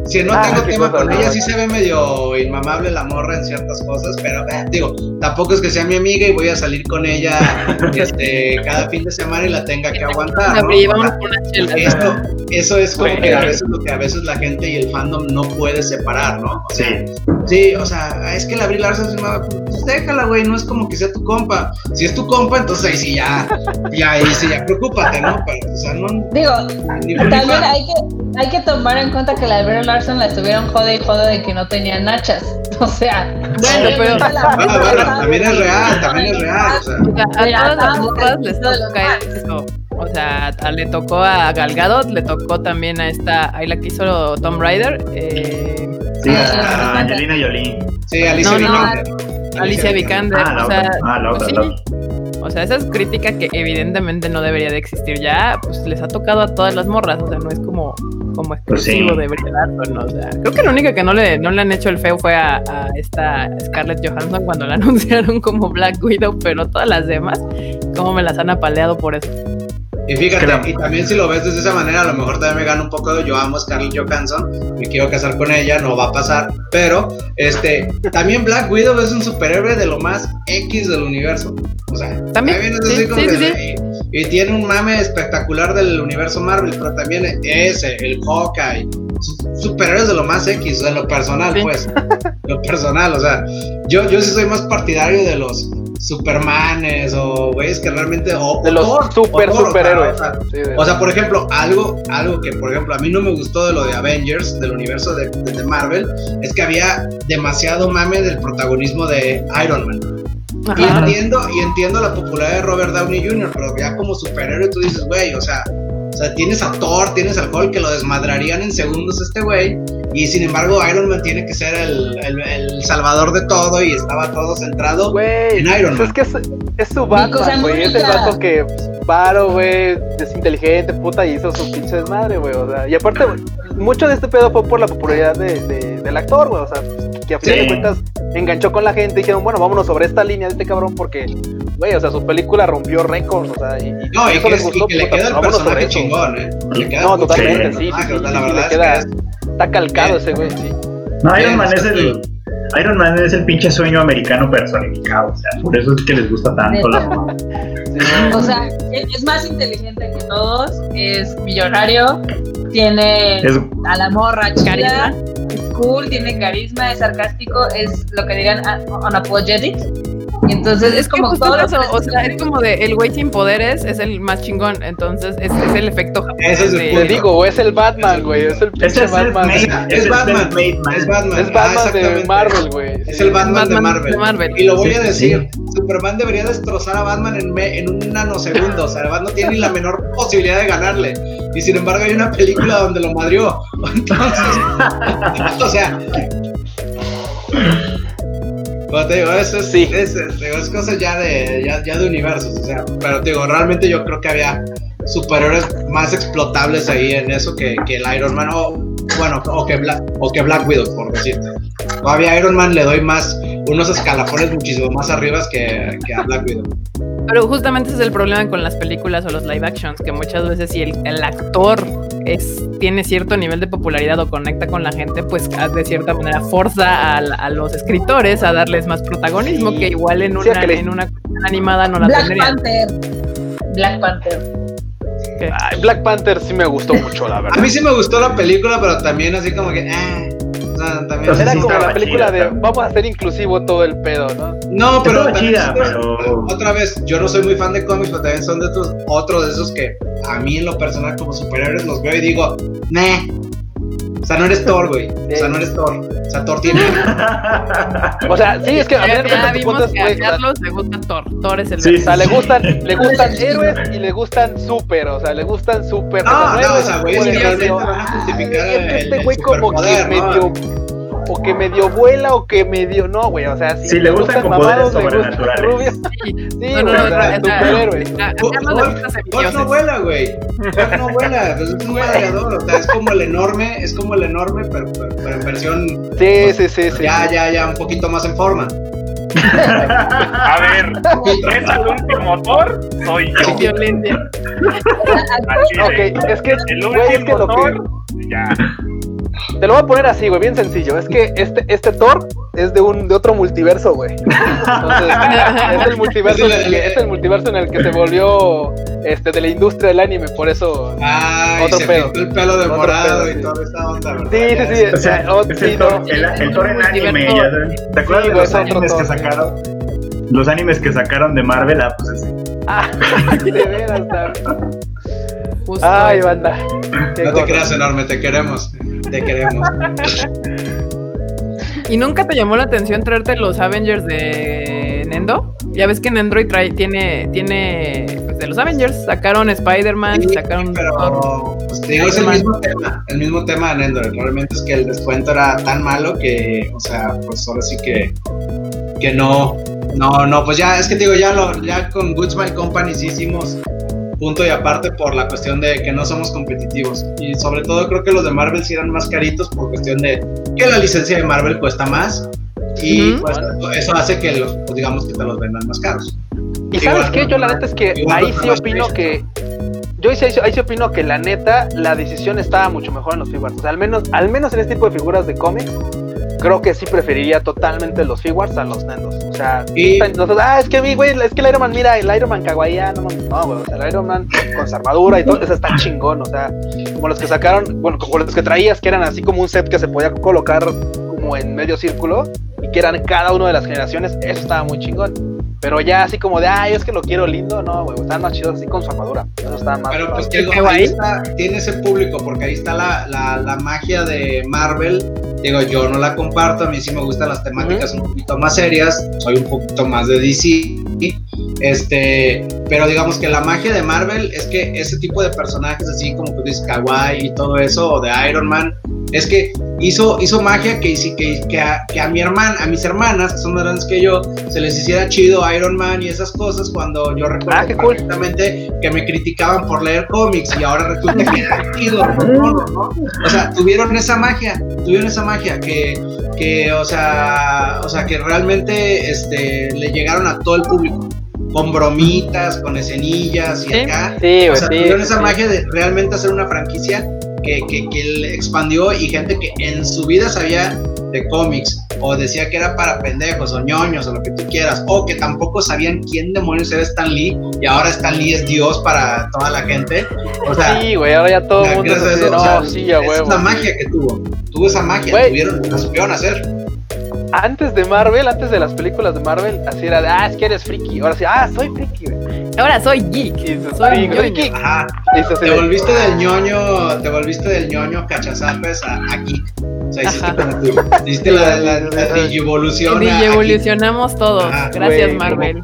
Si no Ah, tengo tema cosa, con ella, sí se ve medio inmamable la morra en ciertas cosas, pero eh, digo, tampoco es que sea mi amiga y voy a salir con ella este, cada fin de semana y la tenga que aguantar, ¿no? Oye, O vamos sea, por una chela. eso, es como que a veces lo que a veces la gente y el fandom no puede separar, ¿no? O sea, Sí. Sí, o sea, es que la Brie Larson es una... Pues déjala, güey, no es como que sea tu compa. Si es tu compa, entonces ahí sí ya, ya, ahí sí ya, preocúpate, ¿no? Pero, o sea, no... Digo, también hay que, hay que tomar en cuenta que la de Brie Larson la estuvieron jode y jode de que no tenía nachas. O sea, Bueno, pero- bueno, estaba también es real, también es real, a todas las les toca eso. O sea, a- le tocó a Gal Gadot, le tocó también a esta, ahí la que hizo Tom Rider, eh, Sí, Ah, a Angelina Jolie. Sí, Alicia No. Alicia Vikander. Ah, o sea. Ah, la pues otra, sí. la otra. O sea, esa es crítica que evidentemente no debería de existir ya, pues les ha tocado a todas las morras, o sea, no es como, como Pues sí. exclusivo de Brie Larson, o sea, creo que la única que no le, no le han hecho el feo fue a, a esta Scarlett Johansson cuando la anunciaron como Black Widow, pero todas las demás, como me las han apaleado por eso. Y fíjate, y también si lo ves de esa manera, a lo mejor también me gana un poco de yo amo a Scarlett Johansson, me quiero casar con ella, no va a pasar, pero este, también Black Widow es un superhéroe de lo más X del universo. O sea, También, sí, así como sí, que- sí, Y, y tiene un mame espectacular del universo Marvel, pero también ese, el Hawkeye, su- superhéroes de lo más X, o sea, en lo personal, pues, lo personal, o sea, yo, yo sí soy más partidario de los Supermanes o güeyes que realmente o, De o los Thor, super Thor, o sea, superhéroes. o sea, Sí, de- o sea, por ejemplo, algo, algo que, por ejemplo, a mí no me gustó de lo de Avengers, del universo de, de- de Marvel, es que había demasiado mame del protagonismo de Iron Man. Y entiendo, y entiendo la popularidad de Robert Downey Jr., pero ya como superhéroe tú dices, güey, o sea, o sea, tienes a Thor, tienes al Hulk que lo desmadrarían en segundos este güey, y sin embargo Iron Man tiene que ser el, el- el salvador de todo y estaba todo centrado en Iron Man. es que es, es su Batman, güey. Es el vato que varo, güey, es inteligente, puta, y hizo su pinche desmadre, güey. O sea, y aparte, mucho de este pedo fue por la popularidad de, de- del actor, güey. O sea, que a final Sí. de cuentas enganchó con la gente y dijeron, bueno, vámonos sobre esta línea de este cabrón porque, güey, o sea, su película rompió récords, o sea, y, y No, y eso que, les y gustó, que le puta, queda el personaje chingón, ¿eh? Le queda No, totalmente, sí, sí, personaje, sí, o sea, sí, la sí, verdad le es que queda- es- Está calcado Bien. ese güey, sí. No, Iron Bien, Man es el. Iron Man es el pinche sueño americano personificado, o sea, por eso es que les gusta tanto la mamá. O sea, es es más inteligente que todos, es millonario, tiene Es, a la morra chida, cool, tiene carisma, es sarcástico, es lo que dirían ah, unapologetic. Entonces es, Es que como justo todo eso, que o sea, es como de el güey sin poderes es el más chingón, entonces es, es el efecto japonés Ese es de- Te digo, es el Batman, güey, es el pinche Batman. Es Batman. Es Batman, Es ah, Batman de. Marvel, güey. Es el Batman, de, Marvel. de Marvel. Y lo voy Sí, a sí, decir, Superman debería destrozar a Batman en, me- en un nanosegundo, o sea, Batman no tiene ni la menor posibilidad de ganarle. Y sin embargo hay una película donde lo madrió. Entonces, o sea... Como te digo, eso es, Sí. es, es- digo, es cosa ya de, ya, ya de universos, o sea, pero te digo, realmente yo creo que había superhéroes más explotables ahí en eso que, que el Iron Man, o bueno, o que, Black, o que Black Widow, por decirte. Todavía a Iron Man le doy más, unos escalafones muchísimo más arriba que, que a Black Widow. Pero justamente ese es el problema con las películas o los live actions, que muchas veces si el, el actor es, tiene cierto nivel de popularidad o conecta con la gente, pues a- de cierta manera forza a, a los escritores a darles más protagonismo Sí. que igual en Sí, una, que les- en una animada no la Black tendrían. Panther. Black Panther. Ay, Black Panther sí me gustó mucho, la A verdad. mí sí me gustó la película, pero también así como que, ah, también. Entonces, Era sí como la película chida, de también. vamos a hacer inclusivo todo el pedo, ¿no? No, pero Estaba también chida, es- pero- otra vez, yo no soy muy fan de cómics, pero también son de estos, otros de esos que a mí en lo personal como superhéroes los veo y digo, meh. O sea, no eres Thor, güey. O sea, no eres Thor. O sea, Thor tiene. O sea, sí, es que a ver, ya vimos que a Carlos le gusta Thor. Thor es el Sí, o sea, le gustan, le gustan héroes y le gustan super, o sea, le gustan super. No, no, héroes o sea, y güeyes como que de realmente medio, van a justificar "Ay, es que el- este güey como que superpoder, ¿no? medio o que medio vuela o que medio no, güey, o sea, si Sí, le gustan con mamados, poderes le gustan sobrenaturales. Sí. Sí, No, no, güey, no, o sea, o sea, superhéroes. A, a Hulk- Carlos le Hulk- gusta Hulk no vuela, güey. Hulk no vuela, pues es un gladiador, o sea, es como el enorme, es como el enorme, pero, en versión Sí, sí, sí, sí. ya, ya, ya un poquito más en forma. A ver, ¿es el último Thor? Soy yo. Violencia. Así de- Ok, es que, El güey, es que último Thor, ya. Te lo voy a poner así, güey, bien sencillo. Es que este, este Thor es de un de otro multiverso, güey. Entonces, es el multiverso, en el que, es el multiverso en el que se volvió este de la industria del anime, por eso Ay, Otro se pedo. el pelo de morado pedo, y sí. toda esa onda, ¿verdad? Sí, sí, sí. O sea, Oh, es sí, el, Thor, no. el, el Thor en anime. Ya- ¿Te acuerdas Sí, de los animes que Thor. sacaron? Los animes que sacaron de Marvel, ah, pues así. Ah, de veras, también. Justo Ay, eso. banda. Qué No te creas enorme, te queremos. Te queremos. ¿Y nunca te llamó la atención traerte los Avengers de Nendo? Ya ves que en Android trae, tiene, tiene, pues de los Avengers, sacaron Spider-Man, Sí, sacaron Thor. pero pues, te digo, es el mismo tema, el mismo tema en Android. Realmente es que el descuento era tan malo que, o sea, pues ahora sí que, que no, no, no, pues ya, es que te digo, ya lo, ya con Goods My Company sí hicimos punto y aparte por la cuestión de que no somos competitivos. Y sobre todo creo que los de Marvel sí eran más caritos por cuestión de que la licencia de Marvel cuesta más. Y pues eso hace que los, pues, digamos que te los vendan más caros. Y sabes qué, yo la neta es que ahí sí opino que. Yo ahí sí, ahí sí opino que la neta, la decisión estaba mucho mejor en los figures. O sea, al menos, al menos en este tipo de figuras de cómics, creo que sí preferiría totalmente los figures a los Nendos. O sea, Y- nosotros, ah, es que mi güey, es que el Iron Man, mira, el Iron Man kawaii, ah, no güey, o sea, el Iron Man con su armadura y todo, eso está chingón, o sea, como los que sacaron, bueno, como los que traías, que eran así como un set que se podía colocar como en medio círculo y que eran cada uno de las generaciones, eso estaba muy chingón. Pero ya así como de, ay, es que lo quiero lindo, no, güey, estaban más chidos así con su armadura. Eso estaba más. Pero pues Qué ahí está, tiene ese público, porque ahí está la, la, la magia de Marvel. Digo, yo no la comparto, a mí sí me gustan las temáticas un poquito más serias, soy un poquito más de DC. Este, pero digamos que la magia de Marvel es que ese tipo de personajes así como tú dices Kawaii y todo eso, o de Iron Man, es que hizo, hizo magia que, que, que, a, que a mi hermana, a mis hermanas, que son más grandes que yo, se les hiciera chido Iron Man y esas cosas cuando yo recuerdo Ah, cool. perfectamente que me criticaban por leer cómics y ahora resulta que era chido, ¿no? ¿no? O sea, tuvieron esa magia, tuvieron esa magia que, que o sea, o sea, que realmente este, le llegaron a todo el público. Con bromitas, con escenillas y Sí. acá. Sí, O güey, sea, sí, tuvieron sí, esa sí. magia de realmente hacer una franquicia que, que, que le expandió y gente que en su vida sabía de cómics o decía que era para pendejos o ñoños o lo que tú quieras o que tampoco sabían quién demonios era Stan Lee y ahora Stan Lee es Dios para toda la gente. O sea, Sí, güey, ahora ya todo el mundo es gracias a así de, eso, o no, sea, sí, a esa huevo. es la magia que tuvo. Tuvo esa magia, tuvieron, la supieron hacer. Antes de Marvel, antes de las películas de Marvel, así era de, ah, es que eres friki. Ahora sí, ah, soy friki, güey. Ahora soy geek. Y dices, Soy geek. Ajá. Y dices así Te de, volviste del ñoño, te volviste del ñoño cachazapes a, a geek. O sea, hiciste, Ajá. como tu- hiciste la, la, la digivolución. a- a Y geek. evolucionamos todos. Ajá, Gracias, güey, Marvel.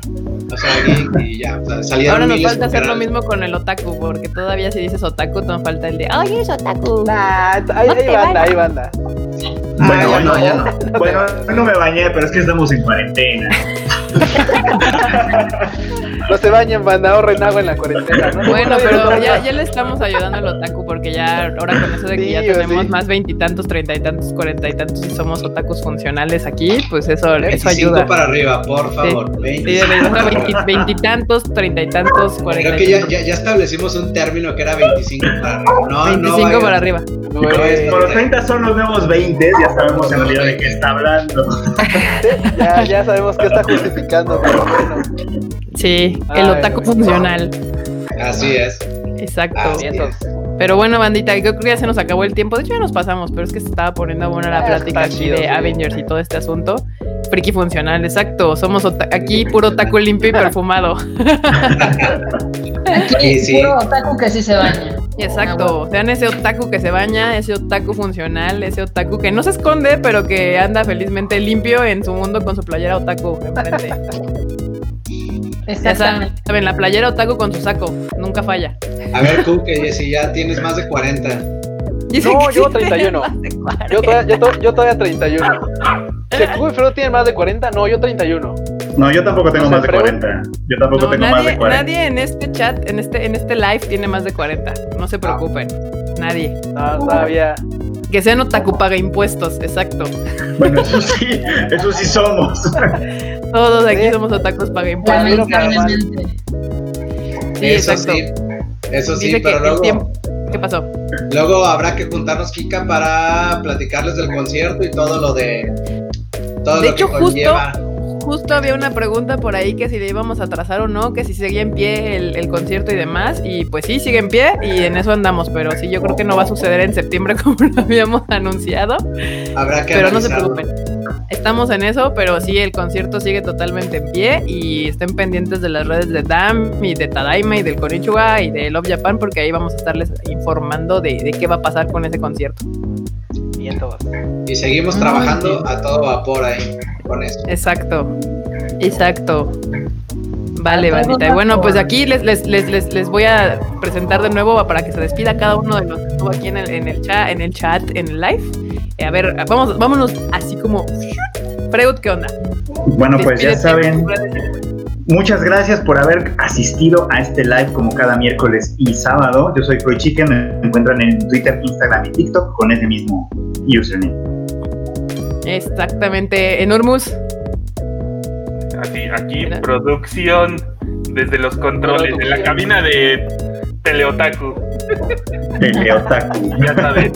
O sea, geek y ya. O sea, Ahora nos falta hacer lo mismo con el otaku, porque todavía si dices otaku, te falta el de, ay, eres otaku. nah, ahí, No ahí te banda, ahí banda. Bueno, ya bueno, no, ya no. bueno, no me bañé, pero es que estamos en cuarentena. No se bañen, banda, ahorren agua en la cuarentena, ¿no? Bueno, pero ya, ya le estamos ayudando al otaku, porque ya ahora con eso de que Sí, ya tenemos sí. más veintitantos, treinta y tantos, cuarenta y tantos y somos otakus funcionales aquí, pues eso, eso 25 ayuda. para arriba, por favor. Sí, 25 de para verdad, arriba. veinti- veintitantos, treinta y tantos, cuarenta Creo y que ya, tantos. ya, ya establecimos un término que era 25 para arriba. No, 25 no para arriba. güey, Como los 30 son los nuevos 20, ya sabemos en realidad de qué está hablando. ya, ya sabemos que está justificando, pero bueno. Sí, el Ay, otaku funcional. Así es. Exacto. Así es. Pero bueno, bandita, yo creo que ya se nos acabó el tiempo. De hecho, ya nos pasamos, pero es que se estaba poniendo buena la Ah, plática aquí chido, de sí. Avengers y todo este asunto. Friki funcional, exacto. Somos aquí puro otaku limpio y perfumado. Aquí, Sí, sí. puro otaku que sí se baña. Exacto. Sean ese otaku que se baña, ese otaku funcional, ese otaku que no se esconde, pero que anda felizmente limpio en su mundo con su playera otaku enfrente. Ya saben, la playera otaku con su saco, nunca falla. A ver, tú, que si ya tienes más de 40. Dicen No, yo sí tienen 31. más de 40. Yo todavía, yo, to- yo todavía 31. Si Cubo y Fredo tienen más de 40, no, yo 31. No, yo tampoco tengo O sea, más de Freud- 40. Yo tampoco No, tengo más nadie, de 40. nadie en este chat, en este, en este live tiene más de 40. No se preocupen. Nadie. No, todavía. Que sean otaku paga impuestos, exacto. Bueno, eso sí, eso sí somos. Todos aquí Sí. somos otakus paga impuestos. Sí, eso exacto. sí. Eso sí, Dice que pero el luego. tiempo, ¿Qué pasó? Luego habrá que juntarnos, Kika, para platicarles del concierto y todo lo de. Todo De lo hecho, que conlleva. Justo había una pregunta por ahí que si le íbamos a trazar o no, que si seguía en pie el, el concierto y demás. Y pues sí, sigue en pie y en eso andamos. Pero sí, yo creo que no va a suceder en septiembre como lo habíamos anunciado. Habrá que Pero no se preocupen. Estamos en eso, pero sí, el concierto sigue totalmente en pie y estén pendientes de las redes de DAM y de Tadaima y del Konichiwa y de Love Japan porque ahí vamos a estarles informando de, de qué va a pasar con ese concierto. Y seguimos trabajando a todo vapor ahí con eso. Exacto, exacto. Vale, bandita. Y bueno, pues aquí les, les, les, les, les voy a presentar de nuevo para que se despida cada uno de los que estuvo aquí en el, en el chat, en el chat, en el live. Eh, a ver, vamos, vámonos así como. Freud, ¿qué onda? Bueno, pues ya saben, muchas gracias por haber asistido a este live como cada miércoles y sábado. Yo soy Freud Chicken, me encuentran en Twitter, Instagram y TikTok con ese mismo username. Exactamente, Enormous. Así, aquí producción desde los controles, en la cabina de Teleotaku. Teleotaku. Ya sabes,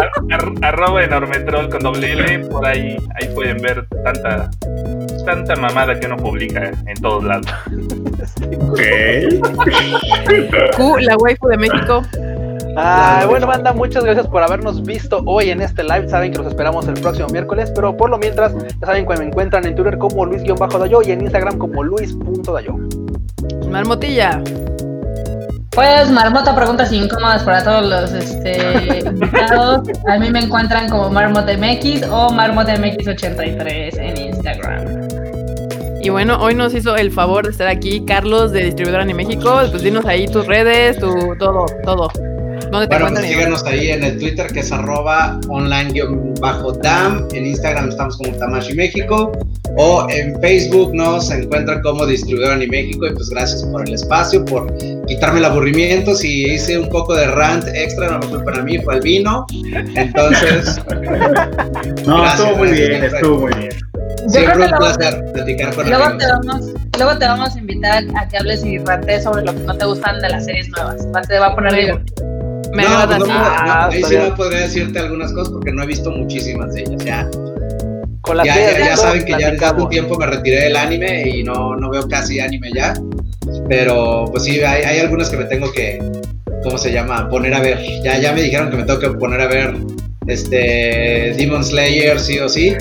ar- ar- arroba enormetrol con doble L, por ahí, ahí pueden ver tanta, tanta mamada que uno publica en todos lados. Ok. Q, la waifu de México. Ah, bueno, banda, muchas gracias por habernos visto hoy en este live. Saben que los esperamos el próximo miércoles, pero por lo mientras, ya saben que me encuentran en Twitter como Luis-Dayo y en Instagram como Luis.dayo. Marmotilla. Pues Marmota preguntas incómodas para todos los este, invitados. A mí me encuentran como MarmotMX o MarmotMX83 en Instagram. Y bueno, hoy nos hizo el favor de estar aquí Carlos de Distribuidora en México. Pues dinos ahí tus redes, tu todo, todo. ¿Dónde te Bueno, pues síganos ahí en el Twitter que es arroba online-dam. En Instagram estamos como Tamashi México. O en Facebook nos encuentran como Distribuidora en México. Y pues gracias por el espacio, por quitarme el aburrimiento. Si hice un poco de rant extra, no fue para mí, fue el vino. Entonces, No, Gracias, estuvo muy bien, estuvo muy bien. Siempre un placer platicar con luego amigos. te vamos, luego te vamos a invitar a que hables y rates sobre lo que no te gustan de las series nuevas. Va- Te va a poner divertido. Me no, agrada pues no, no, Ah, ahí sí no podría decirte algunas cosas porque no he visto muchísimas de ellas. Ya, Con las ya, ya, ya saben que ya desde hace un tiempo me retiré del anime y no, no veo casi anime ya. Pero pues sí, hay, hay algunas que me tengo que, ¿cómo se llama? Poner a ver. Ya, ya me dijeron que me tengo que poner a ver este Demon Slayer sí o sí.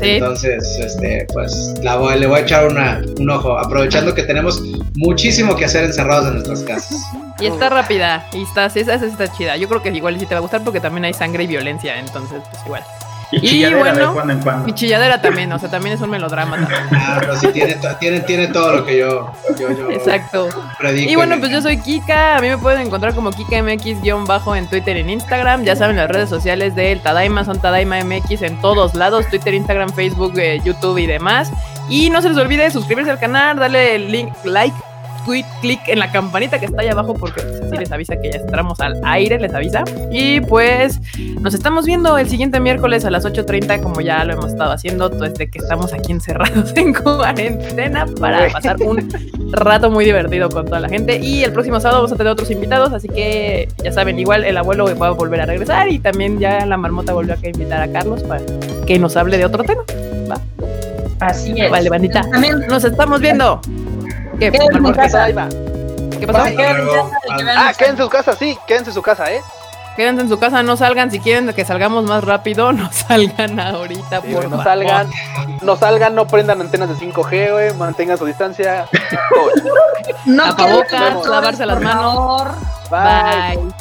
Sí. Entonces, este, pues la voy- le voy a echar una, un ojo, aprovechando que tenemos muchísimo que hacer encerrados en nuestras casas. Y está rápida. Y está, sí, esa, esa está chida. Yo creo que igual sí te va a gustar porque también hay sangre y violencia. Entonces, pues igual. Y Y chilladera de bueno, cuando en cuando. Y chilladera también, o sea, también es un melodrama también. Ah, pero sí tiene, tiene, tiene todo lo que yo, yo, yo Exacto. predico. Y bueno, en- pues yo soy Kika. A mí me pueden encontrar como KikaMX-bajo en Twitter y en Instagram. Ya saben, las redes sociales del Tadaima son Tadaima MX en todos lados: Twitter, Instagram, Facebook, eh, YouTube y demás. Y no se les olvide suscribirse al canal, darle el link, like, tweet, click en la campanita que está ahí abajo porque pues, así les avisa que ya entramos al aire, les avisa. Y pues nos estamos viendo el siguiente miércoles a las 8.30 como ya lo hemos estado haciendo desde que estamos aquí encerrados en cuarentena para pasar un rato muy divertido con toda la gente. Y el próximo sábado vamos a tener otros invitados, así que ya saben, igual el abuelo va a volver a regresar y también ya la marmota volvió a invitar a Carlos para que nos hable de otro tema. Así es. Vale, bandita. También Nos estamos viendo. ¿Qué, Quédense en Marmota? casa. Ahí va. ¿Qué pasó? En casa que Ah, en quédense en su casa, sí, quédense en su casa, ¿eh? Quédense en su casa, no salgan. Si quieren que salgamos más rápido, no salgan ahorita, Sí, por no favor. salgan, no salgan, no prendan antenas de 5G, güey, mantengan su distancia. No Tapabocas, queden lavarse las manos. Bye. Bye.